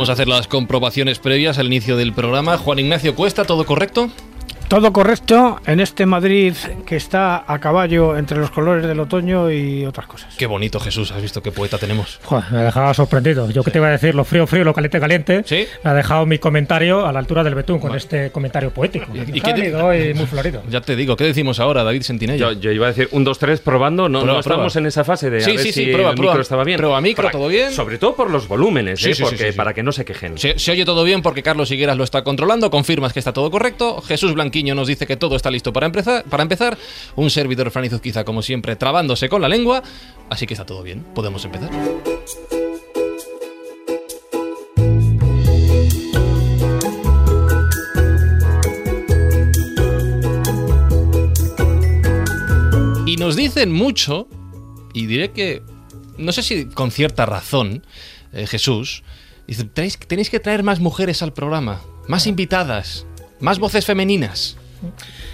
Vamos a hacer las comprobaciones previas al inicio del programa. Juan Ignacio Cuesta, ¿todo correcto? Todo correcto en este Madrid que está a caballo entre los colores del otoño y otras cosas. Qué bonito, Jesús. ¿Has visto qué poeta tenemos? Joder, me ha dejado sorprendido. Yo que te iba a decir lo frío, frío, lo caliente, caliente. ¿Sí? Me ha dejado mi comentario a la altura del betún con este comentario poético. ¿Y qué te- Cálido y muy florido. Ya te digo, ¿qué decimos ahora, David Sentinella? Yo, yo iba a decir un, dos, tres, probando. No, Prueba, no estamos prueba. en esa fase de Sí, a ver sí, sí, si prueba, el prueba. micro estaba bien. Prueba micro, Para- ¿todo bien? Sobre todo por los volúmenes, Sí, ¿eh? sí, sí, porque, sí, sí. para que no se quejen. Se, se oye todo bien porque Carlos Higueras lo está controlando, confirmas que está todo correcto. Jesús Nos dice que todo está listo para empezar. Para empezar. Un servidor Fran quizá como siempre, trabándose con la lengua. Así que está todo bien. Podemos empezar. Y nos dicen mucho, y diré que, no sé si con cierta razón, eh, Jesús, dice, tenéis que traer más mujeres al programa, más invitadas, más voces femeninas.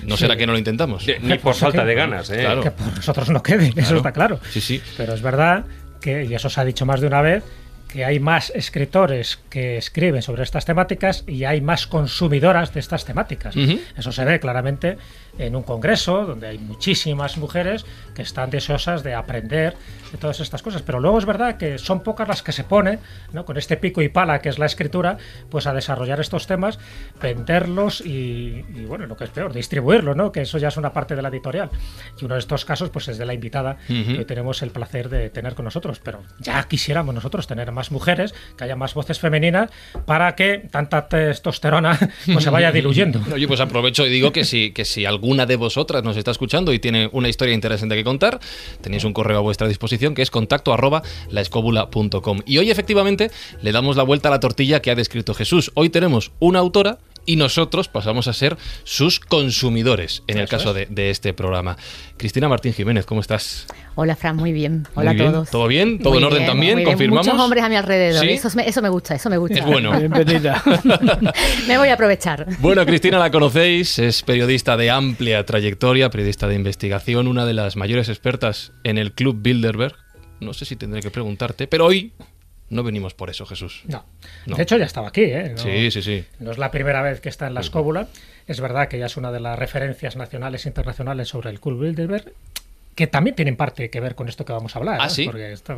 ¿No será que no lo intentamos? De- Ni por falta de ganas, ¿eh? Claro. Que por nosotros no quede, eso está claro. Sí, sí. Pero es verdad que, y eso se ha dicho más de una vez, que hay más escritores que escriben sobre estas temáticas y hay más consumidoras de estas temáticas. Eso se ve claramente en un congreso donde hay muchísimas mujeres que están deseosas de aprender de todas estas cosas. Pero luego es verdad que son pocas las que se ponen, ¿no? con este pico y pala que es la escritura, pues a desarrollar estos temas, venderlos y, y, bueno, lo que es peor, distribuirlos, ¿no? que eso ya es una parte de la editorial. Y uno de estos casos pues es de la invitada Ujú. que hoy tenemos el placer de tener con nosotros. Pero ya quisiéramos nosotros tener más mujeres, que haya más voces femeninas, para que tanta testosterona pues, se vaya diluyendo. Oye, pues aprovecho y digo que si, que si alguna de vosotras nos está escuchando y tiene una historia interesante que contar, tenéis un correo a vuestra disposición que es contacto arroba laescobula.com. Y hoy efectivamente le damos la vuelta a la tortilla que ha descrito Jesús. Hoy tenemos una autora y nosotros pasamos a ser sus consumidores en el caso de, de este programa. Cristina Martín Jiménez, ¿cómo estás? Hola, Fran, muy bien. Muy Hola bien. a todos. ¿Todo bien? ¿Todo Muy en orden bien, también? ¿Confirmamos? Muchos hombres a mi alrededor. ¿Sí? Eso, me, eso me gusta, eso me gusta. Es bueno. Bienvenida. me voy a aprovechar. Bueno, Cristina la conocéis, es periodista de amplia trayectoria, periodista de investigación, una de las mayores expertas en el Club Bilderberg. No sé si tendré que preguntarte, pero hoy no venimos por eso, Jesús. No. No. De hecho, ya estaba aquí. ¿eh? No- Sí, sí, sí. No es la primera vez que está en la escóbula. Es verdad que ya es una de las referencias nacionales e internacionales sobre el Club Bilderberg, que también tienen parte que ver con esto que vamos a hablar. Ah, ¿no? ¿sí? Porque esto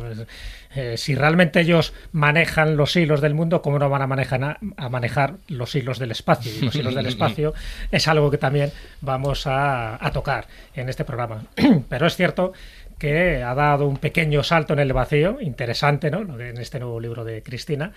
eh, si realmente ellos manejan los hilos del mundo, ¿cómo no van a manejar, a, a manejar los hilos del espacio? Y los hilos del espacio es algo que también vamos a, a tocar en este programa. Pero es cierto que ha dado un pequeño salto en el vacío, interesante, ¿no? En este nuevo libro de Cristina,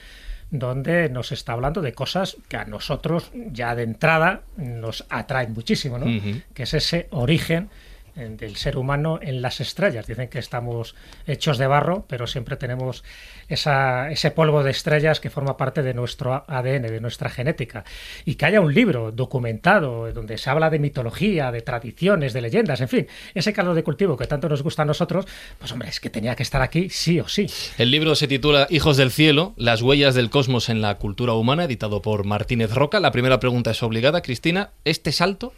donde nos está hablando de cosas que a nosotros ya de entrada nos atraen muchísimo, ¿no? Que es ese origen del ser humano en las estrellas. Dicen que estamos hechos de barro, pero siempre tenemos esa, ese polvo de estrellas que forma parte de nuestro ADN, de nuestra genética. Y que haya un libro documentado donde se habla de mitología, de tradiciones, de leyendas, en fin, ese caldo de cultivo que tanto nos gusta a nosotros, pues hombre, es que tenía que estar aquí sí o sí. El libro se titula Hijos del Cielo, las huellas del cosmos en la cultura humana, editado por Martínez Roca. La primera pregunta es obligada, Cristina. ¿Este salto?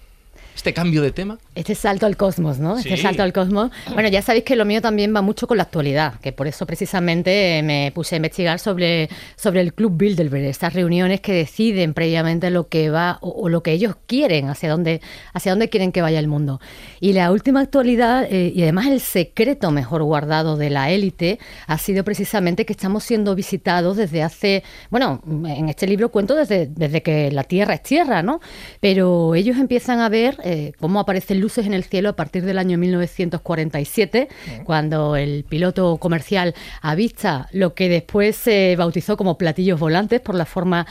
¿Este cambio de tema? Este salto al cosmos, ¿no? Este Sí. salto al cosmos. Bueno, ya sabéis que lo mío también va mucho con la actualidad, que por eso precisamente me puse a investigar sobre, sobre el Club Bilderberg, estas reuniones que deciden previamente lo que va o, o lo que ellos quieren, hacia dónde, hacia dónde quieren que vaya el mundo. Y la última actualidad, eh, y además el secreto mejor guardado de la élite, ha sido precisamente que estamos siendo visitados desde hace, bueno, en este libro cuento desde, desde que la Tierra es Tierra, ¿no? Pero ellos empiezan a ver eh, cómo aparecen luces en el cielo a partir del año 1947, cuando el piloto comercial avista lo que después se bautizó como platillos volantes por la forma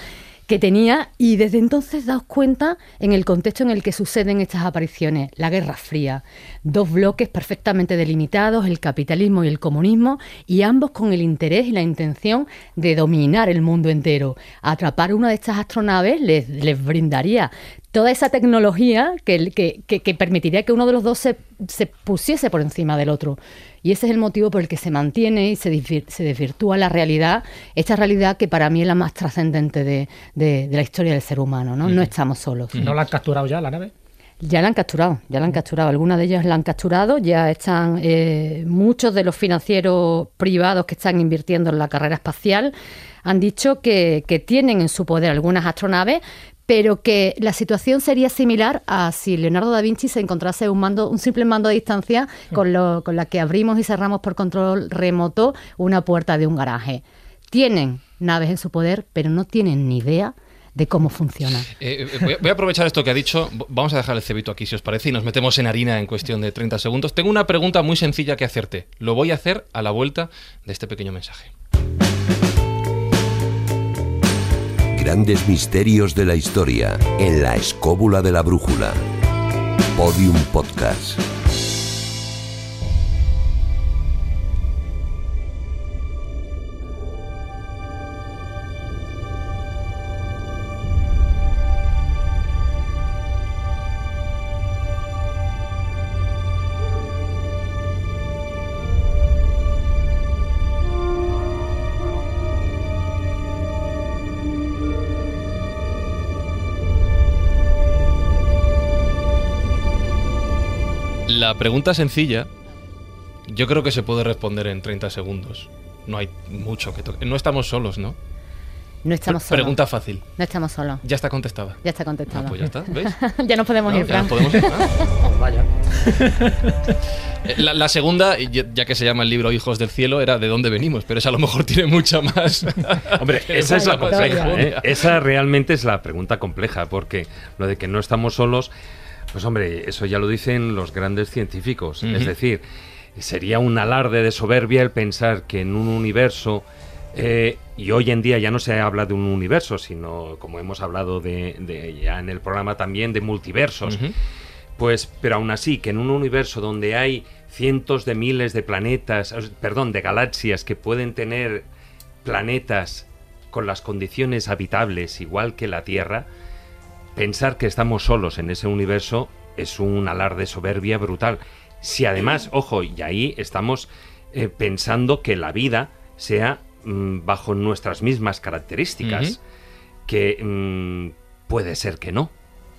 que tenía y desde entonces daos cuenta en el contexto en el que suceden estas apariciones, la Guerra Fría, dos bloques perfectamente delimitados, el capitalismo y el comunismo, y ambos con el interés y la intención de dominar el mundo entero. Atrapar una de estas astronaves les, les brindaría toda esa tecnología que, que, que, que permitiría que uno de los dos se, se, pusiese por encima del otro. Y ese es el motivo por el que se mantiene y se, desvir, se desvirtúa la realidad, esta realidad que para mí es la más trascendente de, de, de, la historia del ser humano. No, no estamos solos. ¿No la han capturado ya la nave? Ya la han capturado, ya la han capturado. Algunas de ellas la han capturado. Ya están eh, muchos de los financieros privados que están invirtiendo en la carrera espacial han dicho que, que tienen en su poder algunas astronaves, pero que la situación sería similar a si Leonardo da Vinci se encontrase un mando, un simple mando a distancia con, lo, con la que abrimos y cerramos por control remoto una puerta de un garaje. Tienen naves en su poder, pero no tienen ni idea de cómo funciona. Eh, voy, voy, a aprovechar esto que ha dicho. Vamos a dejar el cebito aquí, si os parece, y nos metemos en harina en cuestión de 30 segundos. Tengo una pregunta muy sencilla que hacerte. Lo voy a hacer a la vuelta de este pequeño mensaje. Grandes misterios de la historia en la escóbula de la brújula. Podium Podcast. La pregunta sencilla, yo creo que se puede responder en 30 segundos. No hay mucho que tocar. No estamos solos, ¿no? No estamos solos. Pregunta fácil. No estamos solos. Ya está contestada. Ya está contestada. Ah, pues ya está, ¿ves? ya nos podemos no, ir, Fran. Nos podemos ir. ¿ah? Vaya. La, la, segunda, ya que se llama el libro Hijos del Cielo, era de dónde venimos, pero esa a lo mejor tiene mucha más. Hombre, esa es la compleja. ¿eh? Esa realmente es la pregunta compleja, porque lo de que no estamos solos. Pues hombre, eso ya lo dicen los grandes científicos. Uh -huh. Es decir, sería un alarde de soberbia el pensar que en un universo, eh, y hoy en día ya no se habla de un universo, sino como hemos hablado de, de ya en el programa también de multiversos. Uh -huh. Pues, pero aún así, que en un universo donde hay cientos de miles de planetas, perdón, de galaxias que pueden tener planetas con las condiciones habitables igual que la Tierra, pensar que estamos solos en ese universo es un alarde soberbia brutal. Si además, ojo, y ahí estamos eh, pensando que la vida sea mmm, bajo nuestras mismas características, uh -huh. que mmm, puede ser que no.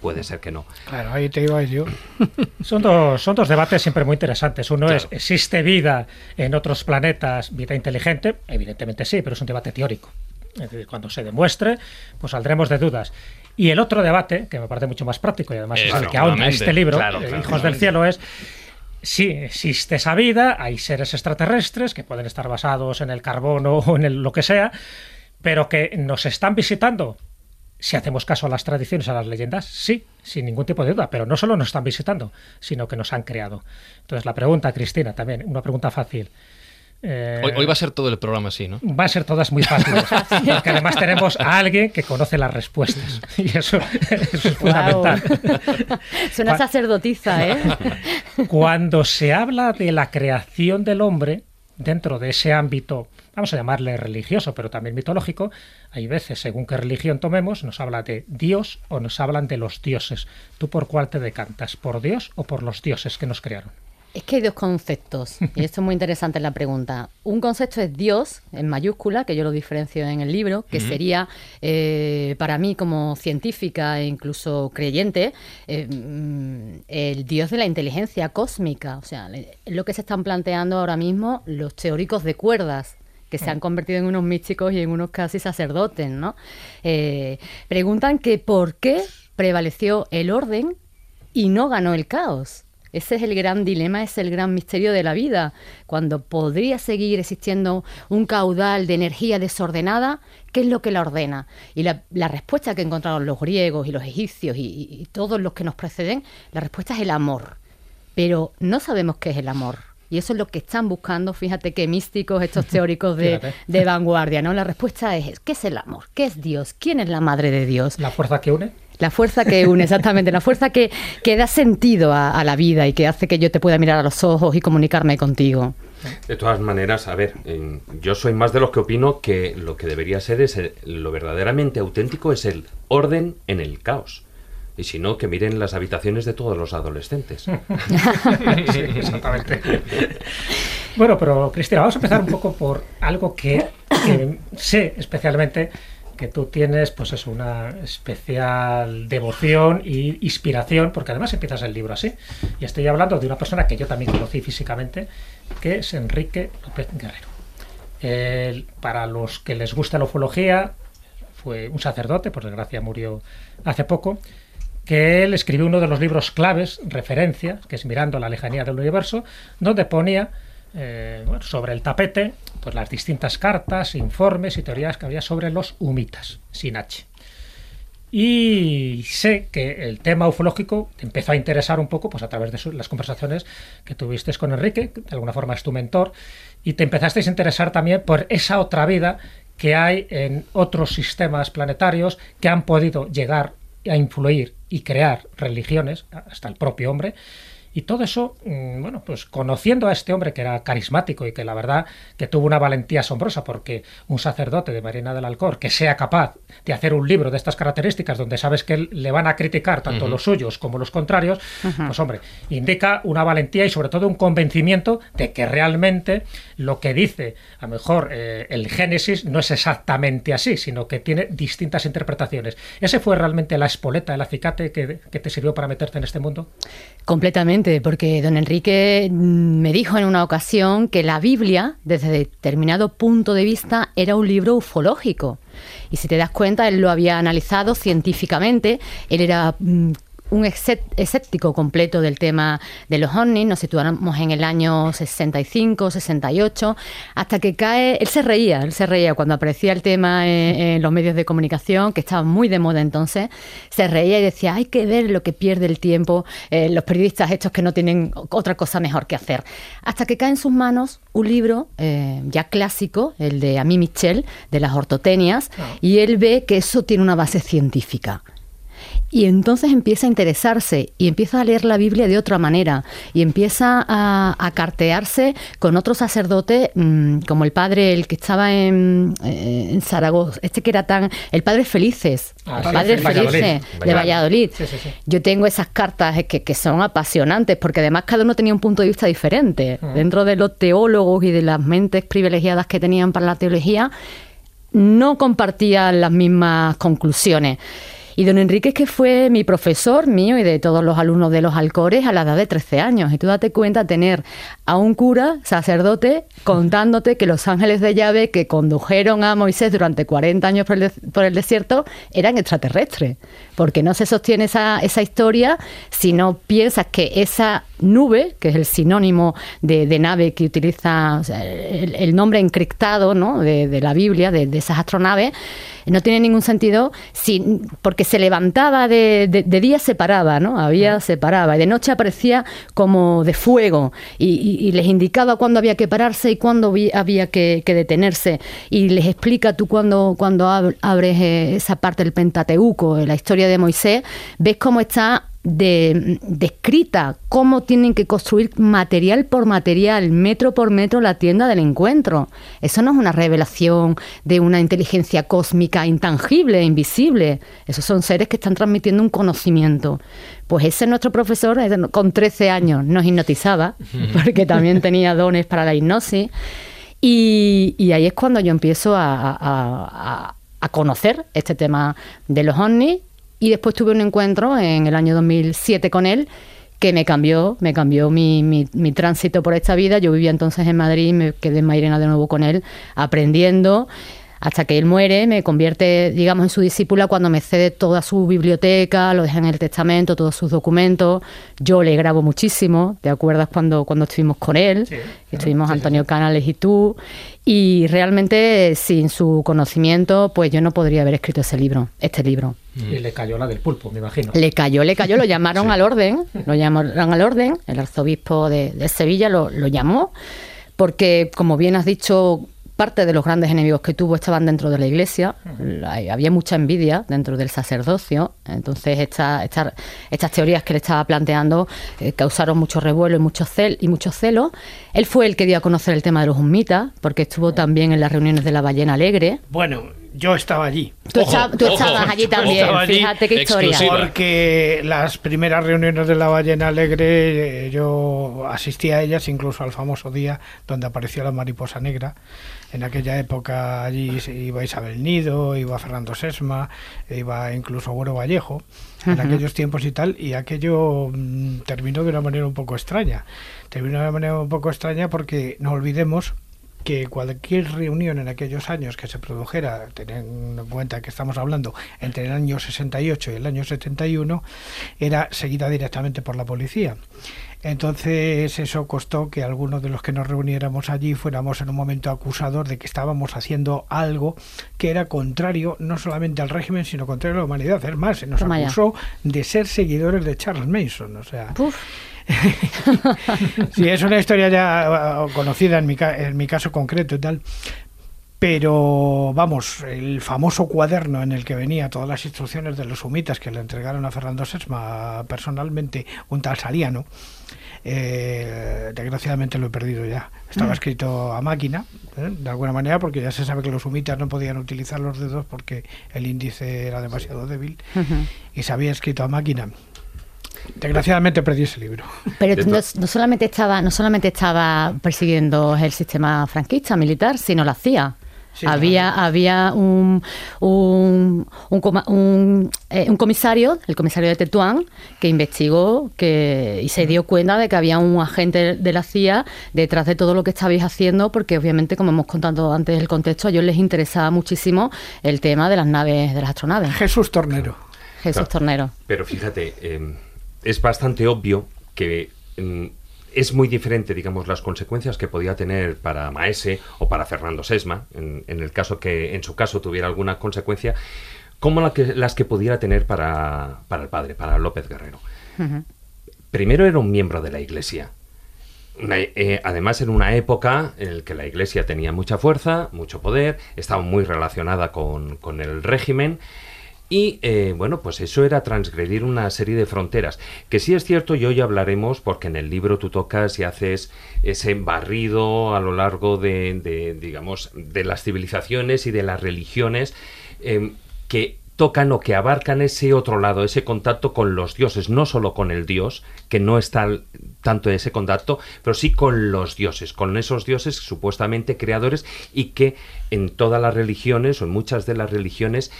Puede ser que no. Claro, ahí te iba yo. son, dos, son dos debates siempre muy interesantes. Uno claro. es, ¿existe vida en otros planetas, vida inteligente? Evidentemente sí, pero es un debate teórico. Es decir, cuando se demuestre, pues saldremos de dudas. Y el otro debate, que me parece mucho más práctico y además eh, es el que ahonda este libro, claro, claro, Hijos del Cielo, es si existe esa vida, hay seres extraterrestres que pueden estar basados en el carbono o en el, lo que sea, pero que nos están visitando. Si hacemos caso a las tradiciones, a las leyendas, sí, sin ningún tipo de duda, pero no solo nos están visitando, sino que nos han creado. Entonces la pregunta, Cristina, también, una pregunta fácil. Eh, hoy, hoy, va a ser todo el programa así, ¿no? Va a ser todas muy fáciles. porque además tenemos a alguien que conoce las respuestas. Y eso, eso es fundamental. Wow. Suena sacerdotisa, ¿eh? Cuando se habla de la creación del hombre, dentro de ese ámbito, vamos a llamarle religioso, pero también mitológico, hay veces, según qué religión tomemos, nos habla de Dios o nos hablan de los dioses. ¿Tú por cuál te decantas? ¿Por Dios o por los dioses que nos crearon? Es que hay dos conceptos, y esto es muy interesante en la pregunta. Un concepto es Dios, en mayúscula, que yo lo diferencio en el libro, que uh -huh. sería, eh, para mí como científica e incluso creyente, eh, el Dios de la inteligencia cósmica. O sea, lo que se están planteando ahora mismo los teóricos de cuerdas, que se han convertido en unos místicos y en unos casi sacerdotes, ¿no? Eh, preguntan que por qué prevaleció el orden y no ganó el caos. Ese es el gran dilema, es el gran misterio de la vida. Cuando podría seguir existiendo un caudal de energía desordenada, ¿qué es lo que la ordena? Y la, la respuesta que encontraron los griegos y los egipcios y, y, todos los que nos preceden, la respuesta es el amor. Pero no sabemos qué es el amor. Y eso es lo que están buscando, fíjate qué místicos estos teóricos de, de vanguardia, ¿no? La respuesta es, ¿qué es el amor? ¿Qué es Dios? ¿Quién es la madre de Dios? ¿La fuerza que une? La fuerza que une, exactamente, la fuerza que, que da sentido a, a, la vida y que hace que yo te pueda mirar a los ojos y comunicarme contigo. De todas maneras, a ver, eh, yo soy más de los que opino que lo que debería ser es el, lo verdaderamente auténtico es el orden en el caos. Y si no, que miren las habitaciones de todos los adolescentes. sí, exactamente. Bueno, pero Cristina, vamos a empezar un poco por algo que, que sé especialmente que tú tienes, pues es una especial devoción e inspiración, porque además empiezas el libro así. Y estoy hablando de una persona que yo también conocí físicamente, que es Enrique López Guerrero. para los que les gusta la ufología, fue un sacerdote, por desgracia murió hace poco, que él escribió uno de los libros claves, referencia, que es Mirando la lejanía del universo, donde ponía eh, sobre el tapete pues las distintas cartas, informes y teorías que había sobre los humitas, sin H. Y sé que el tema ufológico te empezó a interesar un poco pues a través de las conversaciones que tuviste con Enrique, que de alguna forma es tu mentor, y te empezaste a interesar también por esa otra vida que hay en otros sistemas planetarios que han podido llegar a influir y crear religiones, hasta el propio hombre, y todo eso, mm, bueno, pues conociendo a este hombre que era carismático y que la verdad que tuvo una valentía asombrosa, porque un sacerdote de Marina del Alcor que sea capaz de hacer un libro de estas características donde sabes que le van a criticar tanto los suyos como los contrarios, pues hombre, indica una valentía y sobre todo un convencimiento de que realmente lo que dice, a lo mejor eh, el Génesis no es exactamente así, sino que tiene distintas interpretaciones. ¿Ese fue realmente la espoleta, el acicate que, que te sirvió para meterte en este mundo? Completamente porque don Enrique mm, me dijo en una ocasión que la Biblia, desde determinado punto de vista, era un libro ufológico. Y si te das cuenta, él lo había analizado científicamente, él era mm, un escéptico completo del tema de los ovnis, nos situamos en el año 65, 68, hasta que cae, él se reía, él se reía cuando aparecía el tema en, los medios de comunicación, que estaba muy de moda entonces, se reía y decía, hay que ver lo que pierde el tiempo eh, los periodistas estos que no tienen otra cosa mejor que hacer. Hasta que cae en sus manos un libro eh, ya clásico, el de Ami Michel, de las ortotenias, ah. y él ve que eso tiene una base científica y entonces empieza a interesarse y empieza a leer la Biblia de otra manera y empieza a, cartearse con otro sacerdote mm, como el padre, el que estaba en, eh, en, Zaragoza, este que era tan... El padre Felices, ah, el padre Felices de Valladolid. Yo tengo esas cartas que, que, son apasionantes porque además cada uno tenía un punto de vista diferente. Mm. Dentro de los teólogos y de las mentes privilegiadas que tenían para la teología, no compartían las mismas conclusiones. Y don Enrique es que fue mi profesor mío y de todos los alumnos de los Alcores a la edad de 13 años. Y tú date cuenta tener a un cura, sacerdote, contándote que los ángeles de llave que condujeron a Moisés durante 40 años por el, desierto eran extraterrestres. Porque no se sostiene esa, esa historia si no piensas que esa nube, que es el sinónimo de, nave que utiliza el, nombre encriptado ¿no? de, la Biblia, de, de esas astronaves, no tiene ningún sentido si, porque se levantaba de, de, día se paraba, ¿no? Había se paraba y de noche aparecía como de fuego y, les indicaba cuándo había que pararse y cuándo había que, que, y les explica tú cuando, cuando abres eh, esa parte del Pentateuco, la historia de Moisés, ves cómo está de, descrita cómo tienen que construir material por material, metro por metro la tienda del encuentro. Eso no es una revelación de una inteligencia cósmica intangible, invisible. Esos son seres que están transmitiendo un conocimiento. Pues ese nuestro profesor con 13 años nos hipnotizaba, porque también tenía dones para la hipnosis. Y, ahí es cuando yo empiezo a, a conocer este tema de los ovnis y después tuve un encuentro en el año 2007 con él que me cambió, me cambió mi, mi, mi, tránsito por esta vida. Yo vivía entonces en Madrid, me quedé en Mairena de nuevo con él, aprendiendo hasta que él muere, me convierte, digamos, en su discípula cuando me cede toda su biblioteca, lo deja en el testamento, todos sus documentos. Yo le grabo muchísimo, ¿te acuerdas cuando, cuando estuvimos con él? estuvimos Antonio Canales y tú. Y realmente, sin su conocimiento, pues yo no podría haber escrito ese libro, este libro. Y le cayó la del pulpo, me imagino. Le cayó, le cayó, lo llamaron al orden, lo llamaron al orden, el arzobispo de, de Sevilla lo, lo llamó, porque, como bien has dicho, parte de los grandes enemigos que tuvo estaban dentro de la iglesia, había mucha envidia dentro del sacerdocio, entonces esta, estas teorías que le estaba planteando eh, causaron mucho revuelo y mucho, cel, y mucho celo. Él fue el que dio a conocer el tema de los humitas, porque estuvo también en las reuniones de la ballena alegre. Bueno, yo estaba allí. Tú, estabas allí también, fíjate qué historia. Porque las primeras reuniones de la Ballena Alegre, eh, yo asistí a ellas, incluso al famoso día donde apareció la mariposa negra. En aquella época allí iba Isabel Nido, iba Fernando Sesma, iba incluso Güero Vallejo, en aquellos tiempos y tal, y aquello mm, terminó de una manera un poco extraña. Terminó de una manera un poco extraña porque no olvidemos que cualquier reunión en aquellos años que se produjera, teniendo en cuenta que estamos hablando entre el año 68 y el año 71, era seguida directamente por la policía. Entonces eso costó que algunos de los que nos reuniéramos allí fuéramos en un momento acusados de que estábamos haciendo algo que era contrario no solamente al régimen, sino contrario a la humanidad. Es más, se nos acusó de ser seguidores de Charles Mason. O sea, sí, es una historia ya uh, conocida en mi, en mi caso concreto y tal. Pero vamos, el famoso cuaderno en el que venía todas las instrucciones de los sumitas que le entregaron a Fernando Sesma personalmente, un tal Saliano, eh, desgraciadamente lo he perdido ya. Estaba mm. escrito a máquina, ¿eh? de alguna manera, porque ya se sabe que los sumitas no podían utilizar los dedos porque el índice era demasiado débil, y se había escrito a máquina. Desgraciadamente perdí ese libro. Pero no, solamente estaba, no solamente estaba persiguiendo el sistema franquista militar, sino lo había había un, un, un, eh, un, comisario, el comisario de Tetuán, que investigó que, y se dio cuenta de que había un agente de la CIA detrás de todo lo que estabais haciendo, porque obviamente, como hemos contado antes el contexto, a ellos les interesaba muchísimo el tema de las naves, de las astronaves. Jesús Tornero. Jesús Tornero. Pero fíjate, eh, es bastante obvio que... Mm, es muy diferente, digamos, las consecuencias que podía tener para Maese o para Fernando Sesma, en, el caso que en su caso tuviera alguna consecuencia, como la que, las que pudiera tener para, para el padre, para López Guerrero. Primero era un miembro de la Iglesia. Eh, además, en una época en la que la Iglesia tenía mucha fuerza, mucho poder, estaba muy relacionada con, con el régimen y eh, bueno, pues eso era transgredir una serie de fronteras, que sí es cierto y hoy hablaremos porque en el libro tú tocas y haces ese barrido a lo largo de, digamos, de las civilizaciones y de las religiones em, que tocan o que abarcan ese otro lado, ese contacto con los dioses, no solo con el dios, que no está tanto ese contacto, pero sí con los dioses, con esos dioses supuestamente creadores y que en todas las religiones o en muchas de las religiones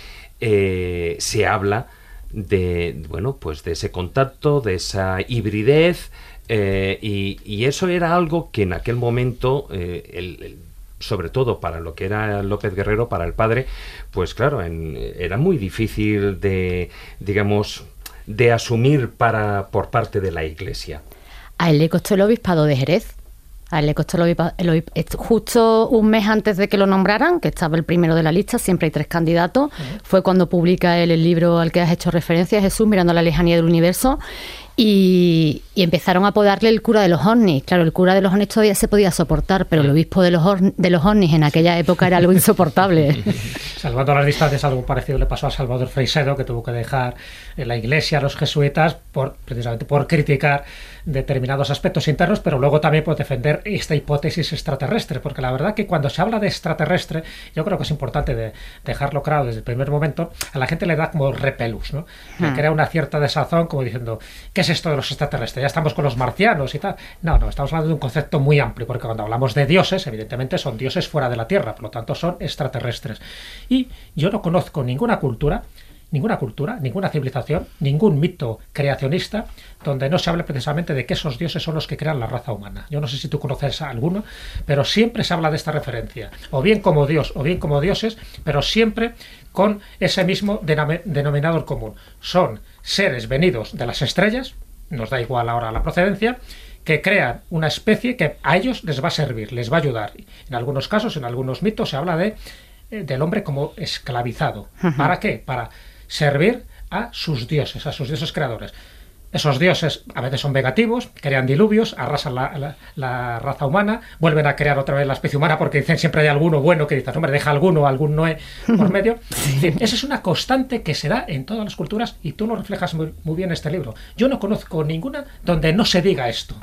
eh, se habla de, bueno, pues de ese contacto, de esa hibridez, eh, y, eso era algo que en aquel momento, eh, sobre todo para lo que era López Guerrero, para el padre, pues claro, era muy difícil de, digamos, de asumir para, por parte de la Iglesia. A él le costó el obispado de Jerez. A él le costó justo un mes antes de que lo nombraran, que estaba el primero de la lista, siempre hay tres candidatos, fue cuando publica él el libro al que has hecho referencia, Jesús, mirando la lejanía del universo, y, empezaron a apodarle el cura de los ovnis. Claro, el cura de los ovnis todavía se podía soportar, pero el obispo de los, de los ovnis en aquella época era algo insoportable. Salvando las distancias, algo parecido le pasó a Salvador Freisedo, que tuvo que dejar la iglesia a los jesuitas por, precisamente por criticar determinados aspectos internos, pero luego también por defender esta hipótesis extraterrestre, porque la verdad que cuando se habla de extraterrestre, yo creo que es importante de dejarlo claro desde el primer momento, a la gente le da como repelus, ¿no? Le hmm. crea una cierta desazón como diciendo, ¿qué es esto de los extraterrestres? Ya estamos con los marcianos y tal. No, no, estamos hablando de un concepto muy amplio, porque cuando hablamos de dioses, evidentemente son dioses fuera de la Tierra, por lo tanto son extraterrestres. Y yo no conozco ninguna cultura ninguna cultura, ninguna civilización, ningún mito creacionista donde no se hable precisamente de que esos dioses son los que crean la raza humana. Yo no sé si tú conoces a alguno, pero siempre se habla de esta referencia, o bien como Dios, o bien como dioses, pero siempre con ese mismo denominador común. Son seres venidos de las estrellas, nos da igual ahora la procedencia, que crean una especie que a ellos les va a servir, les va a ayudar. En algunos casos, en algunos mitos, se habla de eh, del hombre como esclavizado. ¿Para qué? Para servir a sus dioses, a sus dioses creadores. Esos dioses a veces son negativos, crean diluvios, arrasan la, raza humana, vuelven a crear otra vez la especie humana porque dicen siempre hay alguno bueno que dice, hombre, deja alguno, algún no por medio. esa es una constante que se da en todas las culturas y tú lo reflejas muy, muy bien en este libro. Yo no conozco ninguna donde no se diga esto.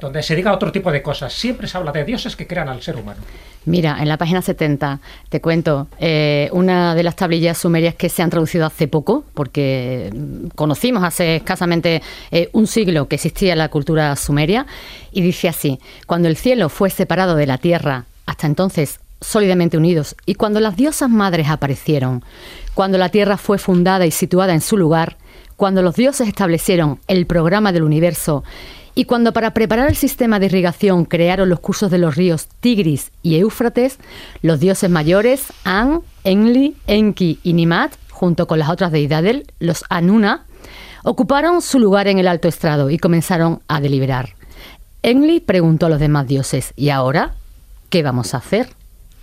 Donde se diga otro tipo de cosas. Siempre se habla de dioses que crean al ser humano. Mira, en la página 70 te cuento eh, una de las tablillas sumerias que se han traducido hace poco, porque mm, conocimos hace escasamente eh, un siglo que existía la cultura sumeria, y dice así, cuando el cielo fue separado de la tierra, hasta entonces sólidamente unidos, y cuando las diosas madres aparecieron, cuando la tierra fue fundada y situada en su lugar, cuando los dioses establecieron el programa del universo y cuando para preparar el sistema de irrigación crearon los cursos de los ríos Tigris y Éufrates, los dioses mayores An, Enli, Enki y Nimat, junto con las otras deidades, los Anuna, ocuparon su lugar en el alto estrado y comenzaron a deliberar. Enli preguntó a los demás dioses, ¿y ahora qué vamos a hacer?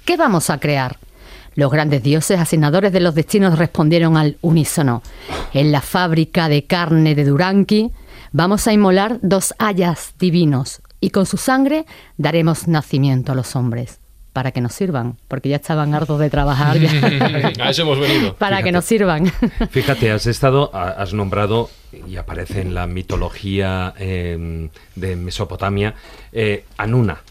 ¿Qué vamos a crear? Los grandes dioses asignadores de los destinos respondieron al unísono. En la fábrica de carne de Duranqui, Vamos a inmolar dos hayas divinos y con su sangre daremos nacimiento a los hombres para que nos sirvan, porque ya estaban hartos de trabajar. a eso hemos venido. Para que nos sirvan. Fíjate, has estado, has nombrado, y aparece en la mitología em, de Mesopotamia, eh, Anuna.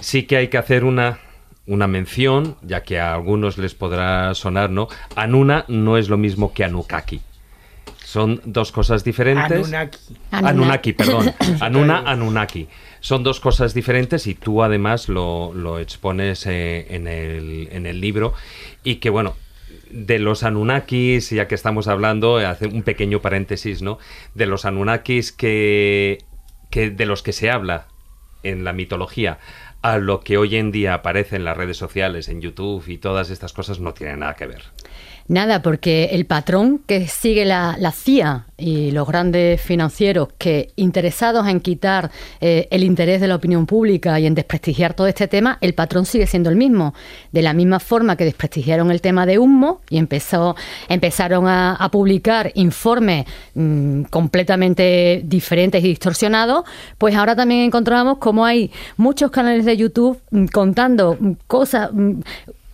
Sí que hay que hacer una, una mención, ya que a algunos les podrá sonar, ¿no? Anuna no es lo mismo que Anukaki. Son dos cosas diferentes. Anunnaki. Anunnaki, perdón. Anuna, Anunnaki. Son dos cosas diferentes y tú además lo, expones eh, en, el, en el libro. Y que bueno, de los Anunnakis, ya que estamos hablando, hace un pequeño paréntesis, ¿no? De los Anunnakis que, que de los que se habla en la mitología a lo que hoy en día aparece en las redes sociales, en YouTube y todas estas cosas no tienen nada que ver. Nada, porque el patrón que sigue la, CIA y los grandes financieros que interesados en quitar eh, el interés de la opinión pública y en desprestigiar todo este tema, el patrón sigue siendo el mismo. De la misma forma que desprestigiaron el tema de humo y empezó, empezaron a, publicar informes mm, completamente diferentes y distorsionados, pues ahora también encontramos como hay muchos canales de YouTube mm, contando cosas mm,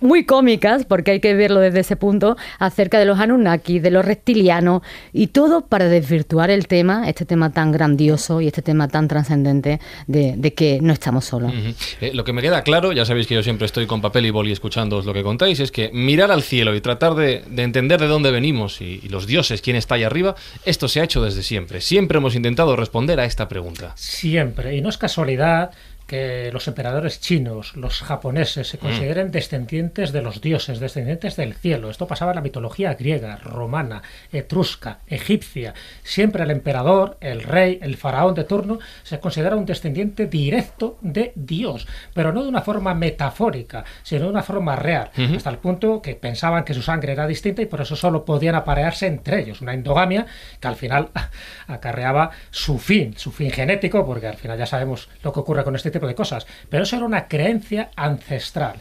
muy cómicas, porque hay que verlo desde ese punto, acerca de los Anunnaki, de los reptilianos, y todo para desvirtuar el tema, este tema tan grandioso y este tema tan trascendente de, que no estamos solos. Eh, lo que me queda claro, ya sabéis que yo siempre estoy con papel y boli escuchándoos lo que contáis, es que mirar al cielo y tratar de, entender de dónde venimos y, y, los dioses, quién está ahí arriba, esto se ha hecho desde siempre. Siempre hemos intentado responder a esta pregunta. Siempre, y no es casualidad que los emperadores chinos, los japoneses, se mm. consideren descendientes de los dioses, descendientes del cielo. Esto pasaba en la mitología griega, romana, etrusca, egipcia. Siempre el emperador, el rey, el faraón de turno se considera un descendiente directo de Dios, pero no de una forma metafórica, sino de una forma real, hasta el punto que pensaban que su sangre era distinta y por eso solo podían aparearse entre ellos. Una endogamia que al final acarreaba su fin, su fin genético, porque al final ya sabemos lo que ocurre con este tipo de cosas. Pero eso era una creencia ancestral.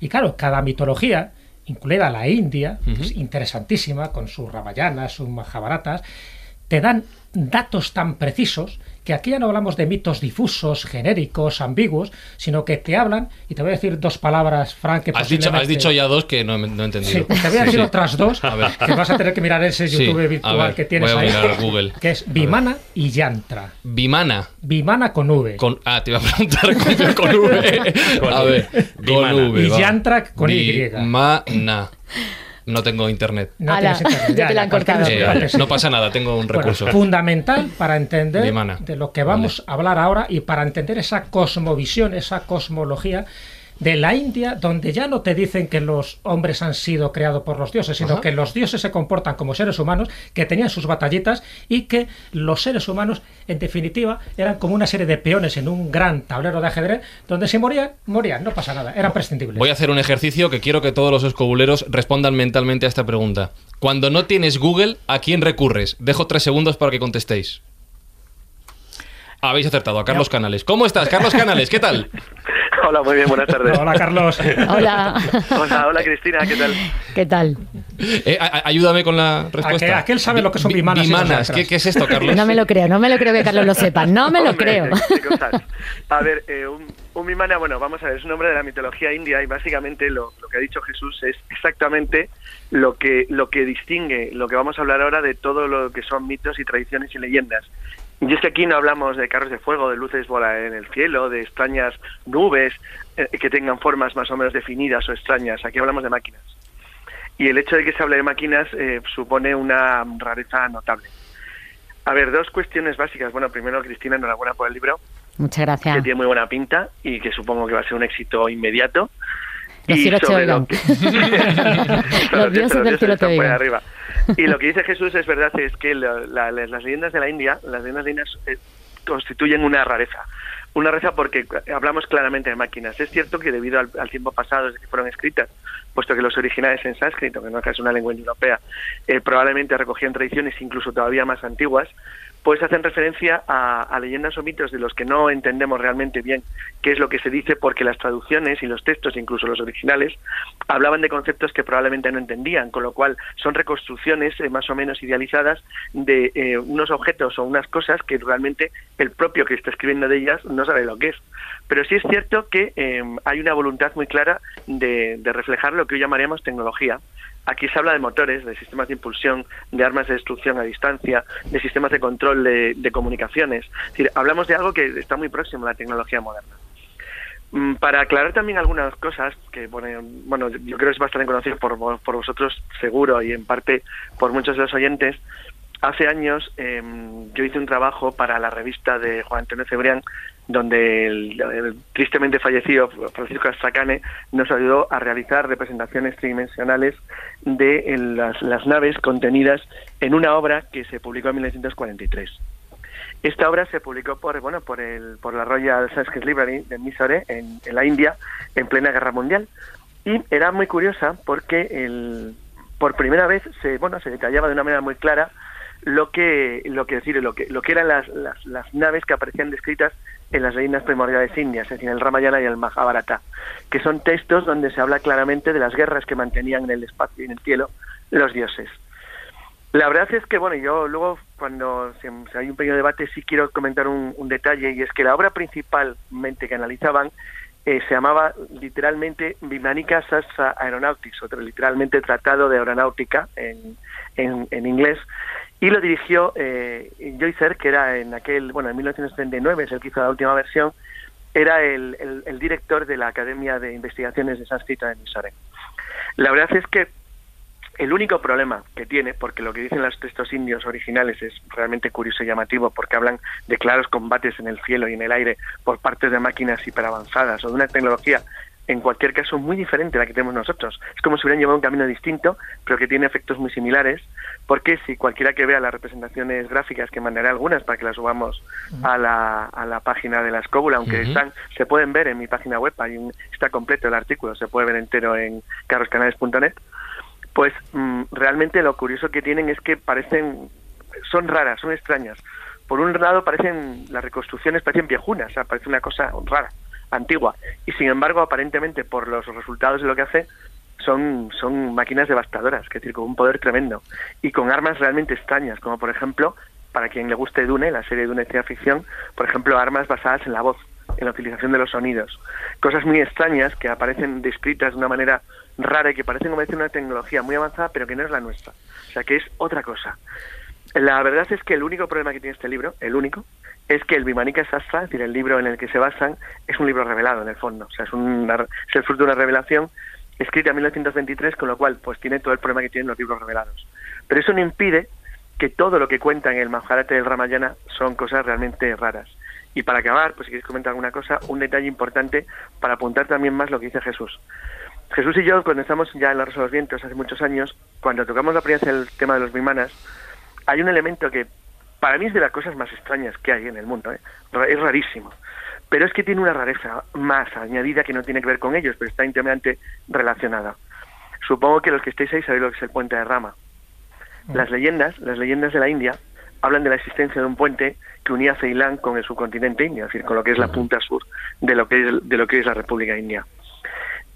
Y claro, cada mitología, incluida la India, es interesantísima, con sus Ramayanas, sus Mahabharatas, te dan datos tan precisos que aquí ya no hablamos de mitos difusos, genéricos, ambiguos, sino que te hablan, y te voy a decir dos palabras, Frank, que has dicho, has dicho ya dos que no, he entendido. Sí, pues te voy a decir otras dos, que vas a tener que mirar ese YouTube virtual que tienes voy a Mirar Google. Que es Vimana y Yantra. Vimana. Vimana con V. Con, ah, te iba a preguntar con, V. a ver, con V. Y Yantra con Y. Vimana. No tengo internet. No, te la han cortado. Eh, no pasa nada, tengo un recurso. fundamental para entender de lo que vamos a hablar ahora y para entender esa cosmovisión, esa cosmología de la India, donde ya no te dicen que los hombres han sido creados por los dioses, sino que los dioses se comportan como seres humanos, que tenían sus batallitas y que los seres humanos, en definitiva, eran como una serie de peones en un gran tablero de ajedrez, donde si morían, morían, no pasa nada, eran prescindibles. Voy a hacer un ejercicio que quiero que todos los escobuleros respondan mentalmente a esta pregunta. Cuando no tienes Google, ¿a quién recurres? Dejo tres segundos para que contestéis. Habéis acertado, a Carlos Canales. ¿Cómo estás, Carlos Canales? ¿Qué tal? Hola, muy bien, buenas tardes. Hola, Carlos. Hola. Hola, hola, Cristina, ¿qué tal? ¿Qué tal? Eh, ayúdame con la respuesta. Aquel, sabe lo que son bimanas. Bimanas, ¿Qué, es esto, Carlos? No me lo creo, no me lo creo que Carlos lo sepa, no me lo creo. A ver, eh, un, un bimana, bueno, vamos a ver, es un nombre de la mitología india y básicamente lo, lo que ha dicho Jesús es exactamente lo que, lo que distingue lo que vamos a hablar ahora de todo lo que son mitos y tradiciones y leyendas Y es que aquí no hablamos de carros de fuego, de luces bola en el cielo, de extrañas nubes eh, que tengan formas más o menos definidas o extrañas. Aquí hablamos de máquinas. Y el hecho de que se hable de máquinas eh, supone una rareza notable. A ver, dos cuestiones básicas. Bueno, primero, Cristina, enhorabuena por el libro. Muchas gracias. Que tiene muy buena pinta y que supongo que va a ser un éxito inmediato. Los y sobre lo que- Los dioses del cielo te arriba. Y lo que dice Jesús es verdad, es que la- la- las leyendas de la India, las leyendas de India eh, constituyen una rareza. Una rareza porque hablamos claramente de máquinas. Es cierto que debido al, al tiempo pasado desde que fueron escritas, puesto que los originales en sánscrito, que no es una lengua europea, eh, probablemente recogían tradiciones incluso todavía más antiguas, pues hacen referencia a, leyendas o mitos de los que no entendemos realmente bien qué es lo que se dice porque las traducciones y los textos, incluso los originales, hablaban de conceptos que probablemente no entendían, con lo cual son reconstrucciones eh, más o menos idealizadas de eh, unos objetos o unas cosas que realmente el propio que está escribiendo de ellas no sabe lo que es. Pero sí es cierto que eh, hay una voluntad muy clara de, reflejar lo que hoy llamaríamos tecnología. Aquí se habla de motores, de sistemas de impulsión, de armas de destrucción a distancia, de sistemas de control de, comunicaciones. Hablamos de algo que está muy próximo a la tecnología moderna. Mm, Para aclarar también algunas cosas que bueno, bueno yo creo que es bastante conocido por, por vosotros seguro y en parte por muchos de los oyentes, hace años eh, yo hice un trabajo para la revista de Juan Antonio Cebrián donde el, tristemente fallecido Francisco Astracane nos ayudó a realizar representaciones tridimensionales de eh, las, las naves contenidas en una obra que se publicó en 1943. Esta obra se publicó por bueno por el por la Royal Sanskrit Library de Mysore en, en la India en plena guerra mundial y era muy curiosa porque el, por primera vez se bueno se detallaba de una manera muy clara lo que lo que decir lo que lo que eran las, las, las naves que aparecían descritas en las leyendas primordiales indias, es decir, el Ramayana y el Mahabharata, que son textos donde se habla claramente de las guerras que mantenían en el espacio y en el cielo los dioses. La verdad es que, bueno, yo luego, cuando si hay un pequeño debate, sí quiero comentar un, detalle, y es que la obra principalmente que analizaban eh, se llamaba literalmente Vimanika Sastra Aeronautics, otro literalmente Tratado de Aeronáutica en, en, en inglés, y lo dirigió eh, Joycer, que era en aquel, bueno, en 1939, es el que hizo la última versión, era el, director de la Academia de Investigaciones de Sánscrito de Mysore. La verdad es que el único problema que tiene, porque lo que dicen los textos indios originales es realmente curioso y llamativo, porque hablan de claros combates en el cielo y en el aire por parte de máquinas hiperavanzadas o de una tecnología, en cualquier caso, muy diferente a la que tenemos nosotros. Es como si hubieran llevado un camino distinto, pero que tiene efectos muy similares, porque si cualquiera que vea las representaciones gráficas, que mandaré algunas para que las subamos a la, a la página de la escóbula, aunque están, se pueden ver en mi página web, hay un- está completo el artículo, se puede ver entero en carroscanales.net, pues mm, realmente lo curioso que tienen es que parecen, son raras, son extrañas. Por un lado parecen, las reconstrucciones parecen viejunas, o sea, parece una cosa rara, antigua. Y sin embargo, aparentemente, por los resultados de lo que hace, son, son máquinas devastadoras, es decir, con un poder tremendo. Y con armas realmente extrañas, como por ejemplo, para quien le guste Dune, la serie Dune de ciencia ficción, por ejemplo, armas basadas en la voz, en la utilización de los sonidos. Cosas muy extrañas que aparecen descritas de una manera rara y que parecen como decir una tecnología muy avanzada, pero que no es la nuestra. O sea, que es otra cosa. La verdad es que el único problema que tiene este libro, el único, es que el Vimanika Sastra, es decir, el libro en el que se basan, es un libro revelado en el fondo. O sea, es, una- es el fruto de una revelación escrita en 1923, con lo cual pues tiene todo el problema que tienen los libros revelados. Pero eso no impide que todo lo que cuenta en el Mahabharata y el Ramayana son cosas realmente raras. Y para acabar, pues si quieres comentar alguna cosa, un detalle importante para apuntar también más lo que dice Jesús. Jesús y yo, cuando estamos ya en la Rosa de los Vientos hace muchos años, cuando tocamos la primera el tema de los vimanas, hay un elemento que para mí es de las cosas más extrañas que hay en el mundo. ¿eh? Es rarísimo. Pero es que tiene una rareza más añadida que no tiene que ver con ellos, pero está íntimamente relacionada. Supongo que los que estéis ahí sabéis lo que es el puente de Rama. Las leyendas, las leyendas de la India, hablan de la existencia de un puente que unía Ceilán con el subcontinente indio, es decir, con lo que es la punta sur de lo que es, de lo que es la República India.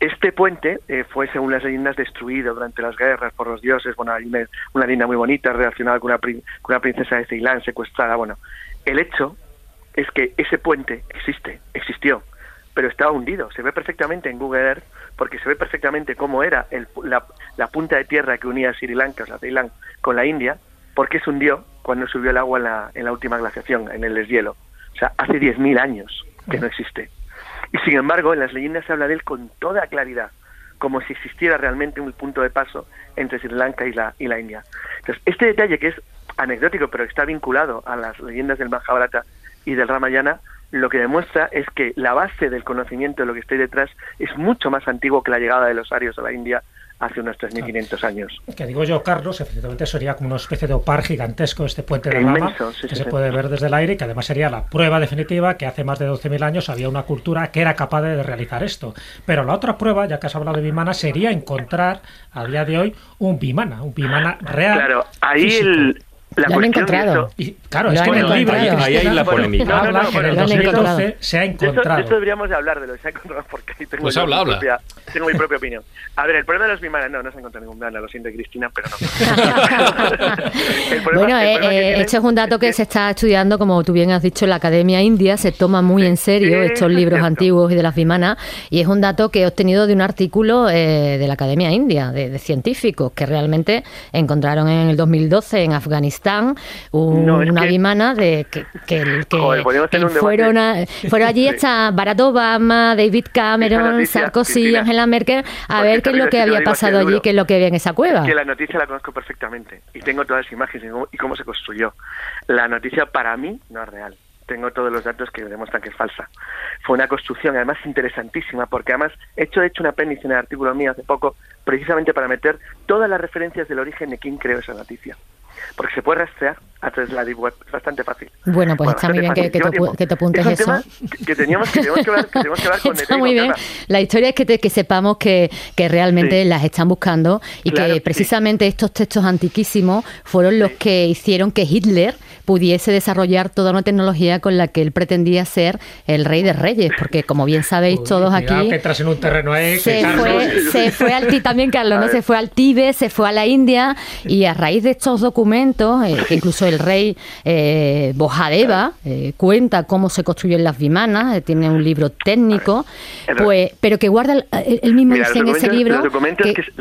Este puente eh, fue, según las leyendas, destruido durante las guerras por los dioses. Bueno, hay una, una leyenda muy bonita relacionada con una, con una princesa de Ceilán secuestrada. Bueno, el hecho es que ese puente existe, existió, pero estaba hundido. Se ve perfectamente en Google Earth porque se ve perfectamente cómo era el- la, la punta de tierra que unía Sri Lanka, o sea, Ceilán, con la India, porque se hundió cuando subió el agua en la, en la última glaciación, en el deshielo. O sea, hace 10.000 años que no existe. Y sin embargo, en las leyendas se habla de él con toda claridad, como si existiera realmente un punto de paso entre Sri Lanka y la, y la India. Entonces, este detalle que es anecdótico, pero está vinculado a las leyendas del Mahabharata y del Ramayana, lo que demuestra es que la base del conocimiento de lo que está detrás es mucho más antiguo que la llegada de los arios a la India hace unos 3.500 años. Que digo yo, Carlos, efectivamente sería como una especie de opar gigantesco este puente de Inmenso, lava sí, que sí, se sí. puede ver desde el aire y que además sería la prueba definitiva que hace más de 12.000 años había una cultura que era capaz de realizar esto. Pero la otra prueba, ya que has hablado de Vimana, sería encontrar a día de hoy un Vimana, un Vimana real. Claro, ahí físico. el, la Lo han encontrado. esto- Y claro, Lo es que en el libro encontrado. Ahí hay la polémica. No, no, no, que en el lo han 2012 encontrado. se ha encontrado. de esto deberíamos de hablar de lo que se ha encontrado porque ahí tengo, Pues habla, mi habla. propia, tengo mi propia opinión. A ver, el problema de los bimanas, no, no se ha encontrado ningún Vimana, lo siento Cristina, pero no. Problema- Bueno, eh, que eh, esto es un dato que es se está estudiando, como tú bien has dicho, en la Academia India. Se toma muy en serio Sí, estos eso es libros cierto. antiguos y de las vimanas. Y es un dato que he obtenido de un artículo eh, de la Academia India, de, de científicos, que realmente encontraron en el 2012 en Afganistán un- No, es una que- vimana de que, que, que Joder, un fueron, a- fueron allí Sí. hasta Barack Obama, David Cameron, noticia, Sarkozy, Cristina, Angela Merkel, a porque ver qué es lo que había pasado allí, qué es lo que había en esa cueva. que la noticia la conozco perfectamente y tengo todas las imágenes y cómo, y cómo se construyó. La noticia para mí no es real. Tengo todos los datos que demuestran que es falsa. Fue una construcción además interesantísima porque además he hecho, he hecho un apéndice en el artículo mío hace poco precisamente para meter todas las referencias del origen de quién creó esa noticia. Porque se puede rastrear a través de la deep web, es bastante fácil. Bueno, pues está muy bien que, que te, que te apuntes Es un eso. tema que, teníamos, que tenemos que hablar, que tenemos que hablar con Está muy bien. La historia es que, te- que sepamos que, que realmente Sí. las están buscando y Claro, que sí. precisamente estos textos antiquísimos fueron los Sí. que hicieron que Hitler pudiese desarrollar toda una tecnología con la que él pretendía ser el rey de reyes, porque como bien sabéis Uy, todos aquí... que en un terreno Se fue, se fue al Ti- también Carlos, ¿no? Se fue al Tíbet, se fue a la India y a raíz de estos documentos, eh, que incluso el rey eh, Bojadeva eh, cuenta cómo se construyen las vimanas, eh, tiene un libro técnico, pues, pero que guarda, el- él mismo Mira, dice en ese libro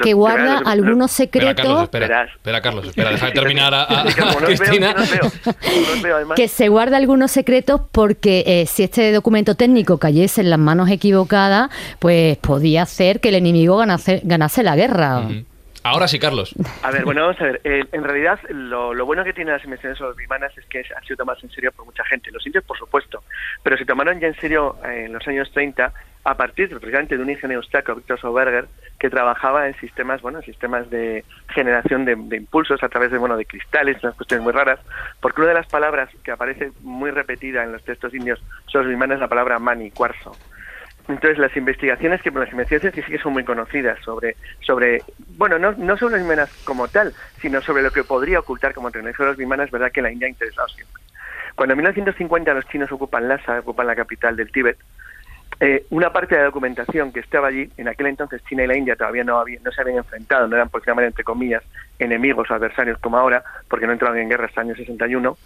que, guarda algunos Espera, Carlos, secretos espera. Espera, Carlos, espera, deja de terminar a, a- Cristina. no os veo, no os veo, además. Que se guarda algunos secretos porque eh, si este documento técnico cayese en las manos equivocadas, pues podía hacer que el enemigo ganase, ganase la guerra. Ahora sí, Carlos. A ver, bueno, vamos a ver. Eh, en realidad, lo, lo bueno que tienen las invenciones bimanas es que han sido tomadas en serio por mucha gente. Los indios, por supuesto, pero se tomaron ya en serio eh, en los años 30 a partir precisamente de un ingeniero austriaco, Victor Sauberger, que trabajaba en sistemas, bueno, en sistemas de generación de, impulsos a través de, bueno, de cristales, unas cuestiones muy raras, porque una de las palabras que aparece muy repetida en los textos indios sobre los bimanas es la palabra mani, cuarzo. Entonces las investigaciones que las investigaciones que sí que son muy conocidas sobre sobre bueno no, no sobre las vimanas como tal sino sobre lo que podría ocultar como tecnología de los vimanas es verdad que la India ha interesado siempre cuando en 1950 los chinos ocupan Lhasa ocupan la capital del Tíbet eh, una parte de la documentación que estaba allí en aquel entonces China y la India todavía no había, no se habían enfrentado no eran por llamar entre comillas enemigos o adversarios como ahora porque no entraron en guerra hasta el año 61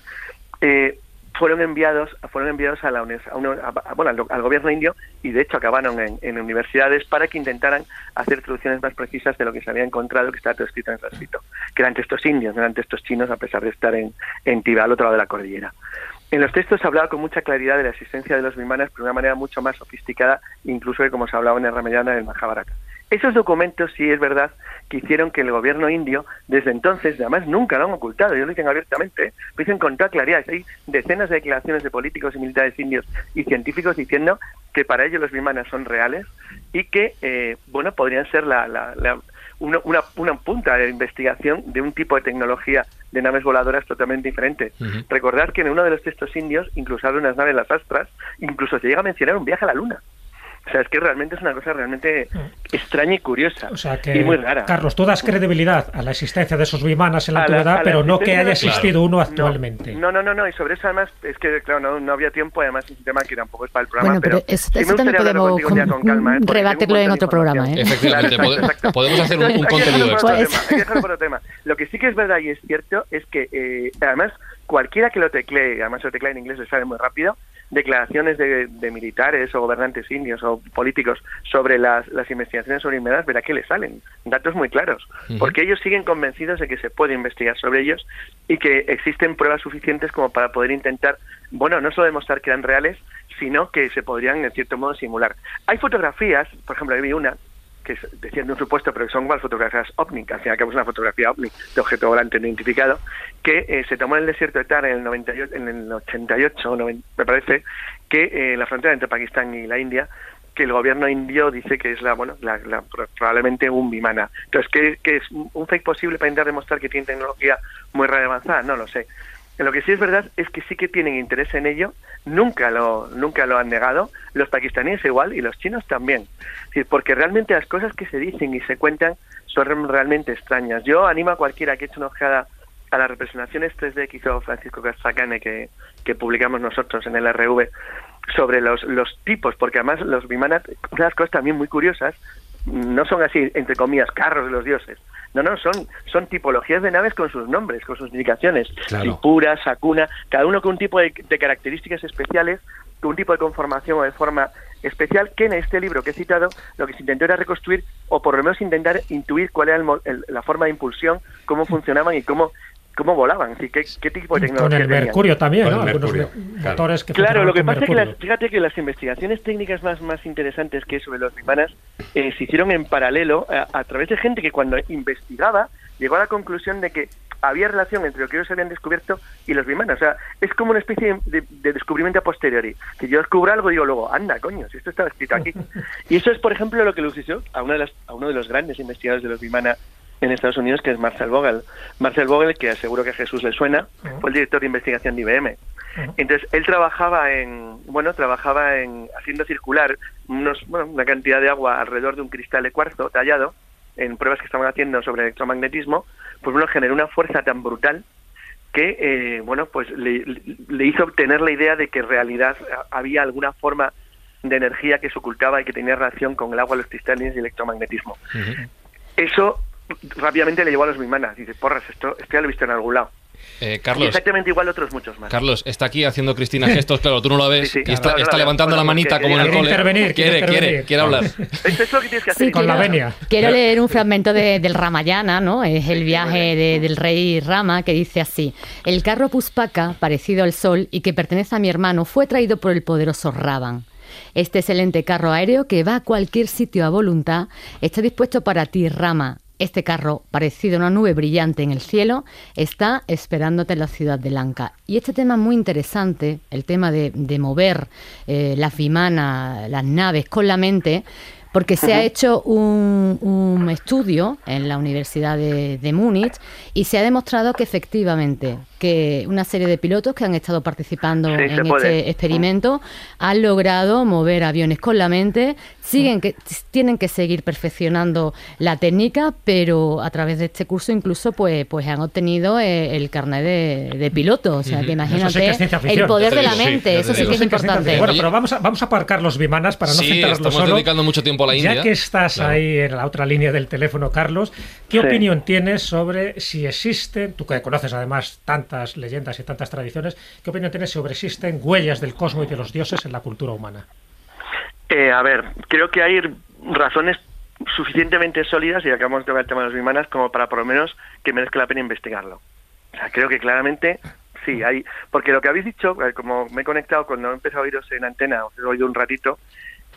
eh, fueron enviados fueron enviados a la a bueno, al, gobierno indio y de hecho acabaron en, universidades para que intentaran hacer traducciones más precisas de lo que se había encontrado que estaba todo escrito en sánscrito que eran textos indios no eran textos chinos a pesar de estar en, en Tibet al otro lado de la cordillera en los textos se hablaba con mucha claridad de la existencia de los vimanas pero de una manera mucho más sofisticada incluso de como se hablaba en el Ramayana y el Mahabharata esos documentos sí es verdad que hicieron que el gobierno indio, desde entonces, además nunca lo han ocultado, ellos lo dicen abiertamente, ¿eh? lo dicen con toda claridad. Hay decenas de declaraciones de políticos y militares indios y científicos diciendo que para ellos los bimanas son reales y que, eh, bueno, podrían ser la, la- la- una, una, una punta de investigación de un tipo de tecnología de naves voladoras totalmente diferente. Ujú. Recordar que en uno de los textos indios incluso habla de unas naves las astras, incluso se llega a mencionar un viaje a la luna. O sea, es que realmente es una cosa realmente extraña y curiosa. O sea que, y muy rara. Carlos, tú das credibilidad a la existencia de esos vimanas en la A antigüedad, la pero no que haya existido Claro. uno No, actualmente. No, no, no, no, y sobre eso además es que, claro, no, no había tiempo, además es un tema que tampoco es para el programa, Bueno, pero pero, eso, sí eso también podemos día con calma, ¿eh? Rebatirlo en otro programa. ¿eh? Efectivamente, Claro, exacto, exacto. podemos hacer un- un contenido extra. otro tema, hay que dejarlo por otro tema. Lo que sí que es verdad y es cierto es que, eh, además, cualquiera que lo teclee, además lo teclea en inglés, lo sabe muy rápido, declaraciones de, militares o gobernantes indios o políticos sobre las, las investigaciones sobre inmediatas, verá que le salen datos muy claros, porque ellos siguen convencidos de que se puede investigar sobre ellos y que existen pruebas suficientes como para poder intentar, bueno, no solo demostrar que eran reales, sino que se podrían en cierto modo simular. Hay fotografías, por ejemplo, vi una que decían de un supuesto, pero que son igual fotografías OVNI, que al final es una fotografía OVNI de objeto volante identificado, que eh, se tomó en el desierto de Tar en el, 98, en el 88, me parece, que eh, la frontera entre Pakistán y la India, que el gobierno indio dice que es la, bueno, la, probablemente un bimana. Entonces, ¿qué, ¿qué, es un fake posible para intentar demostrar que tiene tecnología muy avanzada? No lo sé. Lo que sí es verdad es que sí que tienen interés en ello, nunca lo, nunca lo han negado, los pakistaníes igual y los chinos también. porque realmente las cosas que se dicen y se cuentan son realmente extrañas. Yo animo a cualquiera que eche una ojeada a las representaciones 3D que hizo Francisco Castracane, que, que publicamos nosotros en el RV, sobre los, los tipos, porque además los Vimanas, unas cosas también muy curiosas, no son así, entre comillas, carros de los dioses, no, no, son, son tipologías de naves con sus nombres, con sus indicaciones. Tripura, Sakuna, cada uno con un tipo de, características especiales, con un tipo de conformación o de forma especial, que en este libro que he citado lo que se intentó era reconstruir o por lo menos intentar intuir cuál era la forma de impulsión, cómo funcionaban y cómo cómo volaban, ¿qué, qué tipo de tecnología Con el mercurio también, ¿no? motores que Claro, lo que pasa es que fíjate que las investigaciones técnicas más, más interesantes que sobre los bimanas eh, se hicieron en paralelo a, través de gente que cuando investigaba llegó a la conclusión de que había relación entre lo que ellos habían descubierto y los bimanas. O sea, es como una especie de, descubrimiento a posteriori. Que yo descubro algo y digo luego, anda, coño, si esto estaba escrito aquí. y eso es, por ejemplo, lo que le sucedió a, una de las, a uno de los grandes investigadores de los bimanas en Estados Unidos, que es Marcel Vogel. Marcel Vogel, que seguro que a Jesús le suena, fue el director de investigación de IBM. Entonces, él trabajaba en, bueno, trabajaba en haciendo circular unos, bueno, una cantidad de agua alrededor de un cristal de cuarzo tallado, en pruebas que estaban haciendo sobre electromagnetismo, pues bueno, generó una fuerza tan brutal que, eh, bueno, pues le, hizo obtener la idea de que en realidad había alguna forma de energía que se ocultaba y que tenía relación con el agua, los cristales y el electromagnetismo. Eso rápidamente le llevó a los Mimanas. Dice, porras, esto, esto ya lo he visto en algún lado. Eh, Carlos, exactamente igual otros muchos más. Carlos, está aquí haciendo Cristina gestos, claro, tú no lo ves, y está, levantando la manita como en el cole. Intervenir, quiere, quiere, quiere hablar. Esto es lo que tienes que hacer. con la venia. Quiero leer un fragmento de, del Ramayana, ¿no? Es el viaje del rey Rama, que dice así: El carro Puspaka, parecido al sol y que pertenece a mi hermano, fue traído por el poderoso Ravan. Este excelente carro aéreo que va a cualquier sitio a voluntad está dispuesto para ti, Rama, este carro, parecido a una nube brillante en el cielo, está esperándote en la ciudad de Lanka. Y este tema es muy interesante, el tema de, mover eh, las vimanas, las naves con la mente, porque se ha hecho un, estudio en la Universidad de, Múnich y se ha demostrado que efectivamente que una serie de pilotos que han estado participando en este experimento han logrado mover aviones con la mente, siguen que tienen que seguir perfeccionando la técnica, pero a través de este curso incluso pues pues han obtenido eh, el carnet de, piloto, o sea, que imagínate el poder de la mente, eso sí que es importante. Bueno, pero vamos a, vamos a aparcar los bimanas para no centrarnos solo. dedicando mucho tiempo ya que estás ahí en la otra línea del teléfono, Carlos, ¿qué opinión tienes sobre si existen, tú que conoces además tantas leyendas y tantas tradiciones, ¿qué opinión tienes sobre existen huellas del cosmos y de los dioses en la cultura humana? Eh, a ver, creo que hay razones suficientemente sólidas, y acabamos de tocar el tema de los bimanas, como para por lo menos que merezca la pena investigarlo. O sea, creo que claramente sí, hay, porque lo que habéis dicho, eh, como me he conectado cuando he empezado a oíros en antena, os he oído un ratito,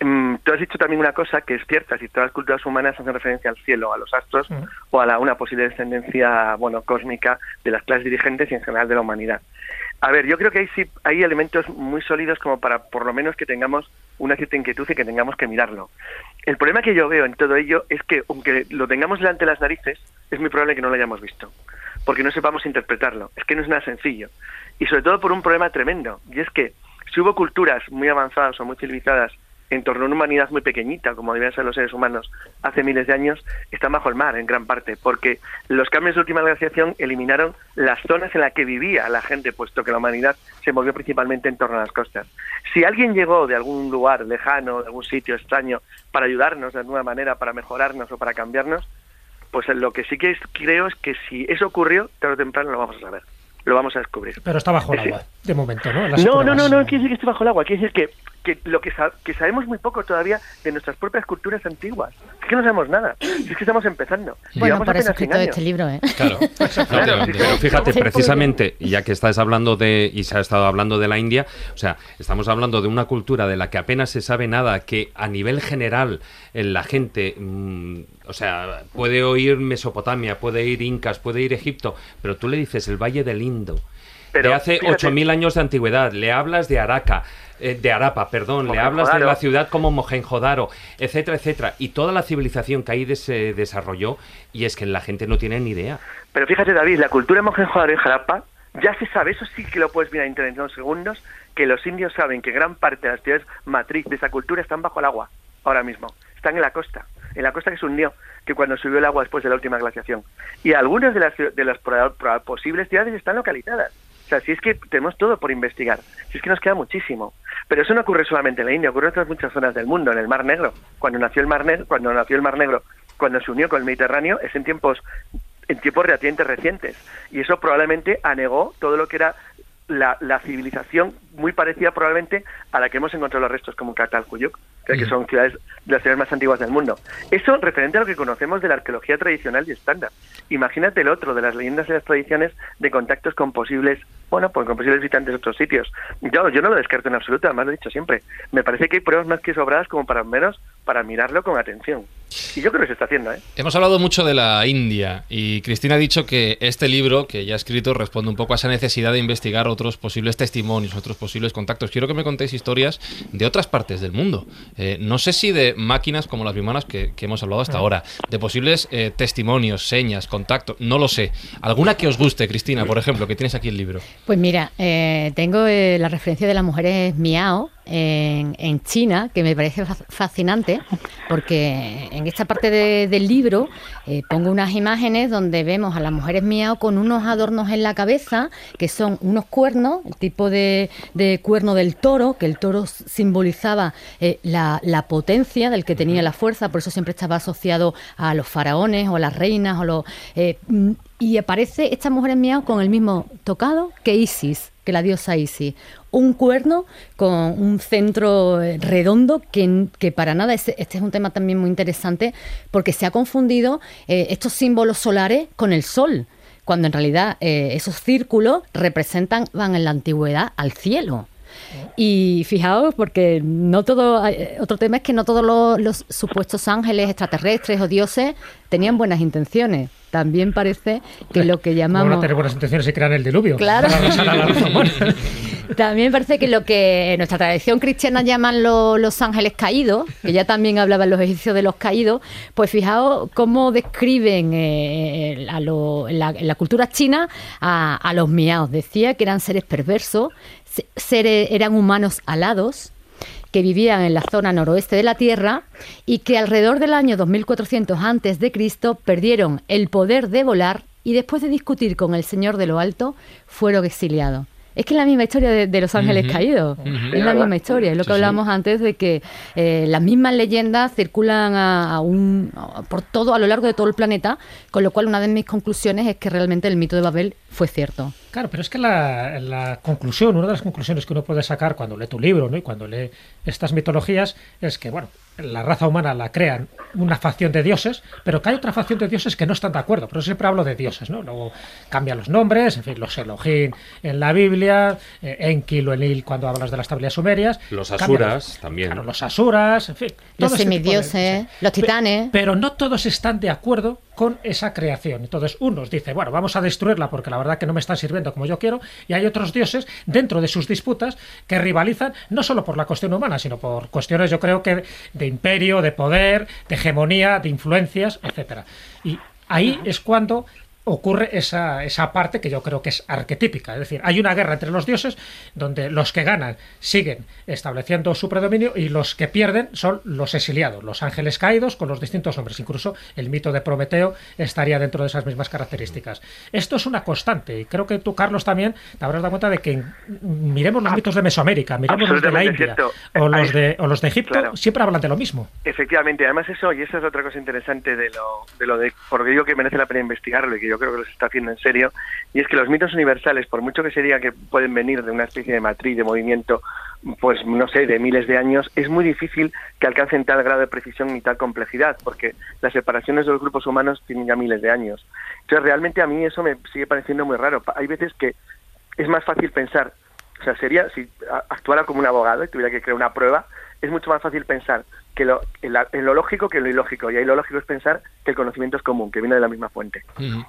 tú has dicho también una cosa que es cierta, si todas las culturas humanas hacen referencia al cielo, a los astros o a la, una posible descendencia bueno, cósmica de las clases dirigentes y en general de la humanidad. A ver, yo creo que hay, sí, hay elementos muy sólidos como para por lo menos que tengamos una cierta inquietud y que tengamos que mirarlo. El problema que yo veo en todo ello es que aunque lo tengamos delante de las narices, es muy probable que no lo hayamos visto, porque no sepamos interpretarlo. Es que no es nada sencillo. Y sobre todo por un problema tremendo, y es que si hubo culturas muy avanzadas o muy civilizadas en torno a una humanidad muy pequeñita, como debían ser los seres humanos hace miles de años, están bajo el mar en gran parte, porque los cambios de última glaciación eliminaron las zonas en las que vivía la gente, puesto que la humanidad se movió principalmente en torno a las costas. Si alguien llegó de algún lugar lejano, de algún sitio extraño, para ayudarnos de alguna manera, para mejorarnos o para cambiarnos, pues lo que sí que creo es que si eso ocurrió, tarde o temprano lo vamos a saber. Lo vamos a descubrir. Pero está bajo el agua, de momento, ¿no? No, no, no, no quiere decir que esté bajo el agua, quiere decir que, que lo que, que sabemos muy poco todavía de nuestras propias culturas antiguas. Es que no sabemos nada, es que estamos empezando. Bueno, por eso he escrito este libro, ¿eh? Claro, pero fíjate, precisamente, ya que estás hablando de, y se ha estado hablando de la India, o sea, estamos hablando de una cultura de la que apenas se sabe nada, que a nivel general la gente, mm, o sea, puede oír Mesopotamia, puede ir Incas, puede ir Egipto, pero tú le dices el Valle del Indo, de hace 8.000 años de antigüedad, le hablas de Araca, eh, de Arapa, perdón, le hablas de la ciudad como Mohenjo-Daro, etcétera, etcétera, y toda la civilización que ahí se desarrolló, y es que la gente no tiene ni idea. Pero fíjate, David, la cultura Mohenjo-Daro y Jarapa, ya se sabe, eso sí que lo puedes mirar en internet en unos segundos, que los indios saben que gran parte de las ciudades matriz de esa cultura están bajo el agua, ahora mismo, están en la costa en la costa que se hundió, que cuando subió el agua después de la última glaciación. Y algunas de las, de las posibles ciudades están localizadas. O sea, si es que tenemos todo por investigar, si es que nos queda muchísimo. Pero eso no ocurre solamente en la India, ocurre en otras muchas zonas del mundo, en el Mar Negro. Cuando nació el Mar Negro, cuando nació el Mar Negro, cuando se unió con el Mediterráneo, es en tiempos en tiempos relativamente recientes. Y eso probablemente anegó todo lo que era la, civilización muy parecida probablemente a la que hemos encontrado los restos como Catalcuyuk, que son ciudades de las ciudades más antiguas del mundo. Eso referente a lo que conocemos de la arqueología tradicional y estándar. Imagínate el otro, de las leyendas y las tradiciones de contactos con posibles, bueno, pues con posibles visitantes de otros sitios. Yo, yo no lo descarto en absoluto, además lo he dicho siempre. Me parece que hay pruebas más que sobradas como para menos para mirarlo con atención. Y yo creo que se está haciendo, ¿eh? Hemos hablado mucho de la India y Cristina ha dicho que este libro que ya ha escrito responde un poco a esa necesidad de investigar otros posibles testimonios, otros posibles contactos. Quiero que me contéis historias de otras partes del mundo. Eh, no sé si de máquinas como las bimanas que, hemos hablado hasta ahora, de posibles eh, testimonios, señas, contactos, no lo sé. ¿Alguna que os guste, Cristina, por ejemplo, que tienes aquí el libro? Pues mira, eh, tengo la referencia de las mujeres miao, en, China, que me parece fascinante, porque en esta parte del libro eh, pongo unas imágenes donde vemos a las mujeres miau con unos adornos en la cabeza, que son unos cuernos, el tipo de, cuerno del toro, que el toro simbolizaba eh, la, potencia del que tenía la fuerza, por eso siempre estaba asociado a los faraones o las reinas o. Eh, y aparece esta mujer miau con el mismo tocado que Isis, que la diosa Isis. Un cuerno con un centro eh, redondo que, que para nada, este, este es un tema también muy interesante porque se ha confundido eh, estos símbolos solares con el sol, cuando en realidad eh, esos círculos representan, van en la antigüedad al cielo. Y fijaos, porque no todo, otro tema es que no todos los, supuestos ángeles extraterrestres o dioses tenían buenas intenciones. También parece que lo que llamamos... Bueno, tener buenas intenciones y crear el diluvio. Claro. También parece que lo que en nuestra tradición cristiana llaman los ángeles caídos, que ya también hablaban los egipcios de los caídos, pues fijaos cómo describen eh, la, cultura china a, los miaos. Decía que eran seres perversos, seres, eran humanos alados, que vivían en la zona noroeste de la Tierra y que alrededor del año 2400 antes de Cristo perdieron el poder de volar y después de discutir con el Señor de lo Alto fueron exiliados. Es que es la misma historia de, los ángeles caídos. Es la misma historia. Es lo que hablábamos antes de que eh, las mismas leyendas circulan a, un, por todo, a lo largo de todo el planeta, con lo cual una de mis conclusiones es que realmente el mito de Babel fue cierto. Claro, pero es que la, la conclusión, una de las conclusiones que uno puede sacar cuando lee tu libro ¿no? y cuando lee estas mitologías es que, bueno, la raza humana la crean una facción de dioses, pero que hay otra facción de dioses que no están de acuerdo. Pero siempre hablo de dioses, ¿no? Luego cambian los nombres, en fin, los Elohim en la Biblia, eh, Enki o Enil cuando hablas de las tablillas sumerias. Los Asuras también. Claro, los Asuras, en fin. Los semidioses, los titanes. pero no todos están de acuerdo con esa creación. Entonces, unos dicen, bueno, vamos a destruirla porque la verdad que no me están sirviendo como yo quiero, y hay otros dioses dentro de sus disputas que rivalizan no solo por la cuestión humana, sino por cuestiones, yo creo que de imperio, de poder, de hegemonía, de influencias, etcétera. Y ahí es cuando ocurre esa, esa parte que yo creo que es arquetípica. Es decir, hay una guerra entre los dioses donde los que ganan siguen estableciendo su predominio y los que pierden son los exiliados, los ángeles caídos con los distintos hombres. Incluso el mito de Prometeo estaría dentro de esas mismas características. Esto es una constante y creo que tú, Carlos, también te habrás dado cuenta de que miremos los mitos de Mesoamérica, miremos los de la India o los de, o los de Egipto, siempre hablan de lo mismo. Efectivamente, además eso, y esa es otra cosa interesante de lo de, lo de porque digo que merece la pena investigarlo y que yo creo que los está haciendo en serio, y es que los mitos universales, por mucho que se diga que pueden venir de una especie de matriz de movimiento, pues no sé, de miles de años, es muy difícil que alcancen tal grado de precisión y tal complejidad, porque las separaciones de los grupos humanos tienen ya miles de años. Entonces, realmente a mí eso me sigue pareciendo muy raro. Hay veces que es más fácil pensar, o sea, sería, si actuara como un abogado y tuviera que crear una prueba, es mucho más fácil pensar que lo, en, lo lógico que en lo ilógico. Y ahí lo lógico es pensar que el conocimiento es común, que viene de la misma fuente.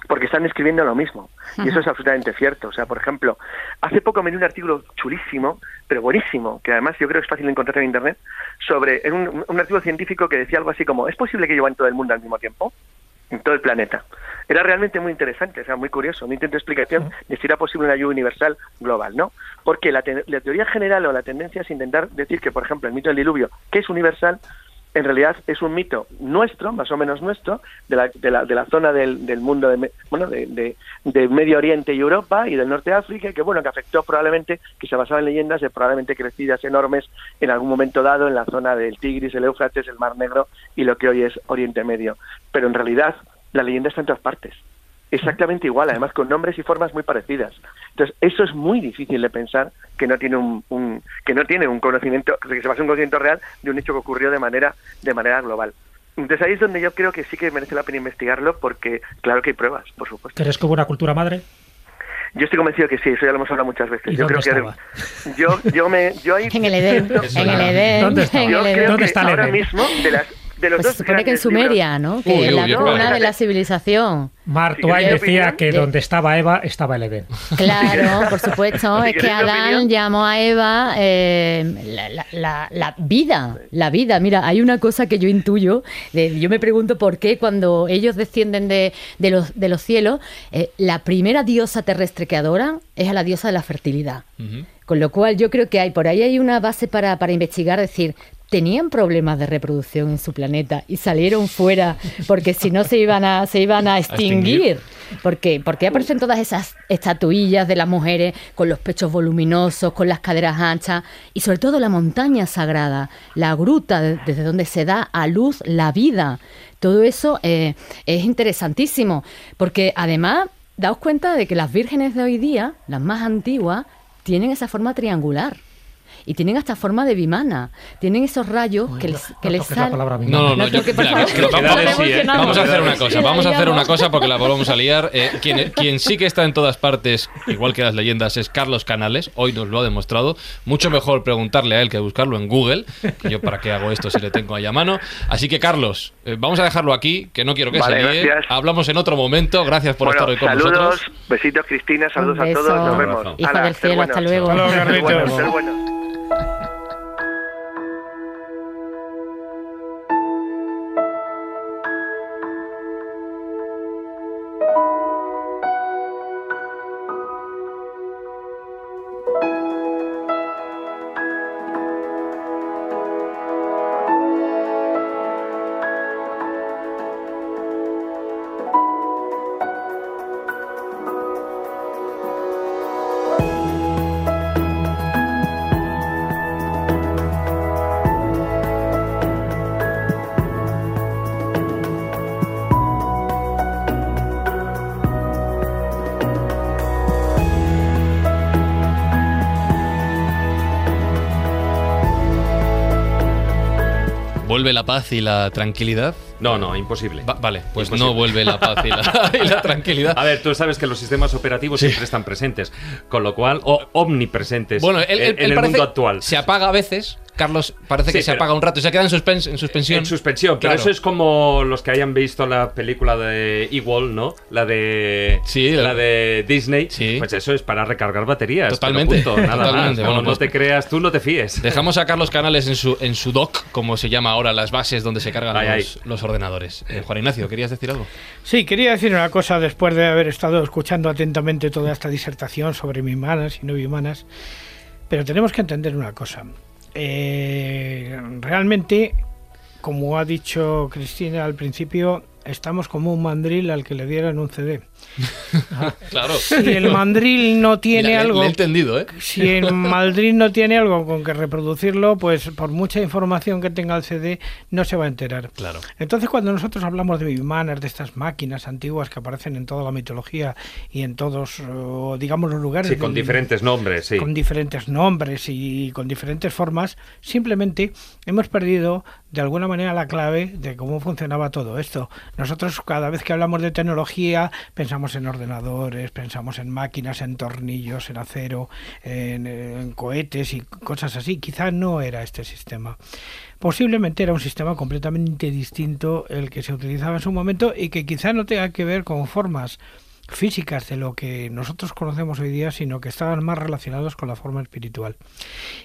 Porque están escribiendo lo mismo. Y eso es absolutamente cierto. O sea, por ejemplo, hace poco me di un artículo chulísimo, pero buenísimo, que además yo creo que es fácil de encontrar en Internet, sobre un, un artículo científico que decía algo así como, ¿es posible que llevan todo el mundo al mismo tiempo? En todo el planeta. Era realmente muy interesante, o sea, muy curioso, un intento de explicación de si era posible una lluvia universal global, ¿no? Porque la, la, teoría general o la tendencia es intentar decir que, por ejemplo, el mito del diluvio, que es universal, en realidad es un mito nuestro, más o menos nuestro, de la, de la, de la zona del, del mundo de, bueno, de, de, Medio Oriente y Europa y del norte de África, que bueno, que afectó probablemente, que se basaba en leyendas de probablemente crecidas enormes en algún momento dado en la zona del Tigris, el Éufrates, el Mar Negro y lo que hoy es Oriente Medio. Pero en realidad la leyenda está en todas partes exactamente igual, además con nombres y formas muy parecidas. Entonces, eso es muy difícil de pensar que no tiene un, que no tiene un conocimiento, que se basa en un conocimiento real de un hecho que ocurrió de manera de manera global. Entonces ahí es donde yo creo que sí que merece la pena investigarlo porque claro que hay pruebas, por supuesto. ¿Crees que hubo una cultura madre? Yo estoy convencido que sí, eso ya lo hemos hablado muchas veces. yo creo que yo, yo me yo ahí en el Edén, en el Edén, ¿Dónde está? ¿Dónde está el ahora mismo de las pues se supone que en Sumeria, ¿no? Que es la cuna de la civilización. Mark Twain decía que donde estaba Eva estaba el Edén. Claro, por supuesto. es que Adán llamó a Eva eh, la, vida, la vida. Mira, hay una cosa que yo intuyo. yo me pregunto por qué cuando ellos descienden de, los, de los cielos, eh, la primera diosa terrestre que adoran es a la diosa de la fertilidad. Con lo cual yo creo que hay por ahí hay una base para, para investigar, decir, tenían problemas de reproducción en su planeta y salieron fuera porque si no se iban a, se iban a extinguir. Porque, porque aparecen todas esas estatuillas de las mujeres con los pechos voluminosos, con las caderas anchas y sobre todo la montaña sagrada, la gruta desde donde se da a luz la vida. Todo eso eh, es interesantísimo porque además daos cuenta de que las vírgenes de hoy día, las más antiguas, tienen esa forma triangular y tienen hasta forma de bimana. Tienen esos rayos que les, que les salen. No, no, no. vamos, a hacer una cosa. Vamos a hacer una cosa porque la volvemos a liar. Eh, quien, quien sí que está en todas partes, igual que las leyendas, es Carlos Canales. Hoy nos lo ha demostrado. Mucho mejor preguntarle a él que buscarlo en Google. Que yo para qué hago esto si le tengo ahí a mano. Así que, Carlos, eh, vamos a dejarlo aquí, que no quiero que se líe. Hablamos en otro momento. Gracias por estar hoy con saludos, nosotros. Besitos, Cristina. Saludos a todos. Nos vemos. Hija del cielo, hasta luego. Hasta luego, Ha ha ha. ¿Vuelve la paz y la tranquilidad? No, no, imposible. vale, pues no vuelve la paz y la, tranquilidad. A ver, tú sabes que los sistemas operativos siempre están presentes, con lo cual, o omnipresentes bueno, en, el mundo actual. Se apaga a veces, Carlos parece que se apaga un rato y se queda en, en suspensión. En suspensión, pero eso es como los que hayan visto la película de Igual, ¿no? La de sí, la de Disney. Pues eso es para recargar baterías. Totalmente. totalmente. no pues te creas tú, no te fíes. Dejamos a Carlos Canales en su, en su dock, como se llama ahora, las bases donde se cargan los, ordenadores. Eh, Juan Ignacio, ¿querías decir algo? Sí, quería decir una cosa después de haber estado escuchando atentamente toda esta disertación sobre bimanas y no bimanas. Pero tenemos que entender una cosa. Eh, realmente, como ha dicho Cristina al principio, estamos como un mandril al que le dieran un CD. claro. Si el mandril no tiene Mira, algo. le he entendido, ¿eh? Si el mandril no tiene algo con que reproducirlo, pues por mucha información que tenga el CD, no se va a enterar. Claro. Entonces, cuando nosotros hablamos de Vimanas, de estas máquinas antiguas que aparecen en toda la mitología y en todos, digamos, los lugares. Sí, con diferentes nombres, sí. con diferentes nombres y con diferentes formas, simplemente hemos perdido de alguna manera la clave de cómo funcionaba todo esto. Nosotros cada vez que hablamos de tecnología pensamos en ordenadores, pensamos en máquinas, en tornillos, en acero, en, cohetes y cosas así. Quizá no era este sistema. Posiblemente era un sistema completamente distinto el que se utilizaba en su momento y que quizá no tenga que ver con formas físicas de lo que nosotros conocemos hoy día, sino que estaban más relacionados con la forma espiritual.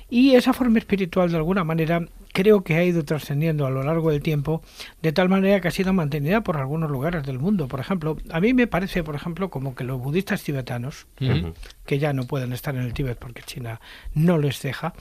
Y esa forma espiritual, de alguna manera, creo que ha ido trascendiendo a lo largo del tiempo, de tal manera que ha sido mantenida por algunos lugares del mundo. Por ejemplo, a mí me parece, por ejemplo, como que los budistas tibetanos, que ya no pueden estar en el Tíbet porque China no les deja,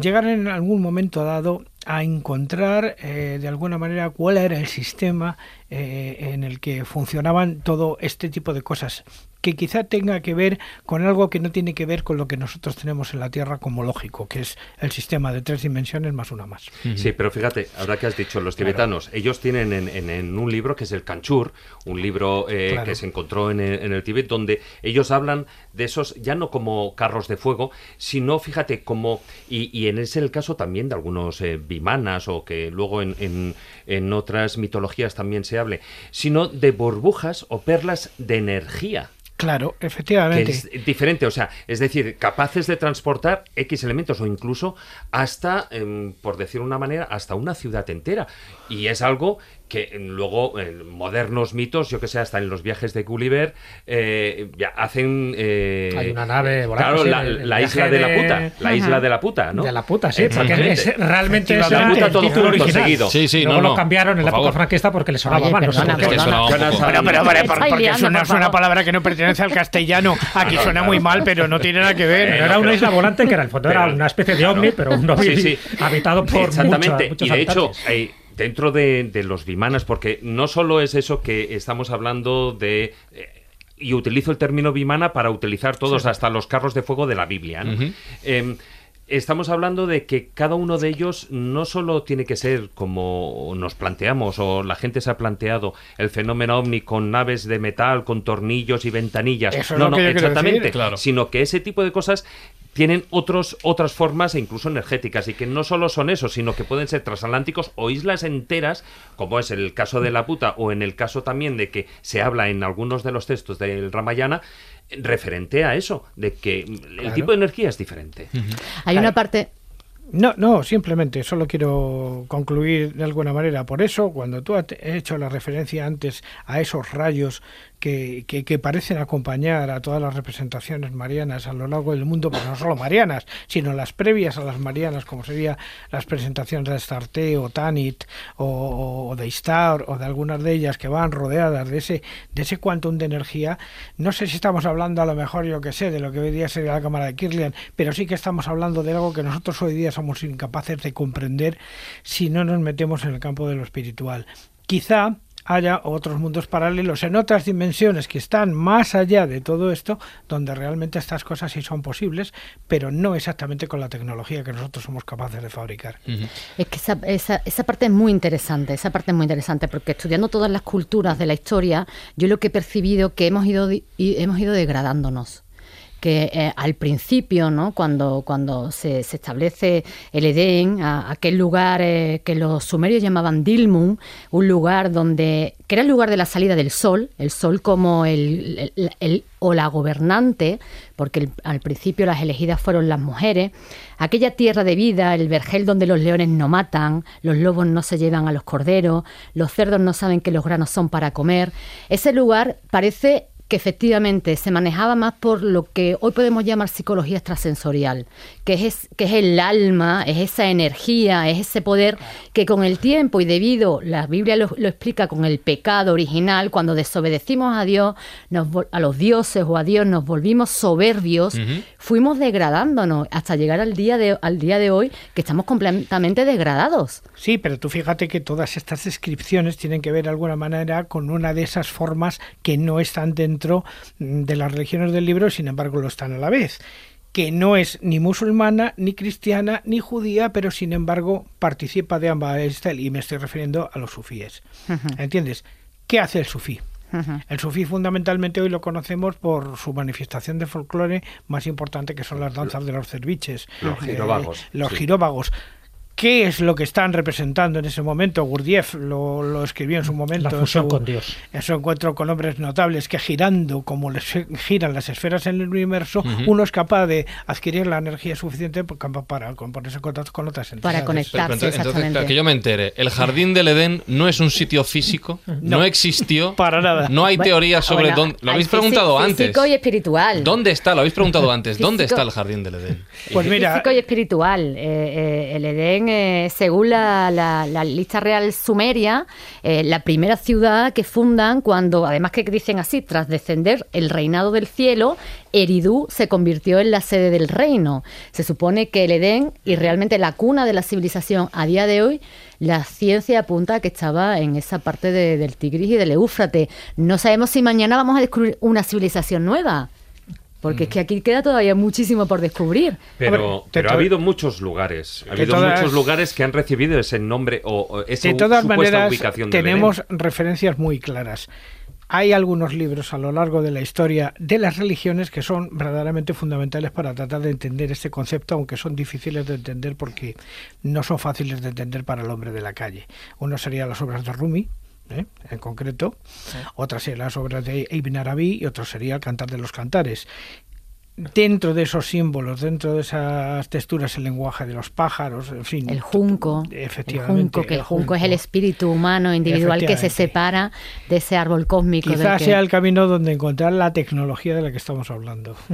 llegaron en algún momento dado a encontrar eh, de alguna manera cuál era el sistema eh, en el que funcionaban todo este tipo de cosas que quizá tenga que ver con algo que no tiene que ver con lo que nosotros tenemos en la Tierra como lógico, que es el sistema de tres dimensiones más una más. Sí, pero fíjate, ahora que has dicho los tibetanos, ellos tienen en, en- en un libro que es el Kanchur, un libro eh, Claro. que se encontró en el, en el Tíbet, donde ellos hablan de esos, ya no como carros de fuego, sino, fíjate, como, y, y en ese el caso también de algunos eh, vimanas, o que luego en- en otras mitologías también se hable, sino de burbujas o perlas de energía. Claro, Que efectivamente. es diferente, o sea, es decir, capaces de transportar X elementos o incluso hasta, em, por decir una manera, hasta una ciudad entera. Y es algo que luego en modernos mitos, yo que sé, hasta en los viajes de Gulliver, eh, ya hacen... eh, Hay una nave volando, Claro, sí, la, el- el la isla de la puta, la isla de la puta, ¿no? De la puta, sí, porque es, realmente es La puta el todo título original. seguido. Sí, sí, Luego no, lo no, cambiaron en la época franquista porque le sonaba Oye, mal. no por qué. Es porque una palabra que no pertenece al castellano. Aquí suena muy mal, pero no tiene nada que ver. Pero era una isla volante que era, en el fondo era una especie de ovni, pero un ovni Sí, sí. habitado por Exactamente. mucha- y de hecho, eh, dentro de, de los vimanas, porque no solo es eso que estamos hablando de... eh, y utilizo el término vimana para utilizar todos, hasta los carros de fuego de la Biblia. Estamos hablando de que cada uno de ellos no solo tiene que ser como nos planteamos o la gente se ha planteado el fenómeno ovni con naves de metal, con tornillos y ventanillas. Eso es no, no, exactamente. decir. Claro. Sino que ese tipo de cosas tienen otros, otras formas e incluso energéticas y que no solo son eso, sino que pueden ser transatlánticos o islas enteras, como es el caso de la puta o en el caso también de que se habla en algunos de los textos del Ramayana referente a eso, de que el Claro. tipo de energía es diferente. Hay una parte No, no, simplemente solo quiero concluir de alguna manera. Por eso, cuando tú has hecho la referencia antes a esos rayos que, parecen acompañar a todas las representaciones marianas a lo largo del mundo, pero no solo marianas, sino las previas a las marianas, como serían las presentaciones de Astarte o Tanit o, o de Istar o de algunas de ellas que van rodeadas de ese, de ese quantum de energía, no sé si estamos hablando a lo mejor, yo que sé, de lo que hoy día sería la cámara de Kirlian, pero sí que estamos hablando de algo que nosotros hoy día somos incapaces de comprender si no nos metemos en el campo de lo espiritual. Quizá haya otros mundos paralelos en otras dimensiones que están más allá de todo esto, donde realmente estas cosas sí son posibles, pero no exactamente con la tecnología que nosotros somos capaces de fabricar. Es que esa, esa, esa parte es muy interesante, esa parte es muy interesante, porque estudiando todas las culturas de la historia, yo lo que he percibido que hemos ido, hemos ido degradándonos. Eh, al principio, ¿no? cuando, cuando se, establece el Edén, aquel lugar eh, que los sumerios llamaban Dilmun, un lugar donde, que era el lugar de la salida del sol, el sol como el- o la gobernante, porque el- al principio las elegidas fueron las mujeres, aquella tierra de vida, el vergel donde los leones no matan, los lobos no se llevan a los corderos, los cerdos no saben que los granos son para comer, ese lugar parece que efectivamente se manejaba más por lo que hoy podemos llamar psicología extrasensorial, que es, que es el alma, es esa energía, es ese poder que con el tiempo y debido, la Biblia lo, explica con el pecado original, cuando desobedecimos a Dios, a los dioses o a Dios, nos volvimos soberbios, fuimos degradándonos hasta llegar al día, de, al día de hoy que estamos completamente degradados. Sí, pero tú fíjate que todas estas descripciones tienen que ver de alguna manera con una de esas formas que no están dentro de las religiones del libro, sin embargo lo están a la vez que no es ni musulmana, ni cristiana, ni judía, pero sin embargo participa de ambas, y me estoy refiriendo a los sufíes. ¿Entiendes? ¿Qué hace el sufí? El sufí fundamentalmente hoy lo conocemos por su manifestación de folclore más importante que son las danzas de los cerviches, los giróvagos. los giróvagos qué es lo que están representando en ese momento. Gurdjieff lo, escribió en su momento. La fusión con Dios. En su encuentro con hombres notables que girando como les giran las esferas en el universo, uno es capaz de adquirir la energía suficiente para, ponerse en contacto con otras entidades. Para conectarse, entonces, que yo me entere, el jardín del Edén no es un sitio físico, no, existió. Para nada. No hay teoría sobre dónde... Lo habéis preguntado antes. Físico y espiritual. ¿Dónde está? Lo habéis preguntado antes. ¿Dónde está el jardín del Edén? Pues mira... Físico y espiritual. Eh, eh, el Edén eh, según la, lista real sumeria, eh, la primera ciudad que fundan cuando, además que dicen así, tras descender el reinado del cielo, Eridú se convirtió en la sede del reino. Se supone que el Edén y realmente la cuna de la civilización a día de hoy la ciencia apunta que estaba en esa parte del Tigris y del Éufrates. No sabemos si mañana vamos a descubrir una civilización nueva. Porque es que aquí queda todavía muchísimo por descubrir. Pero, ha habido muchos lugares, ha habido muchos lugares que han recibido ese nombre o, esa de todas maneras, tenemos referencias muy claras. Hay algunos libros a lo largo de la historia de las religiones que son verdaderamente fundamentales para tratar de entender este concepto, aunque son difíciles de entender porque no son fáciles de entender para el hombre de la calle. Uno sería las obras de Rumi, ¿eh? en concreto, otra sería las obras de Ibn Arabi y otro sería el Cantar de los Cantares dentro de esos símbolos, dentro de esas texturas, el lenguaje de los pájaros, en fin. El junco. Efectivamente. El junco, que el, junco, es el espíritu humano individual que se separa de ese árbol cósmico. Quizás sea el camino donde encontrar la tecnología de la que estamos hablando.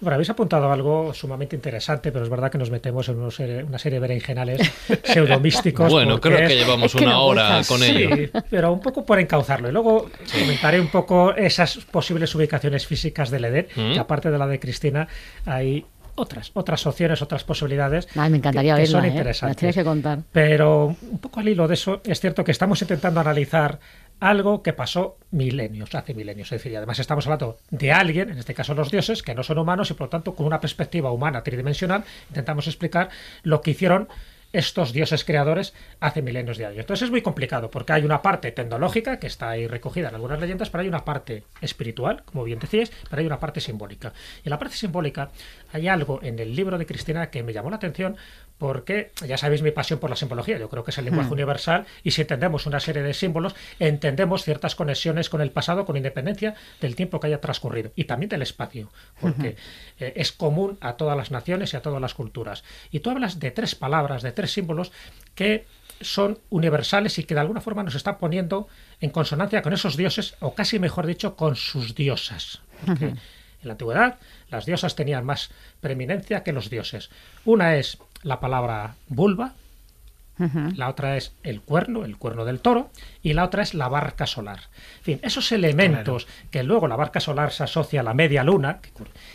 Bueno, habéis apuntado algo sumamente interesante, pero es verdad que nos metemos en una serie, de berenjenales pseudomísticos. bueno, creo que llevamos una hora con ello. Sí, pero un poco por encauzarlo. Y luego comentaré un poco esas posibles ubicaciones físicas del Edén, mm. que aparte de la de Cristina, hay otras, otras opciones, otras posibilidades. me encantaría que, son ¿eh? interesantes. tienes que contar. Pero un poco al hilo de eso, es cierto que estamos intentando analizar algo que pasó milenios, hace milenios. Es decir, además estamos hablando de alguien, en este caso los dioses, que no son humanos y por lo tanto con una perspectiva humana tridimensional intentamos explicar lo que hicieron estos dioses creadores hace milenios de años. Entonces es muy complicado porque hay una parte tecnológica que está ahí recogida en algunas leyendas, pero hay una parte espiritual, como bien decíais, pero hay una parte simbólica. Y en la parte simbólica hay algo en el libro de Cristina que me llamó la atención porque ya sabéis mi pasión por la simbología, yo creo que es el lenguaje hmm. universal y si entendemos una serie de símbolos, entendemos ciertas conexiones con el pasado con independencia del tiempo que haya transcurrido y también del espacio, porque eh, es común a todas las naciones y a todas las culturas. Y tú hablas de tres palabras, de tres símbolos que son universales y que de alguna forma nos están poniendo en consonancia con esos dioses, o casi mejor dicho, con sus diosas. en la antigüedad las diosas tenían más preeminencia que los dioses. Una es la palabra vulva, la otra es el cuerno, el cuerno del toro, y la otra es la barca solar. En fin, esos elementos que luego la barca solar se asocia a la media luna,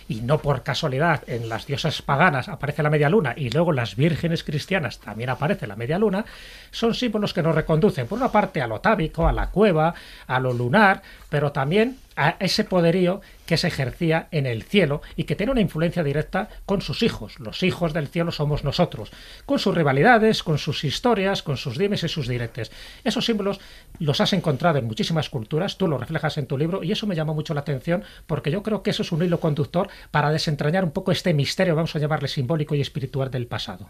y no por casualidad en las diosas paganas aparece la media luna, y luego en las vírgenes cristianas también aparece la media luna, son símbolos que nos reconducen, por una parte, a lo tábico, a la cueva, a lo lunar, pero también a ese poderío que se ejercía en el cielo y que tiene una influencia directa con sus hijos. Los hijos del cielo somos nosotros, con sus rivalidades, con sus historias, con sus dimes y sus diretes. Esos símbolos los has encontrado en muchísimas culturas, tú los reflejas en tu libro y eso me llamó mucho la atención porque yo creo que eso es un hilo conductor para desentrañar un poco este misterio, vamos a llamarle simbólico y espiritual del pasado.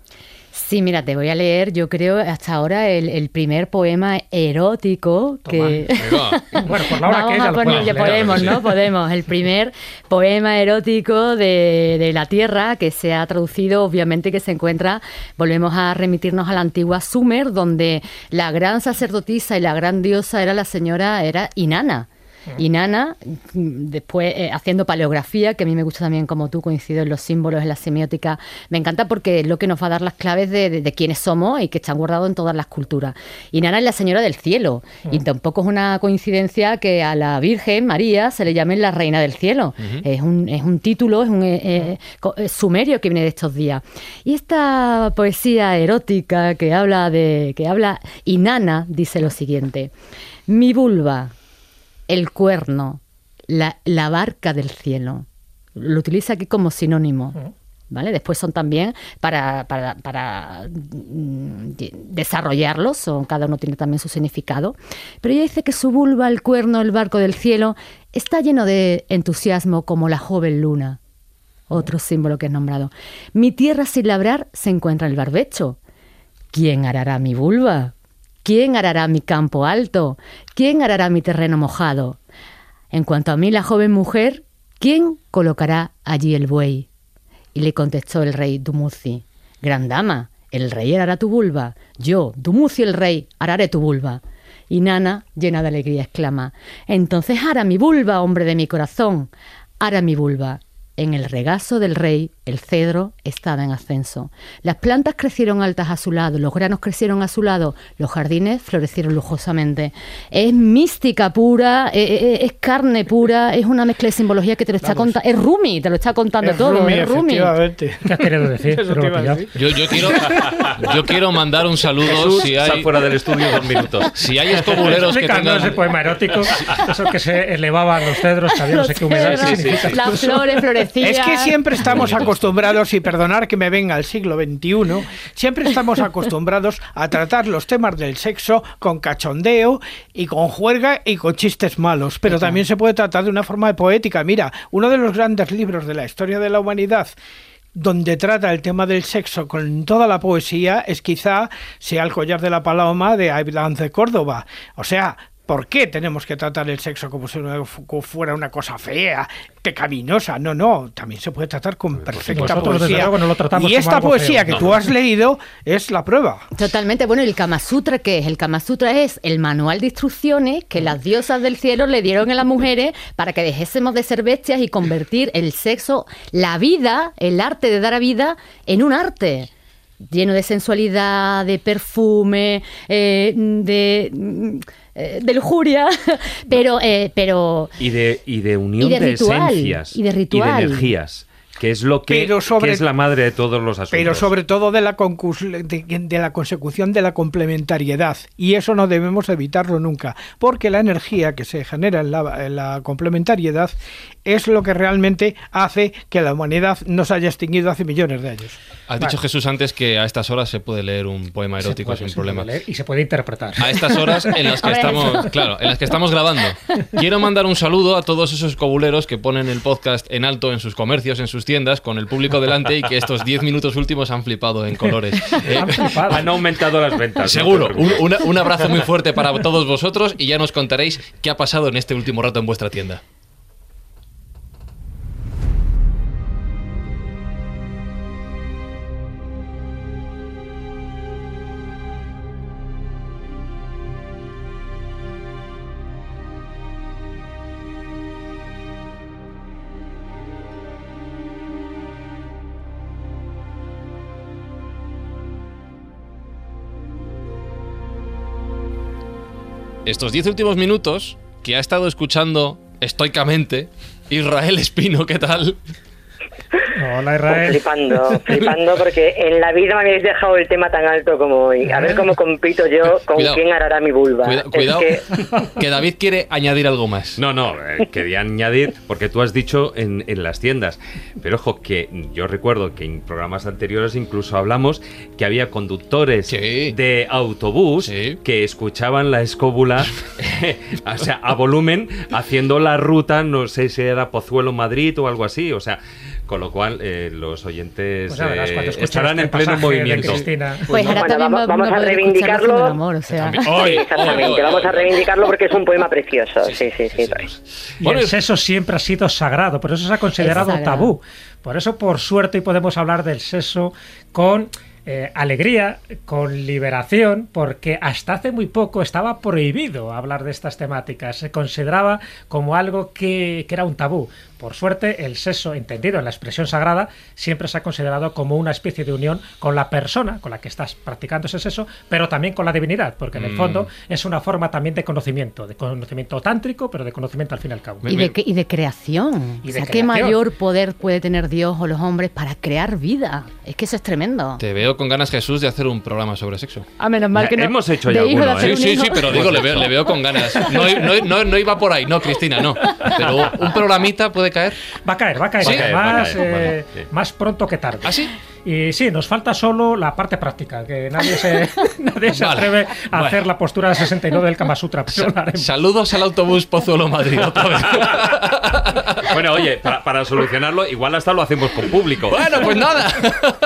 Sí, mira, te voy a leer, yo creo, hasta ahora el, primer poema erótico que... bueno, por la hora que ya podemos, ¿no? Podemos. El primer poema erótico de, de, la Tierra que se ha traducido, obviamente, que se encuentra, volvemos a remitirnos a la antigua Sumer, donde la gran sacerdotisa y la gran diosa era la señora, era Inanna. Y Nana, mm, después eh, haciendo paleografía, que a mí me gusta también como tú, coincido en los símbolos, en la semiótica, me encanta porque es lo que nos va a dar las claves de, de, de quiénes somos y que están guardados en todas las culturas. Y Nana es la señora del cielo, y tampoco es una coincidencia que a la Virgen María se le llame la reina del cielo. es, un, es un título, es un eh, eh, sumerio que viene de estos días. Y esta poesía erótica que habla de, que habla, y Nana dice lo siguiente: Mi vulva, el cuerno, la, la barca del cielo. Lo utiliza aquí como sinónimo. ¿Vale? Después son también para, para, para mm, de- desarrollarlos, son, cada uno tiene también su significado. Pero ella dice que su vulva, el cuerno, el barco del cielo, está lleno de entusiasmo como la joven luna. Otro símbolo que es nombrado. Mi tierra sin labrar se encuentra el barbecho. ¿Quién arará mi vulva? ¿Quién arará mi campo alto? ¿Quién arará mi terreno mojado? En cuanto a mí, la joven mujer, ¿quién colocará allí el buey? Y le contestó el rey Dumuzi, Gran dama, el rey arará tu vulva, yo, Dumuzi el rey, araré tu vulva. Y Nana, llena de alegría, exclama, Entonces ara mi vulva, hombre de mi corazón, ara mi vulva. En el regazo del rey, el cedro estaba en ascenso. Las plantas crecieron altas a su lado, los granos crecieron a su lado, los jardines florecieron lujosamente. Es mística pura, eh, eh, es carne pura, es una mezcla de simbología que te lo está contando. Es Rumi, te lo está contando Es todo. Rumi, es Rumi. efectivamente. ¿Qué has querido decir? Eso Pero te lo iba a he pillado. decir. Yo, yo quiero, yo quiero mandar un saludo Jesús si está hay, fuera del estudio dos minutos. si hay escobuleros que Explicando ese tengan... poema erótico, eso que se elevaban los cedros, había no sé qué humedad. ¿qué Los significa cedros, Las eso? flores Es que siempre estamos acostumbrados, y perdonar que me venga al siglo XXI, siempre estamos acostumbrados a tratar los temas del sexo con cachondeo y con juerga y con chistes malos, pero también se puede tratar de una forma poética. Mira, uno de los grandes libros de la historia de la humanidad donde trata el tema del sexo con toda la poesía es quizá sea el collar de la paloma de Abraham de Córdoba. O sea, ¿por qué tenemos que tratar el sexo como si fuera una cosa fea, pecaminosa? No, no, también se puede tratar con perfecta nosotros, poesía. luego, no lo tratamos y esta poesía feo. que tú has leído es la prueba. Totalmente. Bueno, ¿y el Kama Sutra qué es? El Kama Sutra es el manual de instrucciones que las diosas del cielo le dieron a las mujeres para que dejésemos de ser bestias y convertir el sexo, la vida, el arte de dar a vida, en un arte lleno de sensualidad, de perfume, eh, de, mm, eh, de lujuria, pero, eh, pero Y de, y de unión Y de de, ritual, esencias y de ritual. energías, que es lo que, Pero sobre- que es la madre de todos los asuntos. Pero sobre todo de la, concus- de, de la consecución de la complementariedad. Y eso no debemos evitarlo nunca, porque la energía que se genera en la, en la complementariedad es lo que realmente hace que la humanidad no se haya extinguido hace millones de años. Has dicho Jesús antes que a estas horas se puede leer un poema erótico puede- sin problema. leer Y se puede interpretar. A estas horas en las que estamos, claro, en las que estamos grabando. Quiero mandar un saludo a todos esos cobuleros que ponen el podcast en alto en sus comercios, en sus tiendas, con el público delante y que estos 10 minutos últimos han flipado en colores. Eh, Han flipado. Han aumentado las ventas. Seguro, una- un abrazo muy fuerte para todos vosotros y ya nos contaréis qué ha pasado en este último rato en vuestra tienda. Estos 10 últimos minutos que ha estado escuchando estoicamente Israel Espino, ¿qué tal? Hola, Pues Israel. flipando, flipando, porque en la vida me habéis dejado el tema tan alto como hoy. A ver cómo compito yo con Cuidado. quién arará mi vulva. Cuida- cuidado, que- que David quiere añadir algo más. No, no, eh, quería añadir, porque tú has dicho en, en las tiendas, pero ojo, que yo recuerdo que en programas anteriores incluso hablamos que había conductores Sí. de autobús Sí. que escuchaban la escóbula, o sea, a volumen, haciendo la ruta, no sé si era Pozuelo-Madrid o algo así, o sea, con lo cual eh, los oyentes Pues verás, eh, estarán este en pleno movimiento. Cristina. Pues ahora Bueno, también vamos- a reivindicarlo. amor, o sea. Oye, exactamente, vamos a reivindicarlo porque es un poema precioso. Sí, sí, sí. Y Bueno, el sexo siempre ha sido sagrado, por eso se ha considerado tabú. Por eso, por suerte, hoy podemos hablar del sexo con eh, alegría, con liberación, porque hasta hace muy poco estaba prohibido hablar de estas temáticas. Se consideraba como algo que, que era un tabú. Por suerte, el sexo, entendido en la expresión sagrada, siempre se ha considerado como una especie de unión con la persona con la que estás practicando ese sexo, pero también con la divinidad, porque en el Mm. fondo es una forma también de conocimiento, de conocimiento tántrico, pero de conocimiento al fin y al cabo. Y de, y de creación. Y o de sea, ¿qué creación. mayor poder puede tener Dios o los hombres para crear vida? Es que eso es tremendo. Te veo con ganas, Jesús, de hacer un programa sobre sexo. A menos mal que no. Hemos hecho ya alguno, ¿eh? Sí, sí, pero digo, le veo, le veo con ganas. No, no, no, no iba por ahí, no, Cristina, no. Pero un programita puede caer. Va a caer, va a caer, Sí. va a caer, Va a más, caer, vale, sí. más pronto que tarde. ¿Ah, sí? Y sí, nos falta solo la parte práctica, que nadie se, nadie se Vale, atreve a vale. hacer la postura de 69 del Kama Sutra. haremos. Saludos al autobús Pozuelo Madrid otra vez. Bueno, oye, para, para solucionarlo, igual hasta lo hacemos con público. Bueno, pues nada.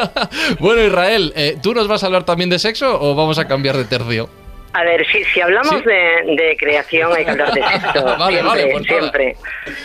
Bueno, Israel, eh, ¿tú nos vas a hablar también de sexo o vamos a cambiar de tercio? A ver, si, si hablamos ¿Sí? de, de creación hay que hablar de sexo. Vale, siempre, vale, pues siempre.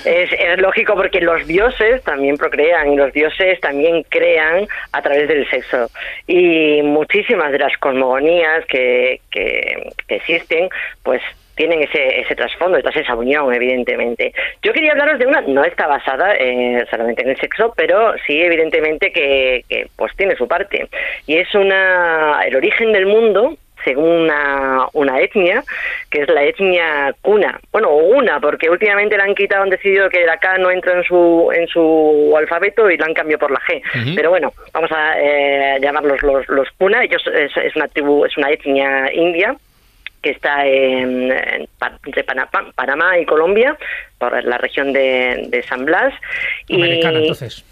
Es, es lógico porque los dioses también procrean y los dioses también crean a través del sexo. Y muchísimas de las cosmogonías que, que, que existen, pues tienen ese, ese trasfondo, detrás esa unión, evidentemente. Yo quería hablaros de una, no está basada eh, solamente en el sexo, pero sí, evidentemente, que, que pues tiene su parte. Y es una el origen del mundo según una, una etnia, que es la etnia cuna. Bueno, o una, porque últimamente la han quitado, han decidido que la K no entra en su, en su alfabeto y la han cambiado por la G. Pero bueno, vamos a eh, llamarlos los, los cuna. Ellos es, es una tribu, es una etnia india que está en, entre Pana- Pa- Panamá y Colombia, por la región de, de San Blas. Y, Americana, entonces.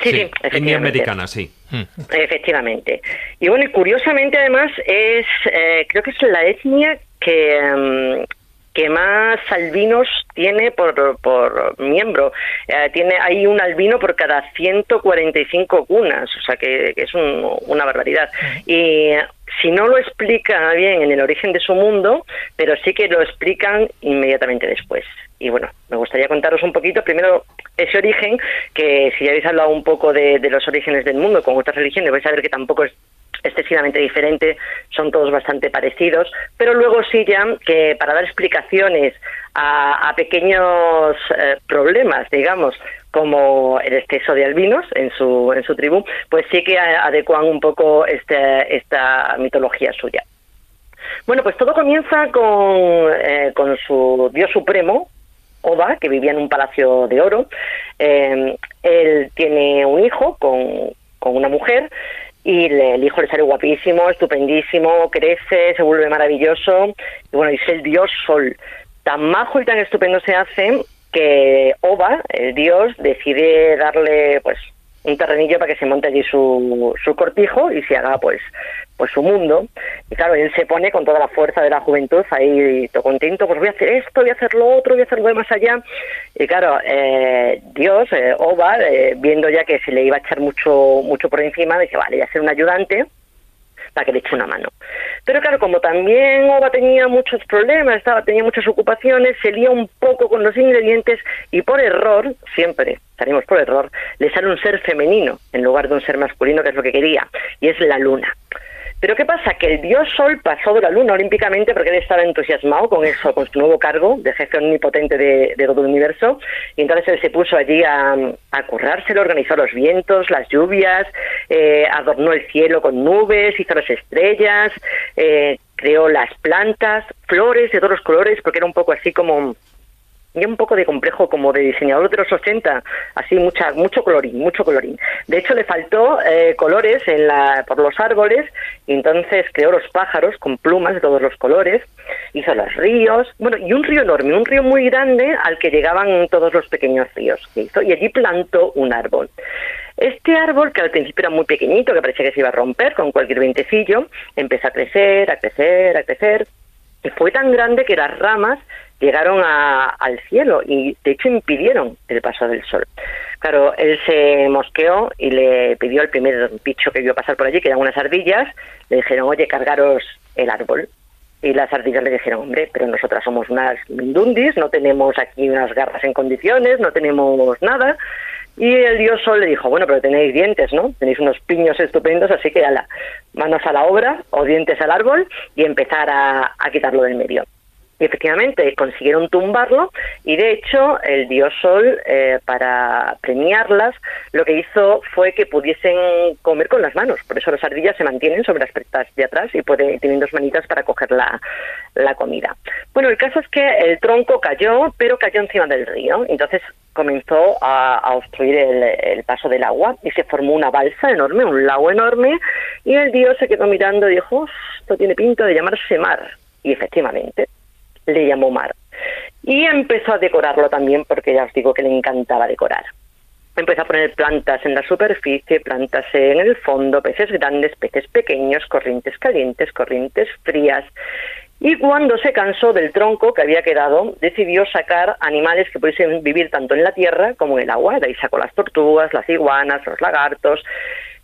Sí, sí, India efectivamente. americana, sí. Hmm. Efectivamente. Y bueno, y curiosamente además es, eh, creo que es la etnia que, mm, que más albinos tiene por, por miembro. Eh, tiene Hay un albino por cada 145 cunas, o sea que, que es un- una barbaridad. Y si no lo explica bien en el origen de su mundo, pero sí que lo explican inmediatamente después. Y bueno, me gustaría contaros un poquito, primero, ese origen, que si ya habéis hablado un poco de, los orígenes del mundo con otras religiones, vais a ver que tampoco es excesivamente diferente, son todos bastante parecidos, pero luego sí ya que para dar explicaciones a, a pequeños eh, problemas, digamos, como el exceso de albinos en su, en su tribu, pues sí que adecuan un poco este, esta mitología suya. Bueno, pues todo comienza con, eh, con su dios supremo, Oba, que vivía en un palacio de oro. Eh, él tiene un hijo con, con una mujer y el hijo le sale guapísimo, estupendísimo, crece, se vuelve maravilloso y bueno, es el dios sol. Tan majo y tan estupendo se hace que Oba, el dios, decide darle pues un terrenillo para que se monte allí su, su cortijo y se haga pues pues su mundo. Y claro él se pone con toda la fuerza de la juventud ahí todo contento pues voy a hacer esto voy a hacer lo otro voy a hacer lo de más allá. Y claro eh, Dios eh, Oba eh, viendo ya que se le iba a echar mucho mucho por encima dice vale voy a ser un ayudante para que le eche una mano. Pero claro, como también Oba tenía muchos problemas, estaba, tenía muchas ocupaciones, se lía un poco con los ingredientes y por error, siempre salimos por error, le sale un ser femenino en lugar de un ser masculino, que es lo que quería, y es la luna. Pero ¿qué pasa? Que el dios Sol pasó de la luna olímpicamente porque él estaba entusiasmado con eso, con su nuevo cargo de jefe omnipotente de, de todo el universo, y entonces él se puso allí a, a currárselo, organizó los vientos, las lluvias, eh, adornó el cielo con nubes, hizo las estrellas, eh, creó las plantas, flores de todos los colores, porque era un poco así como un poco de complejo como de diseñador de los 80, así mucha, mucho colorín, mucho colorín. De hecho, le faltó eh, colores en la, por los árboles entonces creó los pájaros con plumas de todos los colores, hizo los ríos, bueno, y un río enorme, un río muy grande al que llegaban todos los pequeños ríos que hizo, y allí plantó un árbol. Este árbol, que al principio era muy pequeñito, que parecía que se iba a romper con cualquier vientecillo, empezó a crecer, a crecer, a crecer, y fue tan grande que las ramas llegaron a- al cielo y de hecho impidieron el paso del sol. Claro, él se mosqueó y le pidió al primer bicho que vio pasar por allí, que eran unas ardillas, le dijeron, oye, cargaros el árbol. Y las ardillas le dijeron, hombre, pero nosotras somos unas mindundis, no tenemos aquí unas garras en condiciones, no tenemos nada. Y el dios Sol le dijo, bueno, pero tenéis dientes, ¿no? Tenéis unos piños estupendos, así que a la, manos a la obra o dientes al árbol y empezar a quitarlo del medio. Y efectivamente consiguieron tumbarlo y de hecho el dios Sol, eh, para premiarlas, lo que hizo fue que pudiesen comer con las manos. Por eso las ardillas se mantienen sobre las patas de atrás y pueden, tienen dos manitas para coger la, comida. Bueno, el caso es que el tronco cayó, pero cayó encima del río. Entonces comenzó a, obstruir el, el, paso del agua y se formó una balsa enorme, un lago enorme, y el dios se quedó mirando y dijo, esto tiene pinta de llamarse mar. Y efectivamente, le llamó mar. Y empezó a decorarlo también porque ya os digo que le encantaba decorar. Empezó a poner plantas en la superficie, plantas en el fondo, peces grandes, peces pequeños, corrientes calientes, corrientes frías. Y cuando se cansó del tronco que había quedado, decidió sacar animales que pudiesen vivir tanto en la tierra como en el agua. De ahí sacó las tortugas, las iguanas, los lagartos.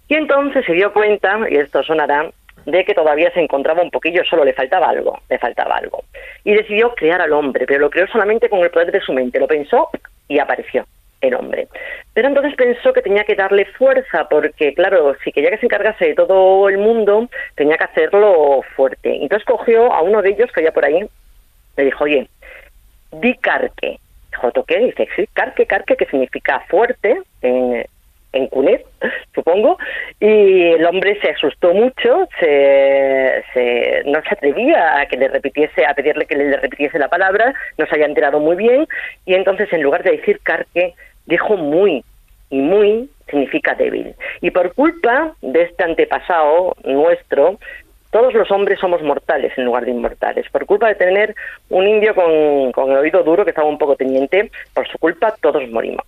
Y entonces se dio cuenta, y esto sonará, de que todavía se encontraba un poquillo, solo le faltaba algo, le faltaba algo. Y decidió crear al hombre, pero lo creó solamente con el poder de su mente, lo pensó y apareció el hombre. Pero entonces pensó que tenía que darle fuerza, porque claro, si quería que se encargase de todo el mundo, tenía que hacerlo fuerte. Entonces cogió a uno de ellos que había por ahí, le dijo, oye, di carque. Dijo, ¿qué? Dice, sí, carque, carque, que significa fuerte en, en Cunet, supongo, y el hombre se asustó mucho, se, se, no se atrevía a que le repitiese, a pedirle que le repitiese la palabra, no se había enterado muy bien, y entonces en lugar de decir carque, dijo muy, y muy significa débil. Y por culpa de este antepasado nuestro, todos los hombres somos mortales en lugar de inmortales. Por culpa de tener un indio con, con el oído duro que estaba un poco teniente, por su culpa todos morimos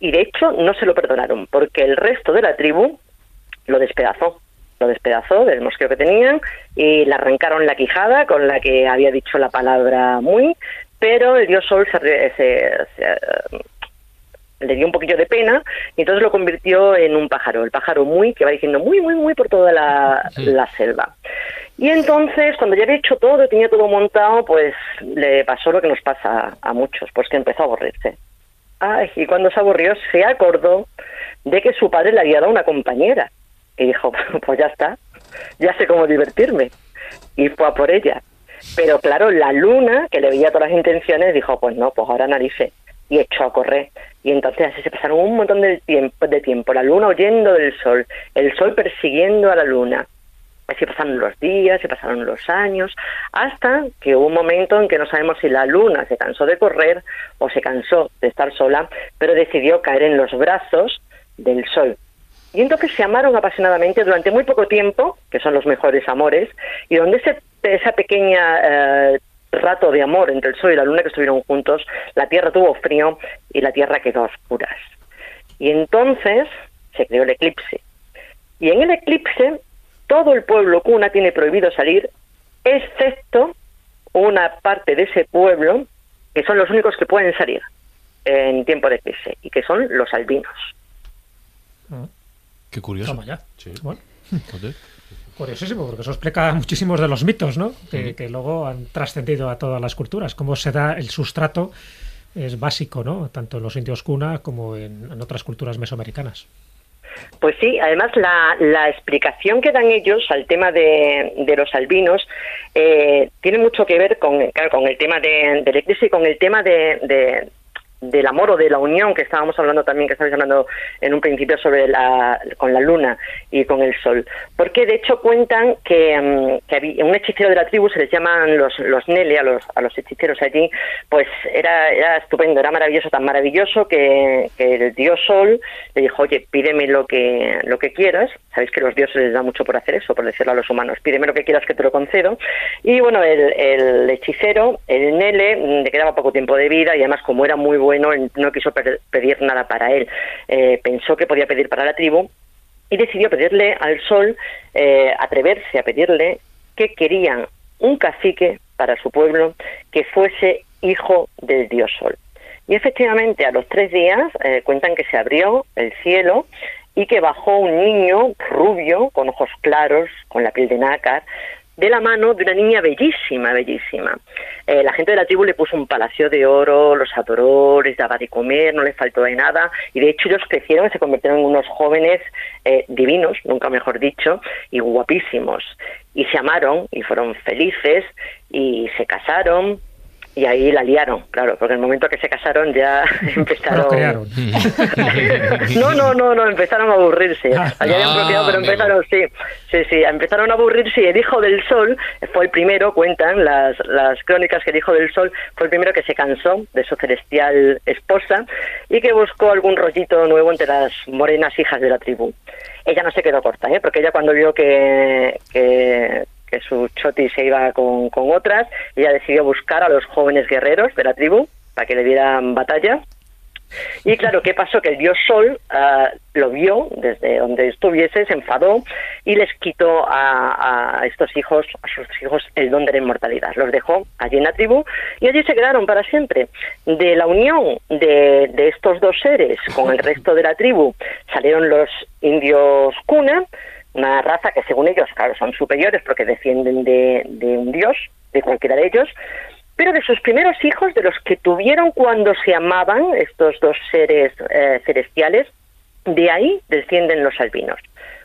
y de hecho no se lo perdonaron porque el resto de la tribu lo despedazó. Lo despedazó del mosqueo que tenían y le arrancaron la quijada con la que había dicho la palabra muy, pero el dios Sol se, le dio un poquillo de pena y entonces lo convirtió en un pájaro, el pájaro muy, que va diciendo muy, muy, muy por toda la, la selva. Y entonces, cuando ya había hecho todo, tenía todo montado, pues le pasó lo que nos pasa a muchos, pues que empezó a aburrirse y cuando se aburrió se acordó de que su padre le había dado una compañera. Y dijo, pues ya está, ya sé cómo divertirme. Y fue a por ella. Pero claro, la luna, que le veía todas las intenciones, dijo, pues no, pues ahora narice. Y echó a correr. Y entonces así se pasaron un montón de tiempo, de tiempo. La luna huyendo del sol, el sol persiguiendo a la luna. Así pasaron los días, se pasaron los años, hasta que hubo un momento en que no sabemos si la luna se cansó de correr o se cansó de estar sola, pero decidió caer en los brazos del sol. Y entonces se amaron apasionadamente durante muy poco tiempo, que son los mejores amores, y donde ese, esa pequeña eh, rato de amor entre el sol y la luna que estuvieron juntos, la tierra tuvo frío y la tierra quedó a oscuras. Y entonces se creó el eclipse. Y en el eclipse todo el pueblo cuna tiene prohibido salir, excepto una parte de ese pueblo que son los únicos que pueden salir en tiempo de crisis y que son los albinos. Ah. Qué curioso. Curiosísimo, porque eso explica muchísimos de los mitos, ¿no? Que, luego han trascendido a todas las culturas. Cómo se da el sustrato es básico, ¿no? Tanto en los indios cuna como en otras culturas mesoamericanas. Pues sí, además la, la, explicación que dan ellos al tema de, de los albinos eh, tiene mucho que ver con, con el tema de, del y con el tema de, del amor o de la unión que estábamos hablando también, que estabais hablando en un principio sobre la, con la luna y con el sol. Porque de hecho cuentan que, mm, que un hechicero de la tribu, se les llaman los, los Nele, a los, a los hechiceros allí, pues era, era estupendo, era maravilloso, tan maravilloso que, que el dios sol le dijo, oye, pídeme lo que, lo que quieras. Sabéis que los dioses les da mucho por hacer eso, por decirlo a los humanos, pídeme lo que quieras que te lo concedo. Y bueno, el, hechicero, el Nele, mm, le quedaba poco tiempo de vida y además como era muy bueno, no quiso pedir nada para él. Eh, pensó que podía pedir para la tribu y decidió pedirle al sol, eh, atreverse a pedirle que querían un cacique para su pueblo que fuese hijo del dios sol. Y efectivamente, a los tres días eh, cuentan que se abrió el cielo y que bajó un niño rubio, con ojos claros, con la piel de nácar, de la mano de una niña bellísima, bellísima. Eh, la gente de la tribu le puso un palacio de oro, los adoró, les daba de comer, no les faltó de nada, y de hecho ellos crecieron y se convirtieron en unos jóvenes eh, divinos, nunca mejor dicho, y guapísimos. Y se amaron y fueron felices y se casaron y ahí la liaron, claro, porque en el momento que se casaron ya empezaron. no, no, no, no, empezaron a aburrirse. Ah, habían ah, pero empezaron, sí, sí, sí, empezaron a aburrirse y el hijo del sol fue el primero, cuentan las, las crónicas que el hijo del sol fue el primero que se cansó de su celestial esposa y que buscó algún rollito nuevo entre las morenas hijas de la tribu. Ella no se quedó corta, ¿eh? porque ella cuando vio que, que que su choti se iba con, con otras, ella decidió buscar a los jóvenes guerreros de la tribu para que le dieran batalla y claro, ¿qué pasó? Que el dios Sol ah, lo vio desde donde estuviese, se enfadó y les quitó a, a, estos hijos, a sus hijos, el don de la inmortalidad. Los dejó allí en la tribu y allí se quedaron para siempre. De la unión de, de estos dos seres con el resto de la tribu salieron los indios Kuna, una raza que según ellos, claro, son superiores porque defienden de, un dios, de cualquiera de ellos, pero de sus primeros hijos, de los que tuvieron cuando se amaban estos dos seres eh, celestiales, de ahí descienden los albinos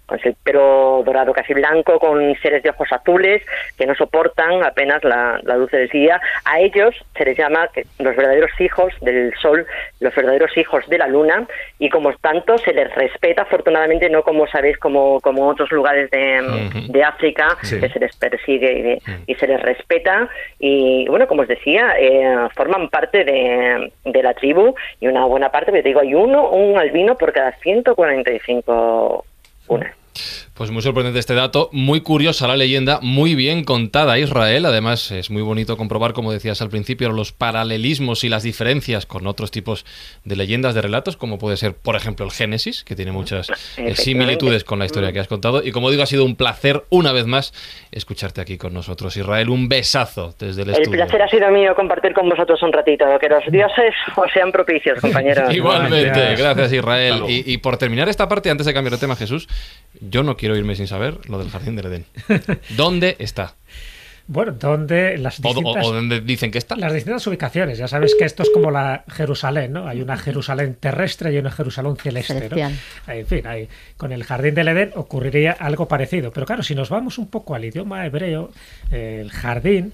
con el pelo dorado casi blanco, con seres de ojos azules que no soportan apenas la, luz del día. A ellos se les llama los verdaderos hijos del sol, los verdaderos hijos de la luna, y como tanto se les respeta, afortunadamente no como sabéis, como, como otros lugares de, África, que se les persigue y, se les respeta. Y bueno, como os decía, eh, forman parte de, de, la tribu y una buena parte, pero digo, hay uno, un albino por cada 145 una. Pues muy sorprendente este dato, muy curiosa la leyenda, muy bien contada Israel. Además, es muy bonito comprobar, como decías al principio, los paralelismos y las diferencias con otros tipos de leyendas, de relatos, como puede ser, por ejemplo, el Génesis, que tiene muchas eh, similitudes con la historia que has contado. Y como digo, ha sido un placer una vez más escucharte aquí con nosotros. Israel, un besazo desde el, estudio. El placer ha sido mío compartir con vosotros un ratito. Que los dioses os sean propicios, compañeros. Igualmente, gracias, Israel. Y, y por terminar esta parte, antes de cambiar de tema, Jesús, yo no quiero irme sin saber lo del jardín del Edén. ¿Dónde está? Bueno, ¿dónde las distintas, o, dónde dicen que está. Las distintas ubicaciones. Ya sabes que esto es como la Jerusalén, ¿no? Hay una Jerusalén terrestre y una Jerusalén celeste, ¿no? En fin, con el jardín del Edén ocurriría algo parecido. Pero claro, si nos vamos un poco al idioma hebreo, el jardín,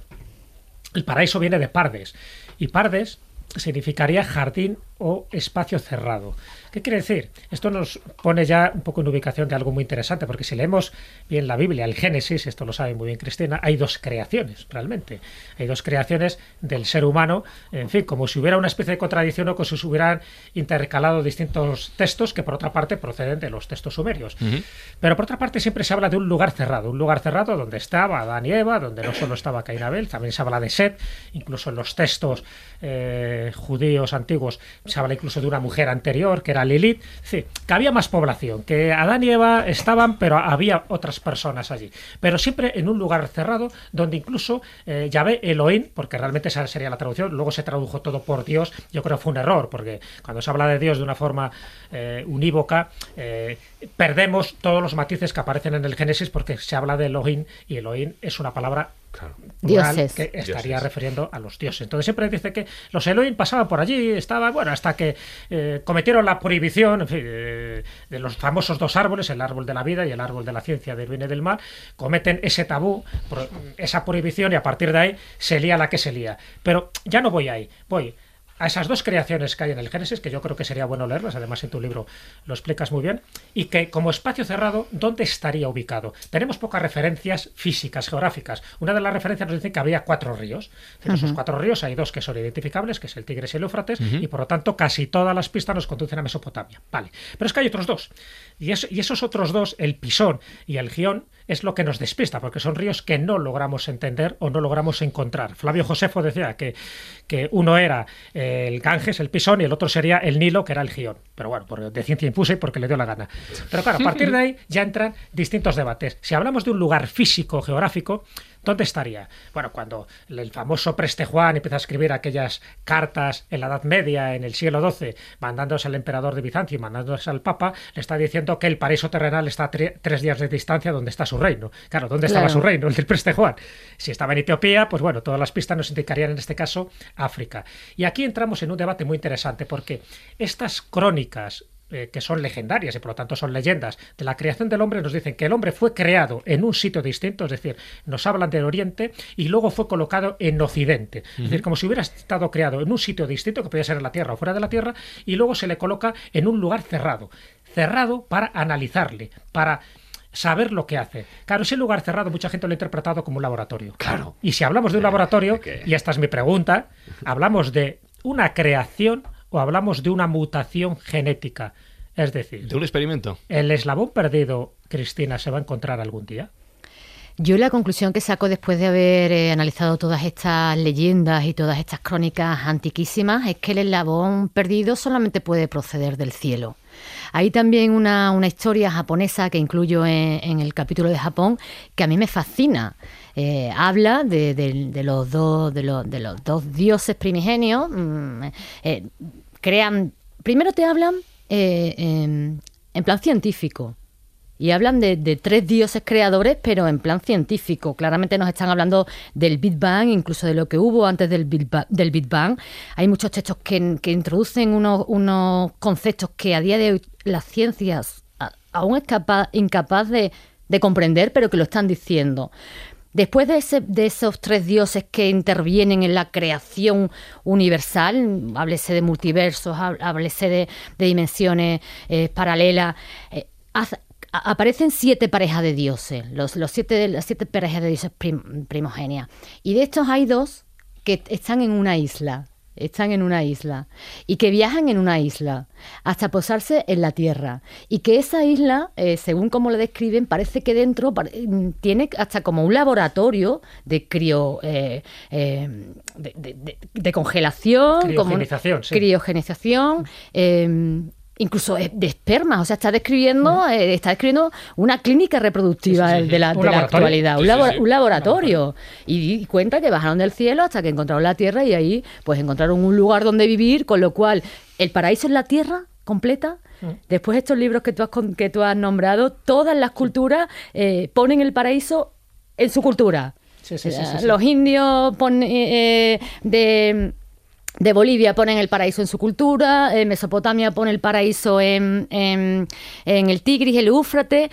el paraíso viene de Pardes. Y Pardes significaría jardín o espacio cerrado. ¿Qué quiere decir? Esto nos pone ya un poco en ubicación de algo muy interesante, porque si leemos bien la Biblia, el Génesis, esto lo sabe muy bien Cristina, hay dos creaciones, realmente. Hay dos creaciones del ser humano, en fin, como si hubiera una especie de contradicción o como si se hubieran intercalado distintos textos que por otra parte proceden de los textos sumerios. Pero por otra parte siempre se habla de un lugar cerrado, un lugar cerrado donde estaba Adán y Eva, donde no solo estaba Caín Abel, también se habla de Set, incluso en los textos eh, judíos antiguos se habla incluso de una mujer anterior que era Lilith, sí, que había más población, que Adán y Eva estaban, pero había otras personas allí. Pero siempre en un lugar cerrado, donde incluso eh, Yahvé Elohim, porque realmente esa sería la traducción, luego se tradujo todo por Dios, yo creo que fue un error, porque cuando se habla de Dios de una forma eh, unívoca, eh, perdemos todos los matices que aparecen en el Génesis porque se habla de Elohim y Elohim es una palabra Dioses. que estaría refiriendo a los dioses. Entonces siempre dice que los Elohim pasaban por allí, estaba bueno, hasta que eh, cometieron la prohibición de los famosos dos árboles, el árbol de la vida y el árbol de la ciencia del bien y del mal, cometen ese tabú, esa prohibición y a partir de ahí se lía la que se lía. Pero ya no voy ahí, voy a esas dos creaciones que hay en el Génesis, que yo creo que sería bueno leerlas, además en tu libro lo explicas muy bien, y que como espacio cerrado, ¿dónde estaría ubicado? Tenemos pocas referencias físicas, geográficas. Una de las referencias nos dice que había cuatro ríos. En esos cuatro ríos hay dos que son identificables, que es el Tigres y el Éufrates, y por lo tanto casi todas las pistas nos conducen a Mesopotamia. Vale. Pero es que hay otros dos. Y, y esos otros dos, el Pisón y el Gión, es lo que nos despista, porque son ríos que no logramos entender o no logramos encontrar. Flavio Josefo decía que, que uno era el Ganges, el Pisón, y el otro sería el Nilo, que era el Gión. Pero bueno, por, de ciencia impuse y porque le dio la gana. Pero claro, a partir de ahí ya entran distintos debates. Si hablamos de un lugar físico, geográfico, ¿Dónde estaría? Bueno, cuando el famoso Preste Juan empieza a escribir aquellas cartas en la Edad Media, en el siglo XII, mandándose al emperador de Bizancio y mandándose al Papa, le está diciendo que el paraíso terrenal está a tres días de distancia donde está su reino. Claro, ¿dónde estaba su reino? El del Preste Juan. Si estaba en Etiopía, pues bueno, todas las pistas nos indicarían en este caso África. Y aquí entramos en un debate muy interesante porque estas crónicas eh, que son legendarias y por lo tanto son leyendas de la creación del hombre, nos dicen que el hombre fue creado en un sitio distinto, es decir, nos hablan del Oriente y luego fue colocado en Occidente. Es decir, como si hubiera estado creado en un sitio distinto, que podía ser en la Tierra o fuera de la Tierra, y luego se le coloca en un lugar cerrado. Cerrado para analizarle, para saber lo que hace. Claro, ese lugar cerrado mucha gente lo ha interpretado como un laboratorio. Claro. Y si hablamos de un laboratorio, y esta es mi pregunta, hablamos de una creación o hablamos de una mutación genética? Es decir, de un experimento. ¿El eslabón perdido, Cristina, se va a encontrar algún día? Yo la conclusión que saco después de haber eh, analizado todas estas leyendas y todas estas crónicas antiquísimas es que el eslabón perdido solamente puede proceder del cielo. Hay también una, historia japonesa que incluyo en, el capítulo de Japón que a mí me fascina. Eh, habla de, los dos, de, los, dos dioses primigenios. Mm, eh, crean, primero te hablan eh, en, plan científico. Y hablan de, tres dioses creadores, pero en plan científico. Claramente nos están hablando del Big Bang, incluso de lo que hubo antes del Big Bang. Del Big Bang. Hay muchos textos que, introducen unos, conceptos que a día de hoy las ciencias aún es incapaz de, de comprender, pero que lo están diciendo. Después de, ese, de, esos tres dioses que intervienen en la creación universal, háblese de multiversos, háblese de, dimensiones eh, paralelas, eh, aparecen siete parejas de dioses, los, siete, las siete parejas de dioses primogenias. Y de estos hay dos que están en una isla están en una isla y que viajan en una isla hasta posarse en la Tierra. Y que esa isla, eh, según como lo describen, parece que dentro tiene hasta como un laboratorio de crio eh, eh, de, congelación, criogenización, criogenización incluso de esperma, o sea, está describiendo, eh, está describiendo una clínica reproductiva de la, actualidad, un, laboratorio. Y, cuenta que bajaron del cielo hasta que encontraron la Tierra y ahí pues encontraron un lugar donde vivir, con lo cual el paraíso es la Tierra completa. Mm. Después estos libros que tú has, que tú has nombrado, todas las culturas eh, ponen el paraíso en su cultura. Los indios ponen eh, de de Bolivia ponen el paraíso en su cultura, en Mesopotamia pone el paraíso en, en, en el Tigris, el Éufrates,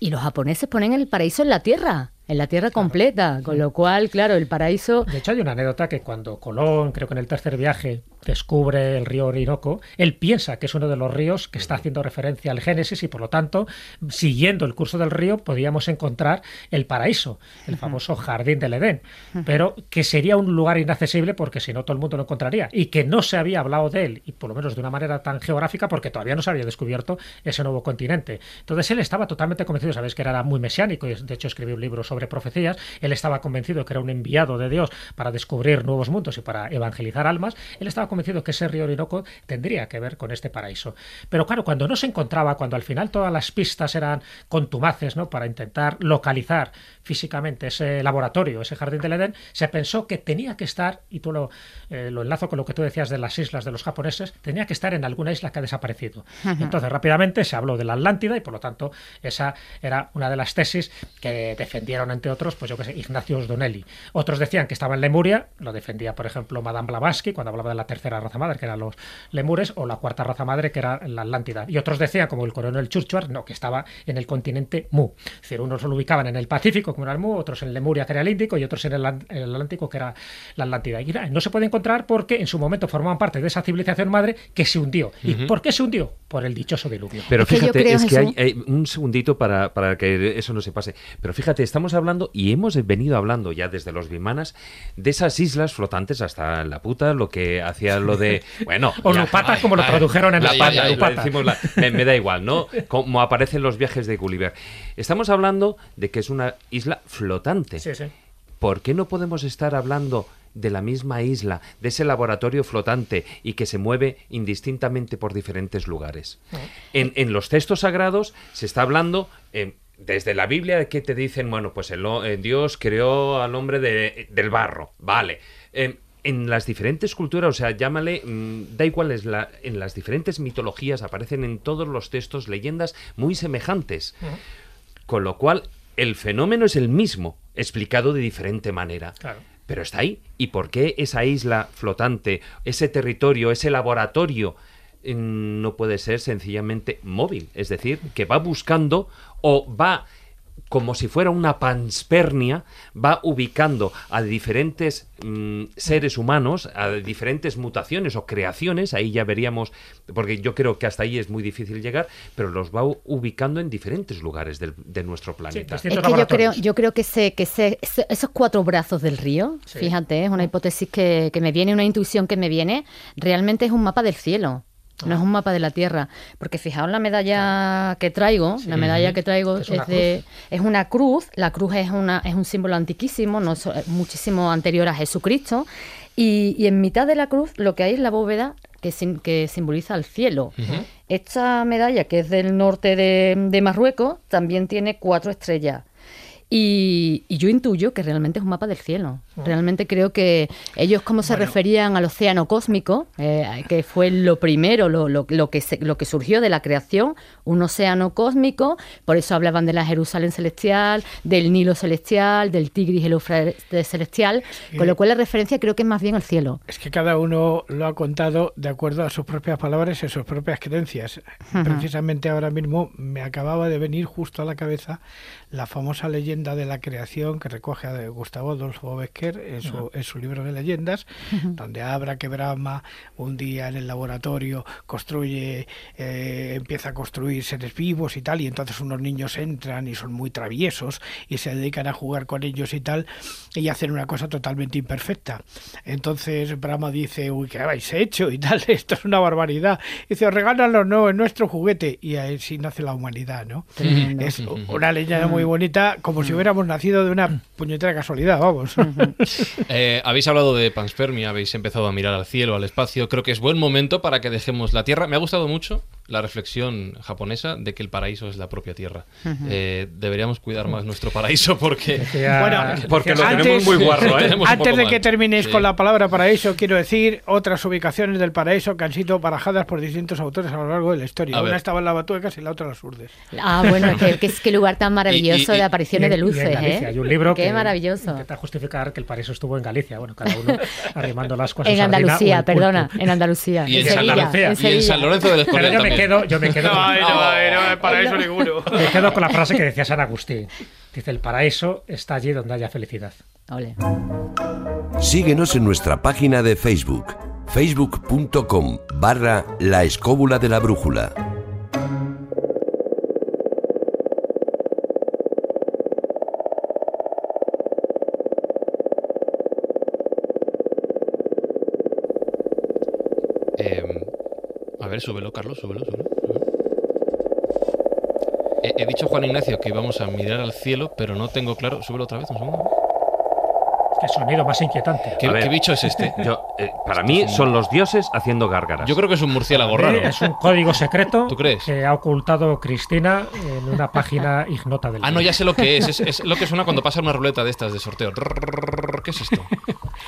y los japoneses ponen el paraíso en la tierra en la tierra completa, con lo cual, claro, el paraíso... De hecho, hay una anécdota que cuando Colón, creo que en el tercer viaje, descubre el río Orinoco, él piensa que es uno de los ríos que está haciendo referencia al Génesis y por lo tanto, siguiendo el curso del río, podríamos encontrar el paraíso, el famoso jardín del Edén, pero que sería un lugar inaccesible porque si no todo el mundo lo encontraría. Y que no se había hablado de él, y por lo menos de una manera tan geográfica porque todavía no se había descubierto ese nuevo continente. Entonces él estaba totalmente convencido, sabéis que era muy mesiánico y de hecho escribió un libro sobre profecías, él estaba convencido que era un enviado de Dios para descubrir nuevos mundos y para evangelizar almas, él estaba convencido que ese río Orinoco tendría que ver con este paraíso. Pero claro, cuando no se encontraba, cuando al final todas las pistas eran contumaces ¿no? para intentar localizar físicamente ese laboratorio, ese jardín del Edén, se pensó que tenía que estar, y tú lo, eh, lo enlazo con lo que tú decías de las islas de los japoneses, tenía que estar en alguna isla que ha desaparecido. Entonces rápidamente se habló de la Atlántida y por lo tanto esa era una de las tesis que defendieron entre otros, pues yo que sé, Ignacio Donelli. Otros decían que estaba en Lemuria, lo defendía por ejemplo Madame Blavatsky cuando hablaba de la tercera raza madre, que eran los lemures, o la cuarta raza madre, que era la Atlántida. Y otros decían, como el coronel Churchill, no, que estaba en el continente Mu. Es decir, unos lo ubicaban en el Pacífico, como era el Mu, otros en Lemuria, que era el Índico, y otros en el, Atlántico, que era la Atlántida. Y no se puede encontrar porque en su momento formaban parte de esa civilización madre que se hundió. ¿Y por qué se hundió? Por el dichoso diluvio. Pero fíjate, es que hay, un segundito para, para que eso no se pase. Pero fíjate, estamos hablando y hemos venido hablando ya desde los Bimanas de esas islas flotantes hasta la puta, lo que hacía lo de bueno. O Lupata, como lo tradujeron en la pata. me, da igual, ¿no? Como aparecen los viajes de Gulliver. Estamos hablando de que es una isla flotante. Sí, sí. ¿Por qué no podemos estar hablando de la misma isla, de ese laboratorio flotante y que se mueve indistintamente por diferentes lugares? En, los textos sagrados se está hablando. Desde la Biblia que te dicen, bueno, pues el, eh, Dios creó al hombre de- del barro, vale. Eh, en las diferentes culturas, o sea, llámale, mm, da igual, es la, en las diferentes mitologías aparecen en todos los textos leyendas muy semejantes. Con lo cual, el fenómeno es el mismo, explicado de diferente manera. Claro. Pero está ahí. ¿Y por qué esa isla flotante, ese territorio, ese laboratorio, no puede ser sencillamente móvil? Es decir, que va buscando o va como si fuera una panspermia, va ubicando a diferentes mm, seres humanos, a diferentes mutaciones o creaciones, ahí ya veríamos, porque yo creo que hasta ahí es muy difícil llegar, pero los va ubicando en diferentes lugares del- de nuestro planeta. distintos Es que yo creo, yo creo que, ese, que ese- esos cuatro brazos del río, Sí. fíjate, es una hipótesis que, que me viene, una intuición que me viene, realmente es un mapa del cielo. No es un mapa de la Tierra, porque fijaos la medalla que traigo, la medalla que traigo Es es, una de, es una cruz, la cruz es una es un símbolo antiquísimo, no so- muchísimo anterior a Jesucristo, y, y en mitad de la cruz lo que hay es la bóveda que, sim- que simboliza el cielo. Esta medalla, que es del norte de, de Marruecos, también tiene cuatro estrellas. Y, y yo intuyo que realmente es un mapa del cielo. Realmente creo que ellos, como se referían al océano cósmico, eh, que fue lo primero, lo, lo- lo que se- lo que surgió de la creación, un océano cósmico, por eso hablaban de la Jerusalén celestial, del Nilo celestial, del Tigris y el Éufrates celestial, con lo cual la referencia creo que es más bien al cielo. Es que cada uno lo ha contado de acuerdo a sus propias palabras y sus propias creencias. Precisamente ahora mismo me acababa de venir justo a la cabeza la famosa leyenda de la creación que recoge a Gustavo Adolfo Becker en su, en su libro de leyendas, donde habla que Brahma un día en el laboratorio construye, eh, empieza a construir seres vivos y tal, y entonces unos niños entran y son muy traviesos y se dedican a jugar con ellos y tal, y hacen una cosa totalmente imperfecta. Entonces Brahma dice, uy, ¿qué habéis hecho? Y tal, esto es una barbaridad. Y dice, regálalo, no, es nuestro juguete. Y así nace la humanidad, ¿no? Tremendo. Es una leyenda muy bonita, como si hubiéramos nacido de una puñetera casualidad, vamos. Eh, habéis hablado de panspermia, habéis empezado a mirar al cielo, al espacio. Creo que es buen momento para que dejemos la Tierra. Me ha gustado mucho la reflexión japonesa de que el paraíso es la propia Tierra. Eh, deberíamos cuidar más nuestro paraíso porque... Bueno, Porque lo Antes- tenemos muy guarro, ¿eh? Antes de mal. que terminéis Sí. con la palabra paraíso, quiero decir otras ubicaciones del paraíso que han sido barajadas por distintos autores a lo largo de la historia. A Una ver. estaba en la Batuecas y la otra en las Urdes. Ah, bueno, que lugar tan maravilloso Y- y- de apariciones de y en luces, Galicia ¿eh? Hay un libro Qué que maravilloso. intenta justificar que el paraíso estuvo en Galicia. Bueno, cada uno arrimando las cosas. En Andalucía, perdona, en Andalucía. Y en en San Lorenzo. en Y en Sevilla. San Lorenzo del Pero Escorial yo me también. Quedo, yo me quedo, con, no, no, paraíso ninguno. me quedo con la frase que decía San Agustín. Dice, el paraíso está allí donde haya felicidad. Ole. Síguenos en nuestra página de Facebook, facebook.com barra la escóbula de la brújula. Eh, a ver, súbelo, Carlos, súbelo, súbelo. súbelo. He, he dicho Juan Ignacio que íbamos a mirar al cielo, pero no tengo claro. Súbelo otra vez, un segundo. Qué sonido más inquietante. ¿Qué, A ver. qué bicho es este? Yo, eh, para mí son los dioses haciendo gárgaras. Yo creo que es un murciélago raro. Es un código secreto ¿Tú crees? que ha ocultado Cristina en una página ignota del Ah, no, ya sé lo que es. es. es lo que suena cuando pasa una ruleta de estas de sorteo. ¿Qué es esto?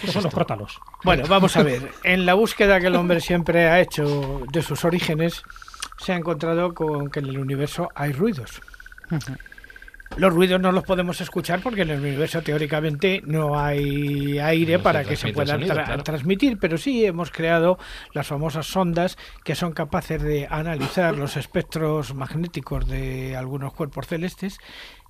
Estos son los crótalos. Bueno, vamos a ver. En la búsqueda que el hombre siempre ha hecho de sus orígenes, se ha encontrado con que en el universo hay ruidos. Los ruidos no los podemos escuchar porque en el universo teóricamente no hay aire No para que se puedan sonido, tra- claro. transmitir, pero sí hemos creado las famosas sondas que son capaces de analizar los espectros magnéticos de algunos cuerpos celestes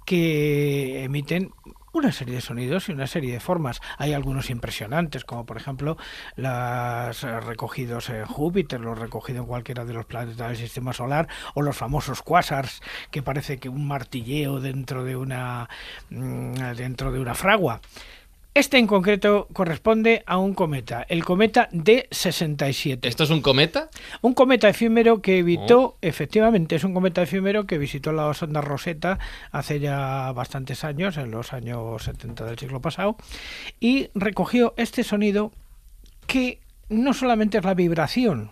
que emiten una serie de sonidos y una serie de formas. Hay algunos impresionantes, como por ejemplo los recogidos en Júpiter, los recogidos en cualquiera de los planetas del sistema solar, o los famosos quasars, que parece que un martilleo dentro de una mm, dentro de una fragua. Este en concreto corresponde a un cometa, el cometa D67. ¿Esto es un cometa? Un cometa efímero que evitó, efectivamente, es un cometa efímero que visitó la sonda Rosetta hace ya bastantes años, en los años 70 del siglo pasado, y recogió este sonido que no solamente es la vibración,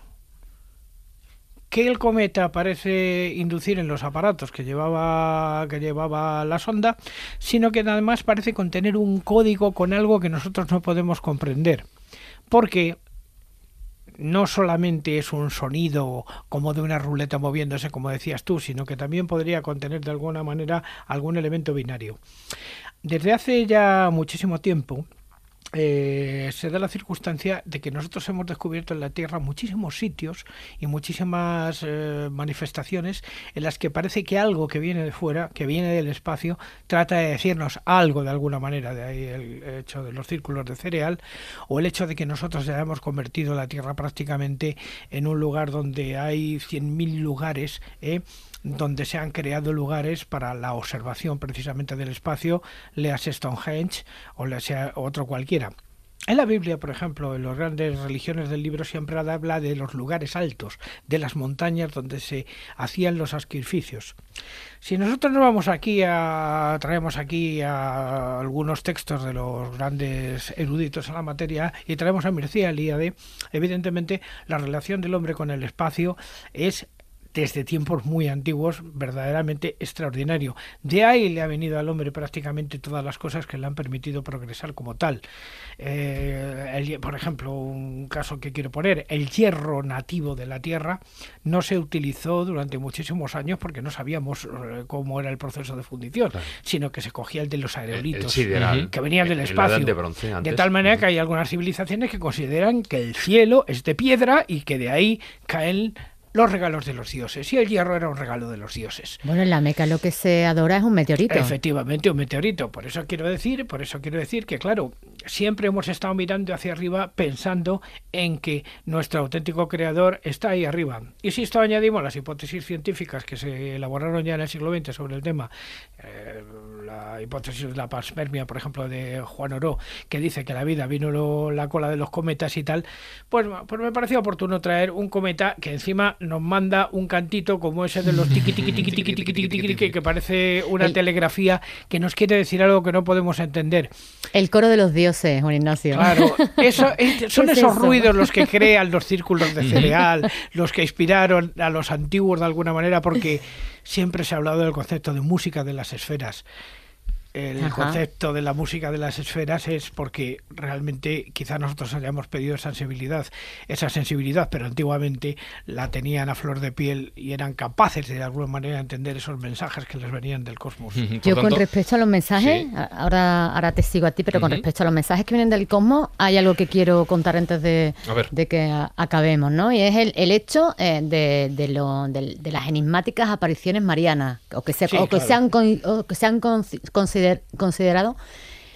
que el cometa parece inducir en los aparatos que llevaba, que llevaba la sonda, sino que además parece contener un código con algo que nosotros no podemos comprender. Porque no solamente es un sonido como de una ruleta moviéndose, como decías tú, sino que también podría contener de alguna manera algún elemento binario. Desde hace ya muchísimo tiempo, eh, se da la circunstancia de que nosotros hemos descubierto en la Tierra muchísimos sitios y muchísimas eh, manifestaciones en las que parece que algo que viene de fuera, que viene del espacio, trata de decirnos algo de alguna manera, de ahí el hecho de los círculos de cereal, o el hecho de que nosotros ya hemos convertido la Tierra prácticamente en un lugar donde hay 100.000 lugares, ¿eh? donde se han creado lugares para la observación precisamente del espacio, leas Stonehenge o le sea otro En la Biblia, por ejemplo, en las grandes religiones del libro siempre habla de los lugares altos, de las montañas donde se hacían los sacrificios. Si nosotros nos vamos aquí a traemos aquí a algunos textos de los grandes eruditos en la materia y traemos a Mircea Eliade, evidentemente la relación del hombre con el espacio es desde tiempos muy antiguos verdaderamente extraordinario. De ahí le ha venido al hombre prácticamente todas las cosas que le han permitido progresar como tal. Eh, por ejemplo, un caso que quiero poner, el hierro nativo de la Tierra no se utilizó durante muchísimos años porque no sabíamos eh, cómo era el proceso de fundición, sino que se cogía el de los aerolitos que venían del espacio. De, de, tal manera que hay algunas civilizaciones que consideran que el cielo es de piedra y que de ahí caen los regalos de los dioses. Y el hierro era un regalo de los dioses. Bueno, en la Meca lo que se adora es un meteorito. Efectivamente, un meteorito. Por eso quiero decir, por eso quiero decir que, claro, siempre hemos estado mirando hacia arriba pensando en que nuestro auténtico creador está ahí arriba. Y si esto añadimos las hipótesis científicas que se elaboraron ya en el siglo XX sobre el tema, eh, la hipótesis de la panspermia, por ejemplo, de Juan Oró, que dice que la vida vino la cola de los cometas y tal, pues, pues me pareció oportuno traer un cometa que encima nos manda un cantito como ese de los tiqui tiqui tiqui tiqui tiqui tiqui tiqui que parece una telegrafía que nos quiere decir algo que no podemos entender. El coro de los dioses, Juan Ignacio. Claro, eso, son esos ruidos los que crean los círculos de cereal, los que inspiraron a los antiguos de alguna manera, porque siempre se ha hablado del concepto de música de las esferas el concepto de la música de las esferas es porque realmente quizá nosotros hayamos pedido sensibilidad, esa sensibilidad, pero antiguamente la tenían a flor de piel y eran capaces de, alguna manera entender esos mensajes que les venían del cosmos. Yo con respecto a los mensajes, ahora, ahora te sigo a ti, pero con respecto a los mensajes que vienen del cosmos, hay algo que quiero contar antes de, de que acabemos, ¿no? Y es el, el hecho eh, de, de, lo, de, las enigmáticas apariciones marianas, o que, se, o que sean, o que sean considerado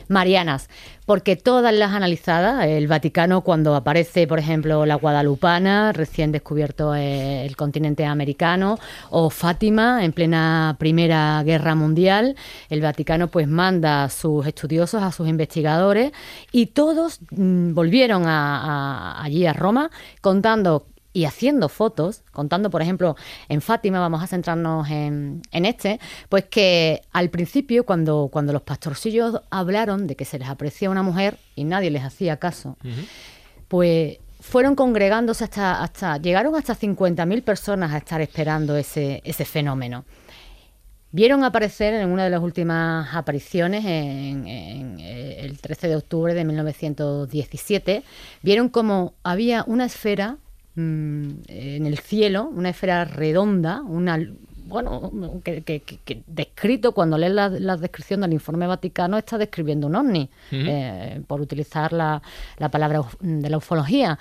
marianas, porque todas las analizadas, el Vaticano cuando aparece, por ejemplo, la Guadalupana, recién descubierto eh, el continente americano, o Fátima en plena Primera Guerra Mundial, el Vaticano pues manda a sus estudiosos, a sus investigadores, y todos mm, volvieron allí a Roma contando y haciendo fotos, contando, por ejemplo, en Fátima, vamos a centrarnos en, este, pues que al principio, cuando, cuando los pastorcillos hablaron de que se les aprecia una mujer y nadie les hacía caso, pues fueron congregándose hasta, hasta llegaron hasta 50.000 personas a estar esperando ese, ese fenómeno. Vieron aparecer en una de las últimas apariciones, en, en, eh, el 13 de octubre de 1917, vieron como había una esfera Mm, en el cielo, una esfera redonda, una bueno, que, descrito cuando lees la, descripción del informe vaticano está describiendo un ovni, eh, por utilizar la, la, palabra de la ufología.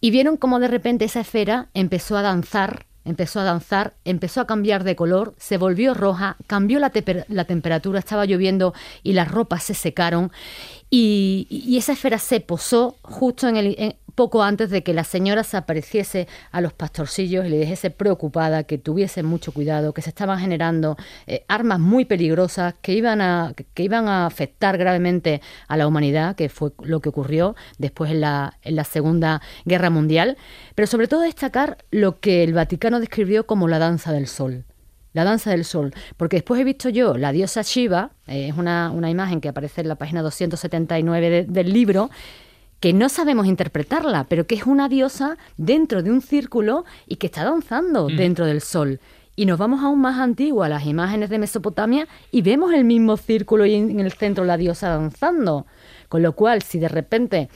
Y vieron cómo de repente esa esfera empezó a danzar, empezó a danzar, empezó a cambiar de color, se volvió roja, cambió la, la temperatura, estaba lloviendo y las ropas se secaron. Y, y esa esfera se posó justo en el, poco antes de que la señora se apareciese a los pastorcillos y le dijese preocupada que tuviesen mucho cuidado, que se estaban generando eh, armas muy peligrosas que iban, a, que iban a afectar gravemente a la humanidad, que fue lo que ocurrió después en la, en la Segunda Guerra Mundial, pero sobre todo destacar lo que el Vaticano describió como la danza del sol la danza del sol, porque después he visto yo la diosa Shiva, eh, es una, una, imagen que aparece en la página 279 del libro, que no sabemos interpretarla, pero que es una diosa dentro de un círculo y que está danzando Mm. dentro del sol. Y nos vamos aún más antiguo a las imágenes de Mesopotamia y vemos el mismo círculo y en el centro la diosa danzando. Con lo cual, si de repente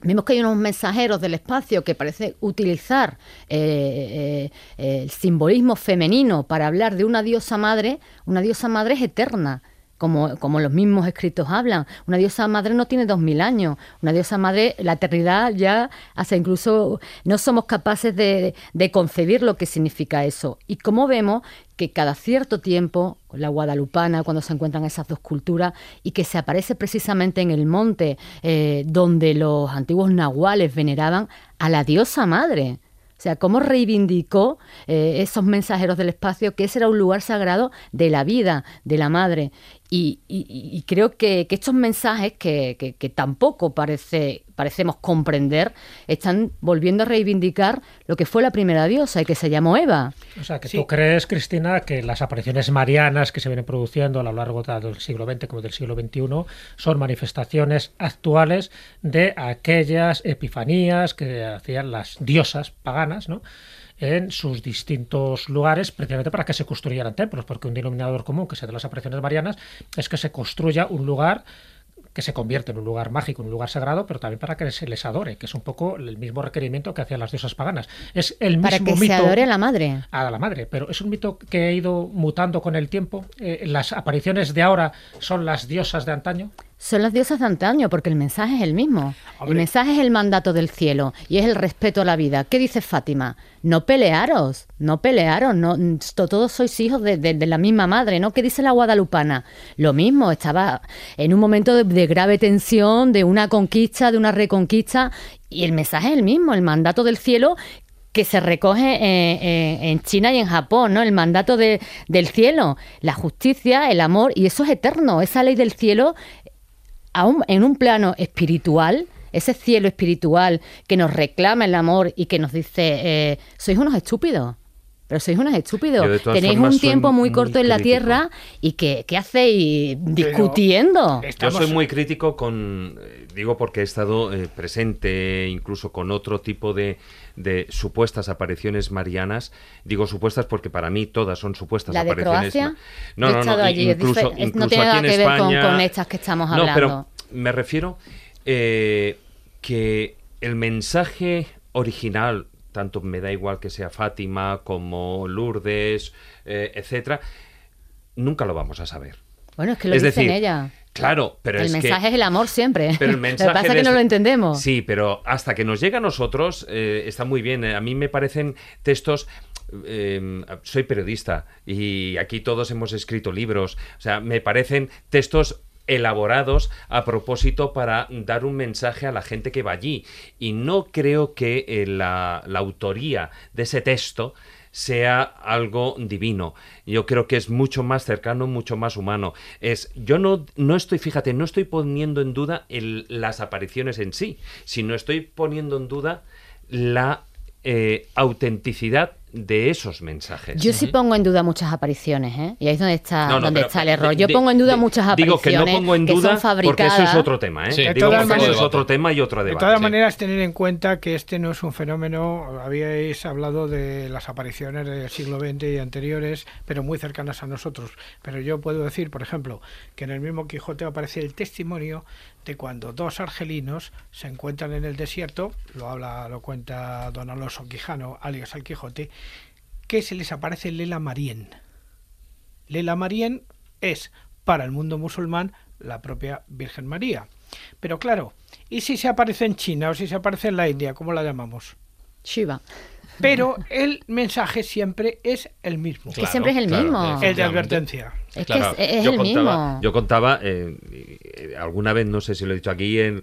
Vemos que hay unos mensajeros del espacio que parece utilizar eh, eh, el simbolismo femenino para hablar de una diosa madre. Una diosa madre es eterna, como, los mismos escritos hablan. Una diosa madre no tiene dos mil años. Una diosa madre, la eternidad ya hace incluso no somos capaces de, de concebir lo que significa eso. Y como vemos que cada cierto tiempo, la guadalupana, cuando se encuentran esas dos culturas, y que se aparece precisamente en el monte eh, donde los antiguos nahuales veneraban a la diosa madre. O sea, cómo reivindicó eh, esos mensajeros del espacio que ese era un lugar sagrado de la vida, de la madre. Y, y- y creo que, que estos mensajes que, que- que tampoco parece, parecemos comprender están volviendo a reivindicar lo que fue la primera diosa y que se llamó Eva. O sea, que Sí. tú crees, Cristina, que las apariciones marianas que se vienen produciendo a lo largo tanto del siglo XX como del siglo XXI son manifestaciones actuales de aquellas epifanías que hacían las diosas paganas, ¿no? En sus distintos lugares, precisamente para que se construyeran templos, porque un denominador común que se da las apariciones marianas es que se construya un lugar que se convierte en un lugar mágico, en un lugar sagrado, pero también para que se les adore, que es un poco el mismo requerimiento que hacían las diosas paganas. Es el Para mismo que mito se adore a la madre. a la madre, pero es un mito que ha ido mutando con el tiempo. Eh, las apariciones de ahora son las diosas de antaño. Son las diosas de antaño, porque el mensaje es el mismo. El mensaje es el mandato del cielo y es el respeto a la vida. ¿Qué dice Fátima? No pelearos, no pelearos, no, to- todos sois hijos de, de- de la misma madre, ¿no? ¿Qué dice la guadalupana? Lo mismo, estaba en un momento de, de grave tensión, de una conquista, de una reconquista, y el mensaje es el mismo, el mandato del cielo que se recoge eh, eh, en China y en Japón, ¿no? El mandato de- del cielo, la justicia, el amor, y eso es eterno, esa ley del cielo aún en un plano espiritual, ese cielo espiritual que nos reclama el amor y que nos dice, eh, sois unos estúpidos. Pero sois unos estúpidos. Yo, Tenéis un tiempo muy muy corto en la crítico. tierra y que, ¿qué hacéis discutiendo? Yo Estamos- soy muy crítico con, eh, digo porque he estado eh, presente incluso con otro tipo de, de supuestas apariciones marianas. Digo supuestas porque para mí todas son supuestas ¿La de apariciones. Croacia? Yo No, he no, no, estado allí, es incluso, es- no incluso tiene aquí nada en que ver con- España- con estas que estamos No, hablando. pero me refiero eh, que el mensaje original, tanto me da igual que sea Fátima como Lourdes, eh, etcétera, nunca lo vamos a saber. Bueno, es que lo es dicen decir, ella. Claro, pero el es que- mensaje es el amor siempre. pero el lo mensaje que pasa es que no lo entendemos. Sí, pero hasta que nos llega a nosotros eh, está muy bien. A mí me parecen textos. eh, soy periodista y aquí todos hemos escrito libros. O sea, me parecen textos elaborados a propósito para dar un mensaje a la gente que va allí. Y no creo que eh, la, la autoría de ese texto sea algo divino. Yo creo que es mucho más cercano, mucho más humano. Es, yo no, no estoy, fíjate, no estoy poniendo en duda las apariciones en sí, sino estoy poniendo en duda la eh, autenticidad de esos mensajes. Yo sí pongo en duda muchas apariciones, ¿eh? Y ahí es donde está, No, no, donde está el error. Yo pongo en duda muchas Digo apariciones que no pongo en duda porque eso es otro tema, ¿eh? Sí, De Digo todas porque eso es maneras- otro tema y otro De debate. todas sí. maneras, tener en cuenta que este no es un fenómeno, habíais hablado de las apariciones del siglo XX y anteriores, pero muy cercanas a nosotros. Pero yo puedo decir, por ejemplo, que en el mismo Quijote aparece el testimonio de cuando dos argelinos se encuentran en el desierto, lo habla, lo cuenta don Alonso Quijano, alias el Quijote, que se les aparece Lela Marien. Lela Marien es, para el mundo musulmán, la propia Virgen María. Pero claro, ¿y si se aparece en China o si se aparece en la India? ¿Cómo la llamamos? Shiva. Pero el mensaje siempre es el mismo. que siempre es el mismo. El de advertencia. Es Claro. que es, es yo el contaba, mismo. Yo contaba, eh, eh, alguna vez, no sé si lo he dicho aquí, en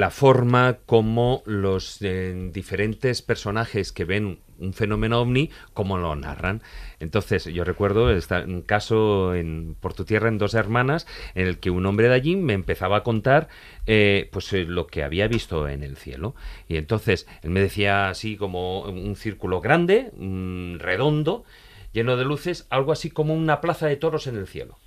la forma como los eh, diferentes personajes que ven un fenómeno ovni, como lo narran. Entonces, yo recuerdo esta- un caso en Por tu tierra en Dos Hermanas, en el que un hombre de allí me empezaba a contar eh, pues eh, lo que había visto en el cielo. Y entonces, él me decía así como un círculo grande, mm, redondo, lleno de luces, algo así como una plaza de toros en el cielo.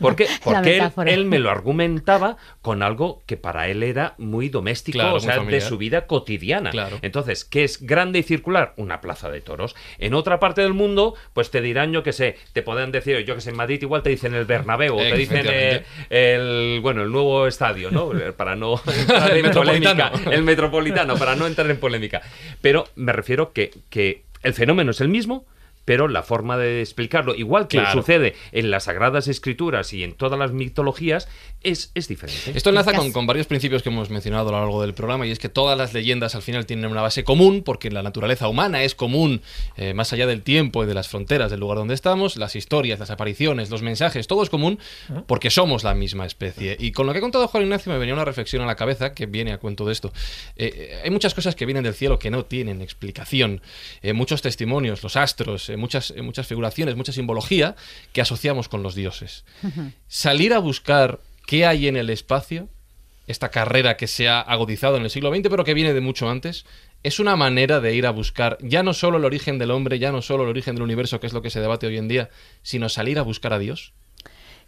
¿Por qué? Porque él, me lo argumentaba con algo que para él era muy doméstico, Claro, o sea, de su vida cotidiana. Claro. Entonces, ¿qué es grande y circular? Una plaza de toros. En otra parte del mundo, pues te dirán, yo que sé, te podrán decir, yo que sé, en Madrid igual te dicen el Bernabéu, o te dicen eh, el, bueno, el nuevo estadio, ¿no? Para no entrar en polémica. El metropolitano, para no entrar en polémica. Pero me refiero que, que el fenómeno es el mismo, pero la forma de explicarlo, igual que Claro. sucede en las Sagradas Escrituras y en todas las mitologías, es, es diferente. Esto enlaza con, con varios principios que hemos mencionado a lo largo del programa y es que todas las leyendas al final tienen una base común porque la naturaleza humana es común eh, más allá del tiempo y de las fronteras del lugar donde estamos, las historias, las apariciones, los mensajes, todo es común porque somos la misma especie. Y con lo que ha contado Juan Ignacio me venía una reflexión a la cabeza que viene a cuento de esto. Eh, eh, hay muchas cosas que vienen del cielo que no tienen explicación, Eh, muchos testimonios, los astros, eh, muchas, muchas figuraciones, mucha simbología que asociamos con los dioses. Salir a buscar qué hay en el espacio, esta carrera que se ha agudizado en el siglo XX, pero que viene de mucho antes, es una manera de ir a buscar ya no solo el origen del hombre, ya no solo el origen del universo, que es lo que se debate hoy en día, sino salir a buscar a Dios.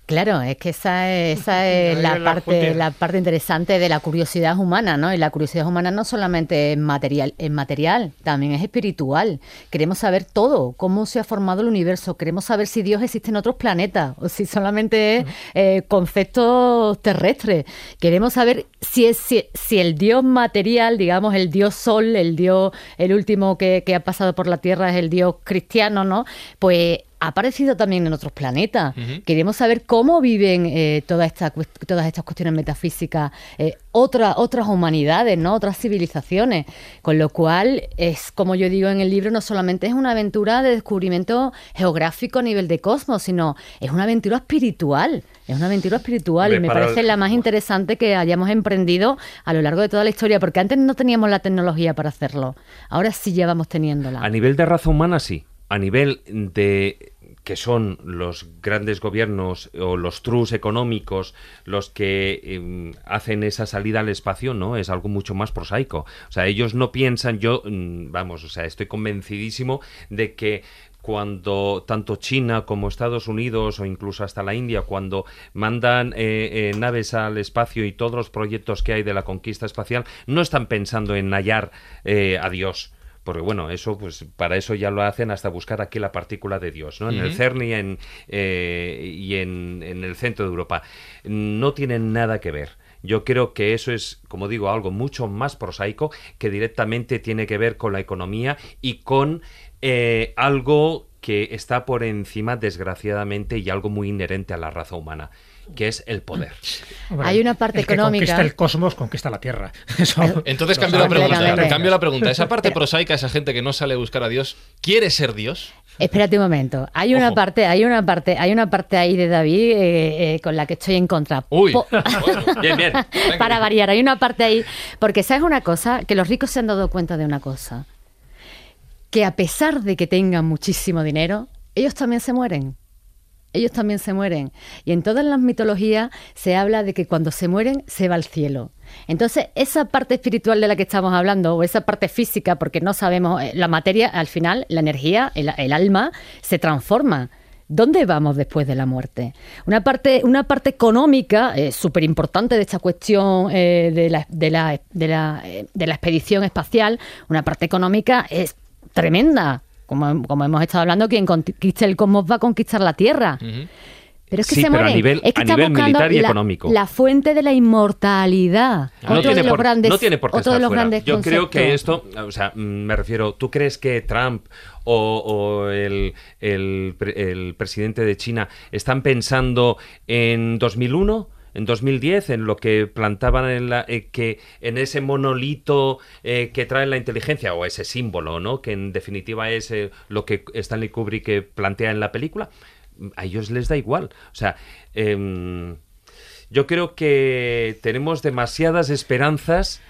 Claro, es que esa es, esa es la parte, la parte interesante de la curiosidad humana, ¿no? Y la curiosidad humana no solamente es material, es material, también es espiritual. Queremos saber todo, cómo se ha formado el universo, queremos saber si Dios existe en otros planetas o si solamente es eh, conceptos terrestres. Queremos saber si es si, si el Dios material, digamos, el Dios Sol, el Dios, el último que, que ha pasado por la Tierra es el Dios cristiano, ¿no? Pues ha aparecido también en otros planetas. Queremos saber cómo viven eh, toda esta todas estas cuestiones metafísicas, eh, otra- otras humanidades, ¿no? otras civilizaciones. Con lo cual, es como yo digo en el libro, no solamente es una aventura de descubrimiento geográfico a nivel de cosmos, sino es una aventura espiritual. Es una aventura espiritual Hombre, y me parece la más interesante que hayamos emprendido a lo largo de toda la historia, porque antes no teníamos la tecnología para hacerlo. Ahora sí ya vamos teniéndola. A nivel de raza humana, sí. A nivel de que son los grandes gobiernos o los trus económicos los que em, hacen esa salida al espacio, no, es algo mucho más prosaico. O sea, ellos no piensan, yo, mm, vamos, o sea, estoy convencidísimo de que cuando tanto China como Estados Unidos o incluso hasta la India, cuando mandan eh, eh, naves al espacio y todos los proyectos que hay de la conquista espacial, no están pensando en hallar eh, a Dios. Porque bueno, eso pues para eso ya lo hacen hasta buscar aquí la partícula de Dios, ¿no? En el. CERN y en, eh, y en, en el centro de Europa. No tienen nada que ver. Yo creo que eso es, como digo, algo mucho más prosaico que directamente tiene que ver con la economía y con eh, algo que está por encima, desgraciadamente, y algo muy inherente a la raza humana, que es el poder. Hay una parte el que económica. conquista el cosmos, conquista la Tierra. Eso- Entonces cambio la pregunta. Cambio la pregunta. Esa parte Pero- prosaica, esa gente que no sale a buscar a Dios, ¿quiere ser Dios? Espérate un momento. Hay una Ojo. parte, hay una parte, hay una parte ahí de David eh, eh, con la que estoy en contra. Uy. Bueno. Bien, bien. Venga. Para variar, hay una parte ahí. Porque sabes una cosa, que los ricos se han dado cuenta de una cosa. Que a pesar de que tengan muchísimo dinero, ellos también se mueren. Ellos también se mueren. Y en todas las mitologías se habla de que cuando se mueren se va al cielo. Entonces, esa parte espiritual de la que estamos hablando, o esa parte física, porque no sabemos, eh, la materia, al final, la energía, el, alma, se transforma. ¿Dónde vamos después de la muerte? Una parte, una parte económica súper importante de esta cuestión eh, de, la, de, la, de, la, eh, de la expedición espacial, una parte económica es tremenda. Como, como hemos estado hablando, quien conquiste el cosmos va a conquistar la Tierra. Pero es que Sí, se pero a mueren. nivel- es que a está nivel buscando militar y la, económico. la fuente de la inmortalidad. No otro, tiene, de los por, grandes, no tiene por qué otro de estar los fuera. grandes Yo creo que esto, o sea, mm, me refiero, ¿tú crees que Trump o, o el, el el presidente de China están pensando en 2001? En 2010, en lo que plantaban en la, eh, que en ese monolito eh, que trae la inteligencia, o ese símbolo, ¿no? Que en definitiva es eh, lo que Stanley Kubrick plantea en la película, a ellos les da igual. O sea, em, yo creo que tenemos demasiadas esperanzas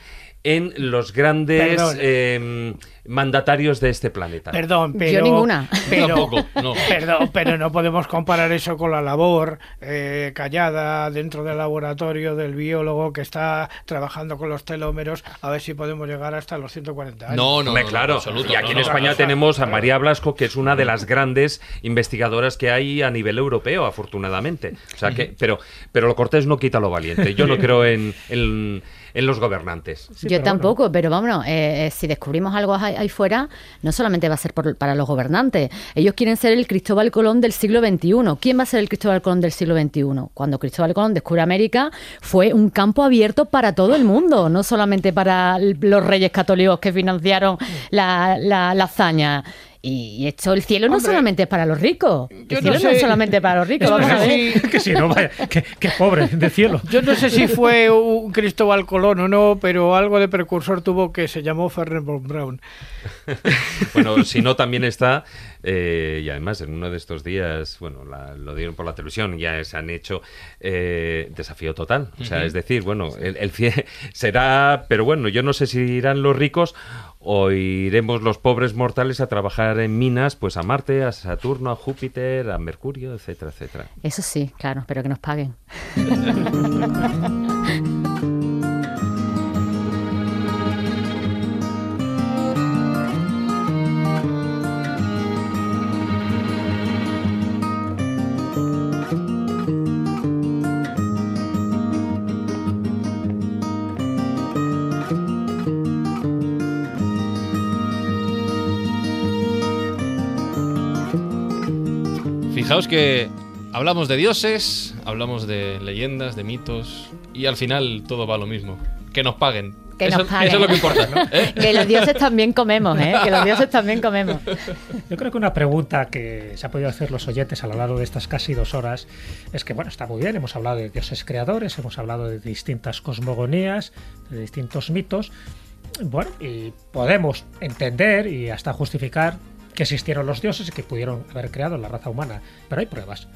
en los grandes em, mandatarios de este planeta. Perdón, pero. Yo ninguna. Pero, Tampoco, no. Perdón, pero no podemos comparar eso con la labor eh, callada dentro del laboratorio del biólogo que está trabajando con los telómeros a ver si podemos llegar hasta los 140 años. No, no, claro. absoluto, y aquí no, en no. España tenemos a María Blasco, que es una de las grandes investigadoras que hay a nivel europeo, afortunadamente. O sea que, pero, pero lo cortés no quita lo valiente. Yo no creo en, en, en los gobernantes. Sí, Yo pero tampoco, pero vámonos, eh, eh, si descubrimos algo ahí, ahí fuera, no solamente va a ser por- para los gobernantes. Ellos quieren ser el Cristóbal Colón del siglo XXI. ¿Quién va a ser el Cristóbal Colón del siglo XXI? Cuando Cristóbal Colón descubre América, fue un campo abierto para todo el mundo, no solamente para los reyes católicos que financiaron la, la, la hazaña. Y esto, el cielo no Hombre, solamente es para los ricos. El no cielo no, sé- es solamente para los ricos. Vamos a ver. que si no, vaya, que, que pobre, de cielo. Yo no sé si fue un Cristóbal Colón o no, pero algo de precursor tuvo que se llamó Ferrer von Braun. Bueno, si no, también está, eh, y además en uno de estos días, bueno, la- lo dieron por la televisión, ya se han hecho eh, desafío total. O sea, es decir, bueno, el, el cie- será, pero bueno, yo no sé si irán los ricos o iremos los pobres mortales a trabajar en minas, pues a Marte, a Saturno, a Júpiter, a Mercurio, etcétera, etcétera. Eso sí, claro, pero que nos paguen. Fijaos que hablamos de dioses, hablamos de leyendas, de mitos, y al final todo va a lo mismo. Que nos paguen. Que eso, nos paguen. eso es lo que importa, ¿no? ¿Eh? Que los dioses también comemos, ¿eh? Que los dioses también comemos. Yo creo que una pregunta que se ha podido hacer los oyentes a lo largo de estas casi dos horas es que, bueno, está muy bien, hemos hablado de dioses creadores, hemos hablado de distintas cosmogonías, de distintos mitos, bueno, y podemos entender y hasta justificar que existieron los dioses y que pudieron haber creado la raza humana, pero hay pruebas.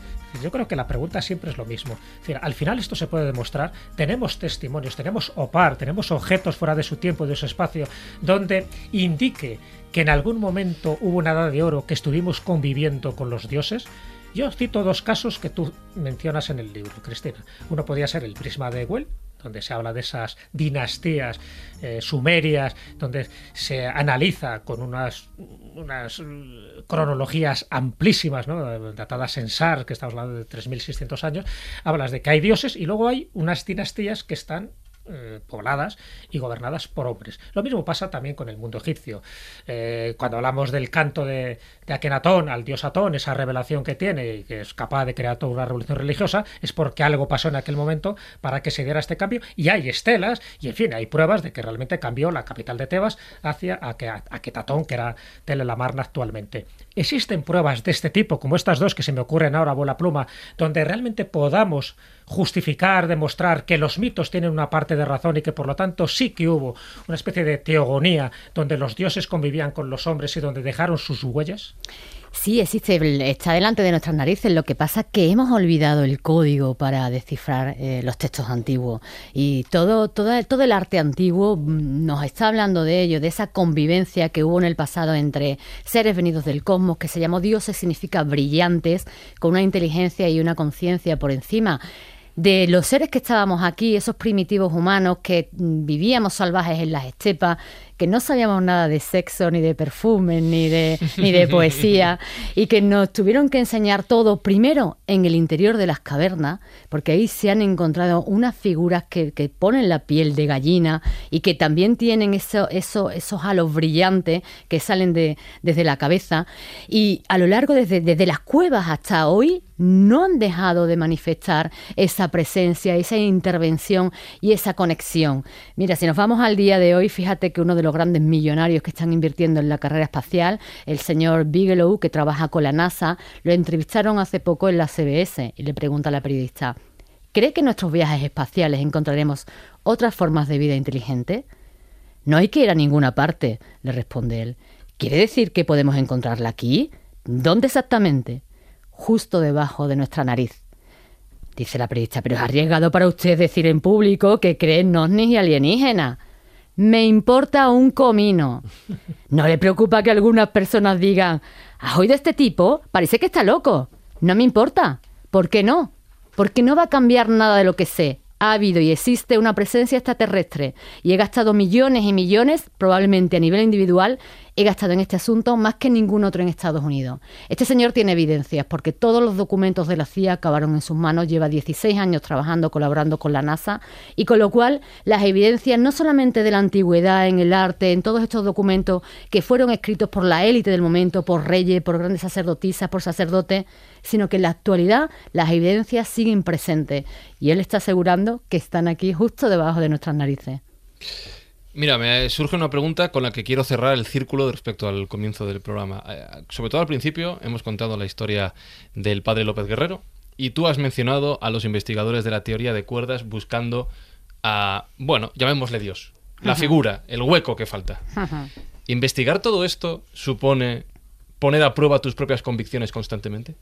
Yo creo que la pregunta siempre es lo mismo. Al final esto se puede demostrar. Tenemos testimonios, tenemos OPAR, tenemos objetos fuera de su tiempo y de su espacio, donde indique que en algún momento hubo una edad de oro que estuvimos conviviendo con los dioses. Yo cito dos casos que tú mencionas en el libro, Cristina. Uno podría ser el prisma de Well, donde se habla de esas dinastías eh, sumerias, donde se analiza con unas, unas cronologías amplísimas, ¿no? datadas en Sar, que estamos hablando de 3.600 años, hablas de que hay dioses y luego hay unas dinastías que están eh, pobladas y gobernadas por hombres. Lo mismo pasa también con el mundo egipcio. Eh, cuando hablamos del canto de, de Akenatón al dios Atón, esa revelación que tiene y que es capaz de crear toda una revolución religiosa, es porque algo pasó en aquel momento para que se diera este cambio. Y hay estelas y, en fin, hay pruebas de que realmente cambió la capital de Tebas hacia Aketatón, que era Telelamarna actualmente. Existen pruebas de este tipo, como estas dos que se me ocurren ahora a bola pluma, donde realmente podamos justificar, demostrar que los mitos tienen una parte de razón y que por lo tanto sí que hubo una especie de teogonía donde los dioses convivían con los hombres y donde dejaron sus huellas? Sí, existe, está delante de nuestras narices. Lo que pasa es que hemos olvidado el código para descifrar eh, los textos antiguos. Y todo, todo, todo el arte antiguo mm, nos está hablando de ello, de esa convivencia que hubo en el pasado entre seres venidos del cosmos, que se llamó dioses, significa brillantes, con una inteligencia y una conciencia por encima de los seres que estábamos aquí, esos primitivos humanos que mm, vivíamos salvajes en las estepas, que no sabíamos nada de sexo, ni de perfume, ni de, ni de poesía, y que nos tuvieron que enseñar todo primero en el interior de las cavernas, porque ahí se han encontrado unas figuras que, que ponen la piel de gallina y que también tienen eso, eso, esos halos brillantes que salen de, desde la cabeza. Y a lo largo, desde, desde las cuevas hasta hoy, no han dejado de manifestar esa presencia, esa intervención y esa conexión. Mira, si nos vamos al día de hoy, fíjate que uno de los grandes millonarios que están invirtiendo en la carrera espacial, el señor Bigelow, que trabaja con la NASA, lo entrevistaron hace poco en la CBS y le pregunta a la periodista, ¿cree que en nuestros viajes espaciales encontraremos otras formas de vida inteligente? No hay que ir a ninguna parte, le responde él. ¿Quiere decir que podemos encontrarla aquí? ¿Dónde exactamente? Justo debajo de nuestra nariz. Dice la periodista, pero es arriesgado para usted decir en público que cree en ovnis y alienígenas. Me importa un comino. No le preocupa que algunas personas digan, ¿has oído este tipo? Parece que está loco. No me importa. ¿Por qué no? Porque no va a cambiar nada de lo que sé ha habido y existe una presencia extraterrestre y he gastado millones y millones, probablemente a nivel individual, he gastado en este asunto más que ningún otro en Estados Unidos. Este señor tiene evidencias porque todos los documentos de la CIA acabaron en sus manos, lleva 16 años trabajando, colaborando con la NASA y con lo cual las evidencias no solamente de la antigüedad, en el arte, en todos estos documentos que fueron escritos por la élite del momento, por reyes, por grandes sacerdotisas, por sacerdotes, sino que en la actualidad las evidencias siguen presentes y él está asegurando que están aquí justo debajo de nuestras narices. Mira, me surge una pregunta con la que quiero cerrar el círculo respecto al comienzo del programa. Eh, sobre todo al principio hemos contado la historia del padre López Guerrero y tú has mencionado a los investigadores de la teoría de cuerdas buscando a, bueno, llamémosle Dios, la figura, el hueco que falta. ¿Investigar todo esto supone poner a prueba tus propias convicciones constantemente?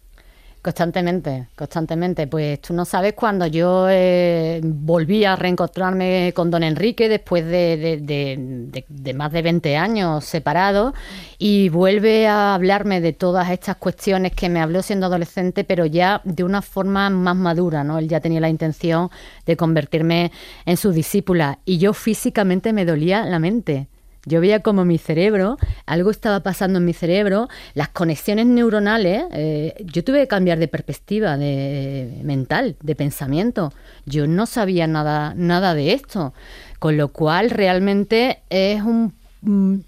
Constantemente, constantemente. Pues tú no sabes cuando yo eh, volví a reencontrarme con don Enrique después de, más de 20 años separados y vuelve a hablarme de todas estas cuestiones que me habló siendo adolescente, pero ya de una forma más madura, ¿no? Él ya tenía la intención de convertirme en su discípula y yo físicamente me dolía la mente. Yo veía como mi cerebro, algo estaba pasando en mi cerebro, las conexiones neuronales, eh, yo tuve que cambiar de perspectiva de, mental, de pensamiento. Yo no sabía nada, nada de esto. Con lo cual realmente es un mm,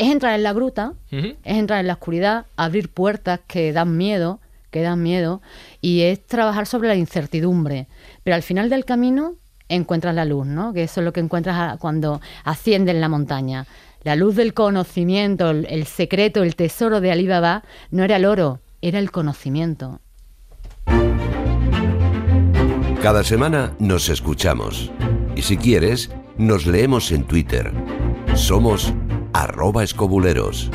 es entrar en la gruta, es entrar en la oscuridad, abrir puertas que dan miedo, que dan miedo, y es trabajar sobre la incertidumbre. Pero al final del camino encuentras la luz, ¿no? Que eso es lo que encuentras cuando asciendes en la montaña. La luz del conocimiento, el secreto, el tesoro de Alibaba no era el oro, era el conocimiento. Cada semana nos escuchamos. Y si quieres, nos leemos en Twitter. Somos arroba escobuleros.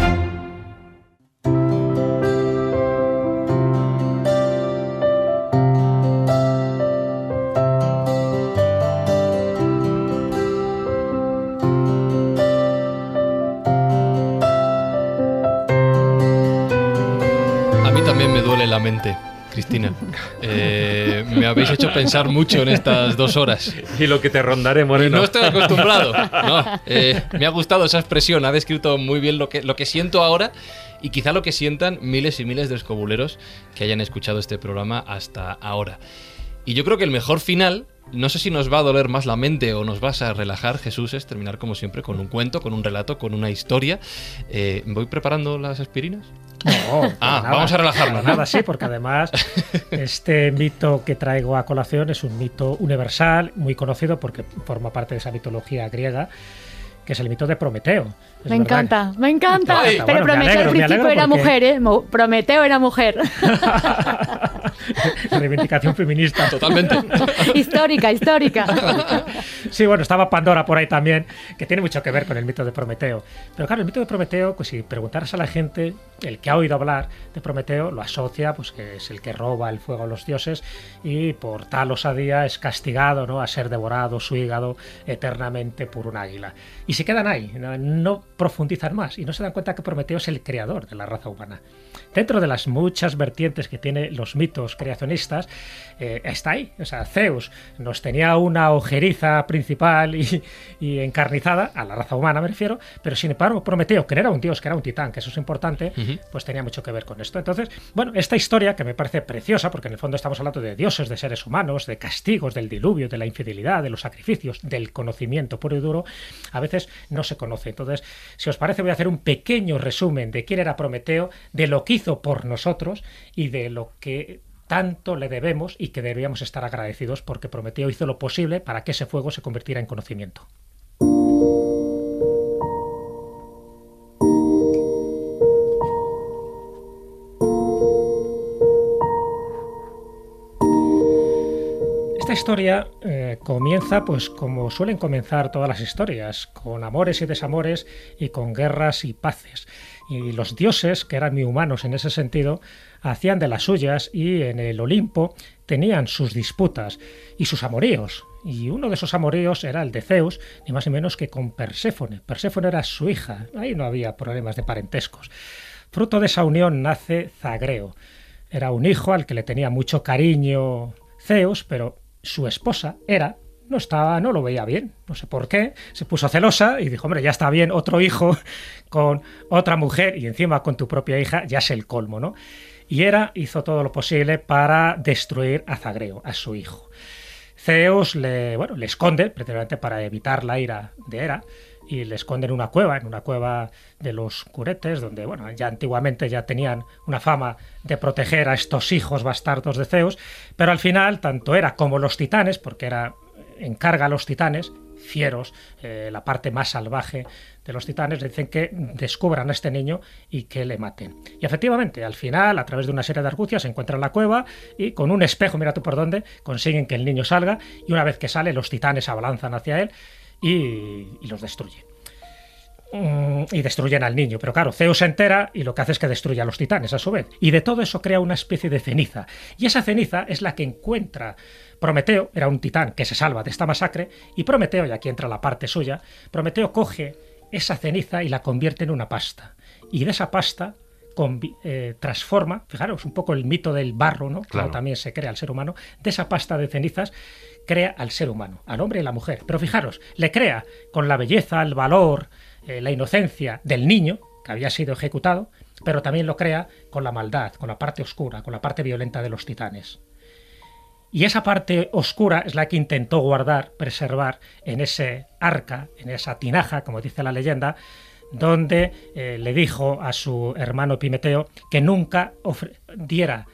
Cristina. Eh, me habéis hecho pensar mucho en estas dos horas. Y lo que te rondaré, Moreno. No estoy acostumbrado. Eh, me ha gustado esa expresión. Ha descrito muy bien lo que, lo que siento ahora y quizá lo que sientan miles y miles de escobuleros que hayan escuchado este programa hasta ahora. Y yo creo que el mejor final, no sé si nos va a doler más la mente o nos vas a relajar, Jesús, es terminar como siempre con un cuento, con un relato, con una historia. Eh, ¿Voy preparando las aspirinas? No, ah, vamos a relajarnos. Nada, sí, porque además este mito que traigo a colación es un mito universal, muy conocido porque forma parte de esa mitología griega que es el mito de Prometeo. me encanta, me encanta. Pero Prometeo al principio era mujer, ¿eh? Prometeo era mujer. Reivindicación feminista. Totalmente. histórica, histórica. sí, bueno, estaba Pandora por ahí también, que tiene mucho que ver con el mito de Prometeo. Pero claro, el mito de Prometeo, pues si preguntaras a la gente, el que ha oído hablar de Prometeo lo asocia, pues que es el que roba el fuego a los dioses y por tal osadía es castigado, ¿no? A ser devorado su hígado eternamente por un águila. Y se quedan ahí, no, profundizan más y no se dan cuenta que Prometeo es el creador de la raza humana. Dentro de las muchas vertientes que tiene los mitos creacionistas, eh, está ahí. O sea, Zeus nos tenía una ojeriza principal y, encarnizada, a la raza humana me refiero, pero sin embargo Prometeo, que no era un dios, que era un titán, que eso es importante, pues tenía mucho que ver con esto. Entonces, bueno, esta historia que me parece preciosa, porque en el fondo estamos hablando de dioses, de seres humanos, de castigos, del diluvio, de la infidelidad, de los sacrificios, del conocimiento puro y duro, a veces no se conoce. Entonces, si os parece, voy a hacer un pequeño resumen de quién era Prometeo, de lo que hizo por nosotros y de lo que tanto le debemos y que deberíamos estar agradecidos porque Prometeo hizo lo posible para que ese fuego se convirtiera en conocimiento. Esta historia eh, comienza, pues como suelen comenzar todas las historias, con amores y desamores y con guerras y paces. Y los dioses, que eran muy humanos en ese sentido, hacían de las suyas y en el Olimpo tenían sus disputas y sus amoríos Y uno de esos amoríos era el de Zeus, ni más ni menos que con Perséfone. Perséfone era su hija, ahí no había problemas de parentescos. Fruto de esa unión nace Zagreo. Era un hijo al que le tenía mucho cariño Zeus, pero su esposa, era no estaba, no lo veía bien, no sé por qué, se puso celosa y dijo, hombre, ya está bien, otro hijo con otra mujer y encima con tu propia hija, ya es el colmo, ¿no? Y Hera hizo todo lo posible para destruir a Zagreo, a su hijo. Zeus le, bueno, le esconde, precisamente para evitar la ira de Hera, y le esconde en una cueva, en una cueva de los curetes, donde bueno, ya antiguamente ya tenían una fama de proteger a estos hijos bastardos de Zeus, pero al final tanto Hera como los titanes, porque era encarga a los titanes, fieros, eh, la parte más salvaje de los titanes, le dicen que descubran a este niño y que le maten. Y efectivamente, al final, a través de una serie de argucias, encuentran la cueva y con un espejo, mira tú por dónde, consiguen que el niño salga y una vez que sale, los titanes abalanzan hacia él y, y los destruyen mm, y destruyen al niño. Pero claro, Zeus se entera y lo que hace es que destruye a los titanes a su vez. Y de todo eso crea una especie de ceniza. Y esa ceniza es la que encuentra Prometeo, era un titán que se salva de esta masacre, y Prometeo, y aquí entra la parte suya, Prometeo coge esa ceniza y la convierte en una pasta. Y de esa pasta eh, transforma, fijaros, un poco el mito del barro, ¿no? Como también se crea al ser humano, de esa pasta de cenizas crea al ser humano, al hombre y la mujer. Pero fijaros, le crea con la belleza, el valor, eh, la inocencia del niño, que había sido ejecutado, pero también lo crea con la maldad, con la parte oscura, con la parte violenta de los titanes. Y esa parte oscura es la que intentó guardar, preservar en ese arca, en esa tinaja, como dice la leyenda, donde eh, le dijo a su hermano Pimeteo que nunca diera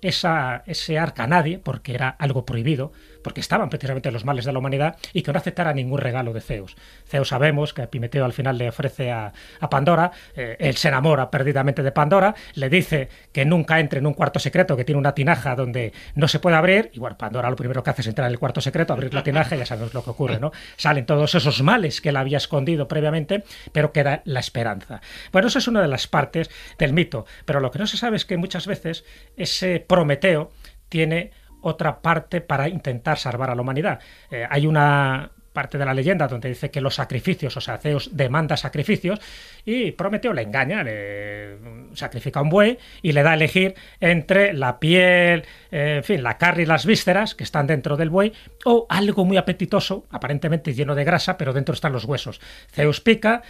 esa, ese arca a nadie, porque era algo prohibido, porque estaban precisamente los males de la humanidad, y que no aceptara ningún regalo de Zeus. Zeus sabemos que Epimeteo al final le ofrece a, Pandora, eh, él se enamora perdidamente de Pandora, le dice que nunca entre en un cuarto secreto que tiene una tinaja donde no se puede abrir, y bueno, Pandora lo primero que hace es entrar en el cuarto secreto, abrir la tinaja y ya sabemos lo que ocurre, ¿no? Salen todos esos males que él había escondido previamente, pero queda la esperanza. Bueno, eso es una de las partes del mito, pero lo que no se sabe es que muchas veces ese Prometeo tiene otra parte para intentar salvar a la humanidad. Eh, hay una parte de la leyenda donde dice que los sacrificios, o sea, Zeus demanda sacrificios y Prometeo le engaña, le sacrifica un buey y le da a elegir entre la piel, eh, en fin, la carne y las vísceras que están dentro del buey o algo muy apetitoso, aparentemente lleno de grasa, pero dentro están los huesos. Zeus pica,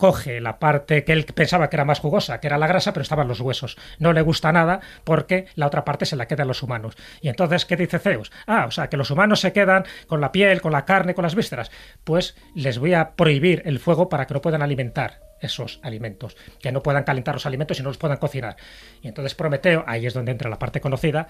coge la parte que él pensaba que era más jugosa, que era la grasa, pero estaban los huesos. No le gusta nada porque la otra parte se la quedan los humanos. Y entonces, ¿qué dice Zeus? Ah, o sea, que los humanos se quedan con la piel, con la carne, con las vísceras. Pues les voy a prohibir el fuego para que no puedan alimentar esos alimentos, que no puedan calentar los alimentos y no los puedan cocinar. Y entonces Prometeo, ahí es donde entra la parte conocida,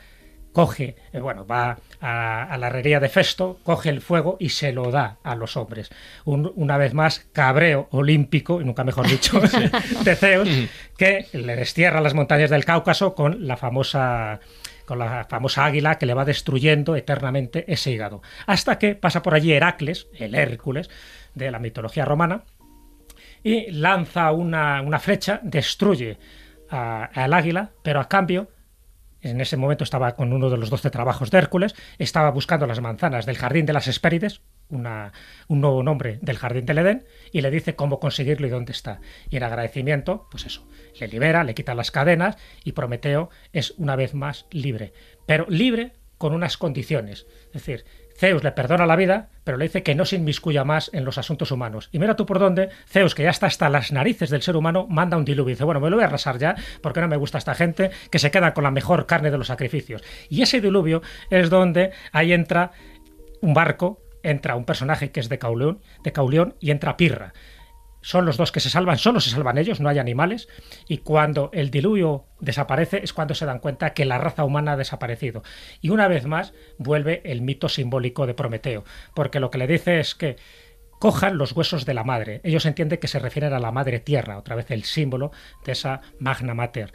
coge, eh, bueno, va a, la herrería de Festo, coge el fuego y se lo da a los hombres. una vez más, cabreo olímpico, y nunca mejor dicho, de Zeus, que le destierra las montañas del Cáucaso con la famosa con la famosa águila que le va destruyendo eternamente ese hígado. Hasta que pasa por allí Heracles, el Hércules de la mitología romana, y lanza una, flecha, destruye al águila, pero a cambio en ese momento estaba con uno de los doce trabajos de Hércules, estaba buscando las manzanas del jardín de las Hespérides, una, un nuevo nombre del jardín del Edén, y le dice cómo conseguirlo y dónde está. Y en agradecimiento, pues eso, le libera, le quita las cadenas y Prometeo es una vez más libre. Pero libre con unas condiciones. Es decir, Zeus le perdona la vida, pero le dice que no se inmiscuya más en los asuntos humanos. Y mira tú por dónde, Zeus, que ya está hasta las narices del ser humano, manda un diluvio. Dice, bueno, me lo voy a arrasar ya, porque no me gusta esta gente que se queda con la mejor carne de los sacrificios. Y ese diluvio es donde ahí entra un barco, entra un personaje que es de Cauleón, de Cauleón y entra Pirra son los dos que se salvan, solo se salvan ellos, no hay animales, y cuando el diluvio desaparece es cuando se dan cuenta que la raza humana ha desaparecido. Y una vez más vuelve el mito simbólico de Prometeo, porque lo que le dice es que cojan los huesos de la madre. Ellos entienden que se refieren a la madre tierra, otra vez el símbolo de esa magna mater.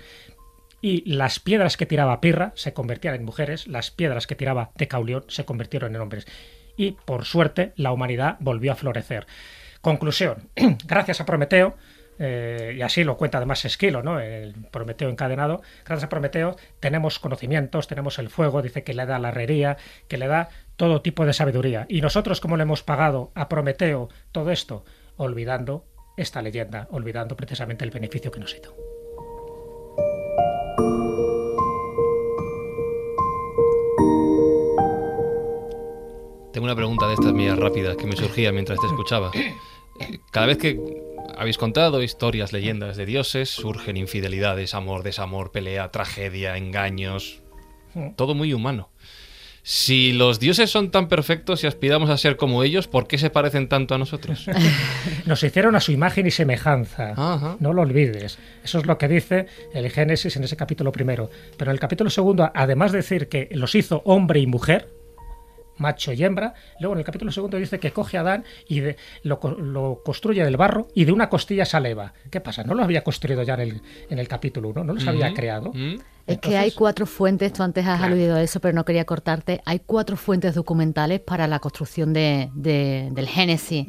Y las piedras que tiraba Pirra se convertían en mujeres, las piedras que tiraba Decaulión se convirtieron en hombres. Y por suerte la humanidad volvió a florecer. Conclusión, gracias a Prometeo, eh, y así lo cuenta además Esquilo, ¿no? el Prometeo encadenado, gracias a Prometeo tenemos conocimientos, tenemos el fuego, dice que le da la herrería, que le da todo tipo de sabiduría. Y nosotros, como le hemos pagado a Prometeo todo esto? Olvidando esta leyenda, olvidando precisamente el beneficio que nos hizo. Tengo una pregunta de estas mías rápidas que me surgía mientras te escuchaba. Cada vez que habéis contado historias, leyendas de dioses, surgen infidelidades, amor, desamor, pelea, tragedia, engaños. Todo muy humano. Si los dioses son tan perfectos y aspiramos a ser como ellos, ¿por qué se parecen tanto a nosotros? Nos hicieron a su imagen y semejanza. Ajá. No lo olvides. Eso es lo que dice el Génesis en ese capítulo primero. Pero en el capítulo segundo, además de decir que los hizo hombre y mujer, macho y hembra. Luego en el capítulo segundo dice que coge a Adán y de- lo, lo construye del barro y de una costilla sale Eva. ¿Qué pasa? ¿No lo había construido ya en el, en el capítulo 1? ¿No los había creado? Es que hay cuatro fuentes, tú antes has aludido a eso, pero no quería cortarte. Hay cuatro fuentes documentales para la construcción de, de- del Génesis.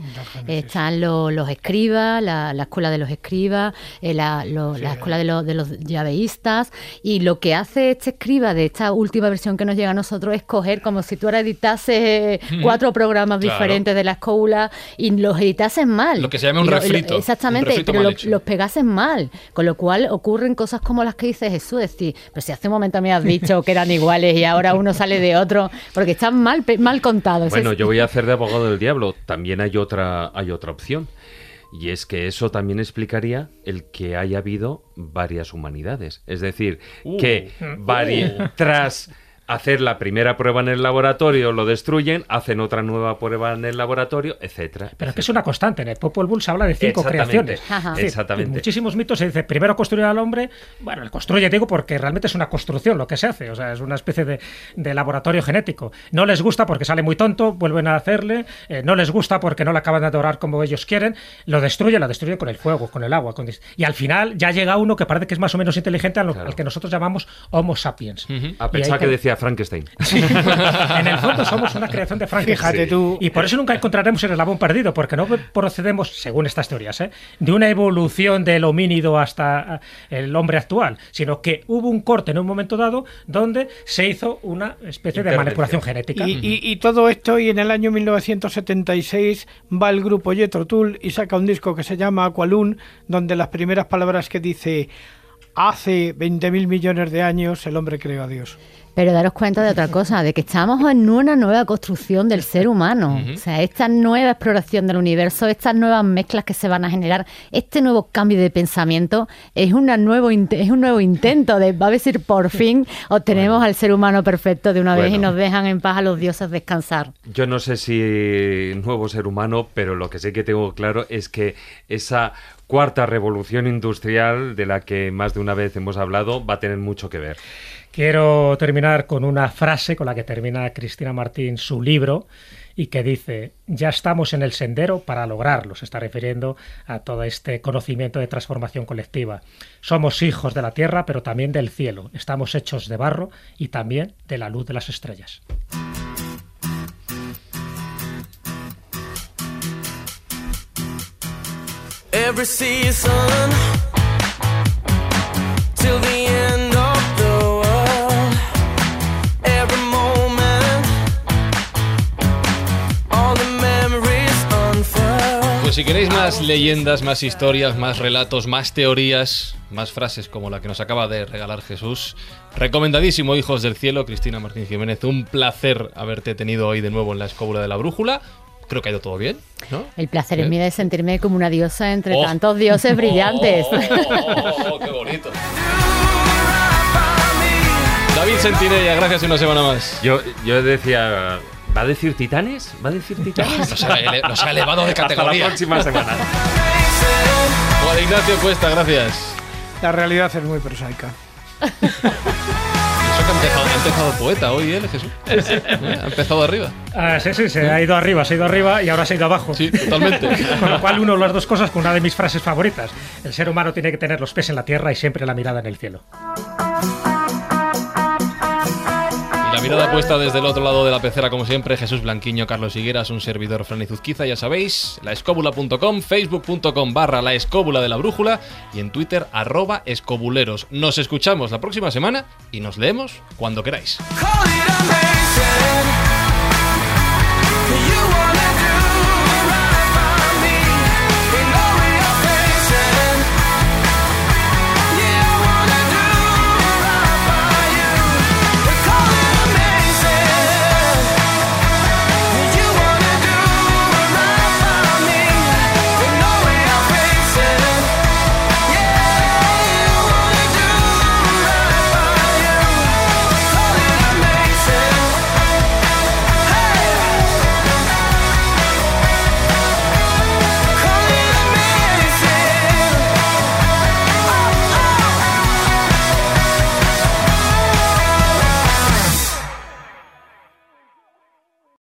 Están lo- los escribas, la, la escuela de los escribas, eh, la, escuela de, los- de los llaveístas. Y lo que hace este escriba de esta última versión que nos llega a nosotros es coger, como si tú ahora editases eh, cuatro programas Claro. diferentes de la escuela y los editases mal. Lo que se llama un lo- refrito, un exactamente, refrito pero los pegasen mal. Con lo cual ocurren cosas como las que dice Jesús, es decir, pero si hace un momento me has dicho que eran iguales y ahora uno sale de otro, porque están mal, mal contados. Bueno, Es- yo voy a hacer de abogado del diablo. También hay otra, hay otra opción. Y es que eso también explicaría el que haya habido varias humanidades. Es decir, Uh. que vari- tras hacer la primera prueba en el laboratorio lo destruyen, hacen otra nueva prueba en el laboratorio, etcétera. Pero que es una constante. En el Popol Vuh se habla de cinco Exactamente. creaciones. Decir, Exactamente. En muchísimos mitos se dice primero construir al hombre. Bueno, el construye, digo, porque realmente es una construcción lo que se hace. O sea, es una especie de, de laboratorio genético. No les gusta porque sale muy tonto, vuelven a hacerle. eh, no les gusta porque no la acaban de adorar como ellos quieren. Lo destruye, lo destruye con el fuego, con el agua. con y al final ya llega uno que parece que es más o menos inteligente, a lo- Claro. al que nosotros llamamos Homo sapiens. A Y ahí pensar que te- Frankenstein. en el fondo somos una creación de Frankenstein. Fíjate tú. Y por eso nunca encontraremos el eslabón perdido, porque no procedemos, según estas teorías, ¿eh? de una evolución del homínido hasta eh, el hombre actual, sino que hubo un corte en un momento dado donde se hizo una especie de manipulación genética. Y, y- y todo esto, y en el año 1976 va el grupo Jethro Tull y saca un disco que se llama Aqualun, donde las primeras palabras que dice hace 20.000 millones de años el hombre creó a Dios. Pero daros cuenta de otra cosa, de que estamos en una nueva construcción del ser humano. O sea, esta nueva exploración del universo, estas nuevas mezclas que se van a generar, este nuevo cambio de pensamiento es, una nuevo, es un nuevo intento de, va a decir, por fin obtenemos al ser humano perfecto de una vez y Bueno. nos dejan en paz a los dioses descansar. Yo no sé si nuevo ser humano, pero lo que sí que tengo claro es que esa cuarta revolución industrial de la que más de una vez hemos hablado va a tener mucho que ver. Quiero terminar con una frase con la que termina Cristina Martín su libro y que dice, ya estamos en el sendero para lograrlo. Se está refiriendo a todo este conocimiento de transformación colectiva. Somos hijos de la tierra, pero también del cielo. Estamos hechos de barro y también de la luz de las estrellas. every season si queréis más leyendas, más historias, más relatos, más teorías, más frases como la que nos acaba de regalar Jesús, recomendadísimo, hijos del cielo, Cristina Martín Jiménez, un placer haberte tenido hoy de nuevo en la escóbula de la brújula. Creo que ha ido todo bien, ¿no? El placer es ¿Eh? mío de sentirme como una diosa entre Oh. tantos dioses brillantes. Oh, ¡Qué bonito! David Sentinella, gracias una semana más. Yo, yo decía, ¿va a decir titanes? ¿Va a decir titanes? Nos ha, nos ha elevado de Hasta la categoría. próxima semana. Juan Ignacio Cuesta, gracias. La realidad es muy prosaica. Eso que ha empezado, ha empezado poeta hoy, ¿eh, Jesús? Ha empezado arriba. Ah, sí, sí, se ha ido arriba, se ha ido arriba y ahora se ha ido abajo. Sí, totalmente. Con lo cual uno las dos cosas con una de mis frases favoritas. El ser humano tiene que tener los pies en la tierra y siempre la mirada en el cielo. La mirada puesta desde el otro lado de la pecera, como siempre, Jesús Blanquiño, Carlos Higueras, un servidor Fran Izuzquiza, ya sabéis, laescóbula.com, facebook.com barra la escóbula de la brújula y en Twitter arroba escobuleros. Nos escuchamos la próxima semana y nos leemos cuando queráis.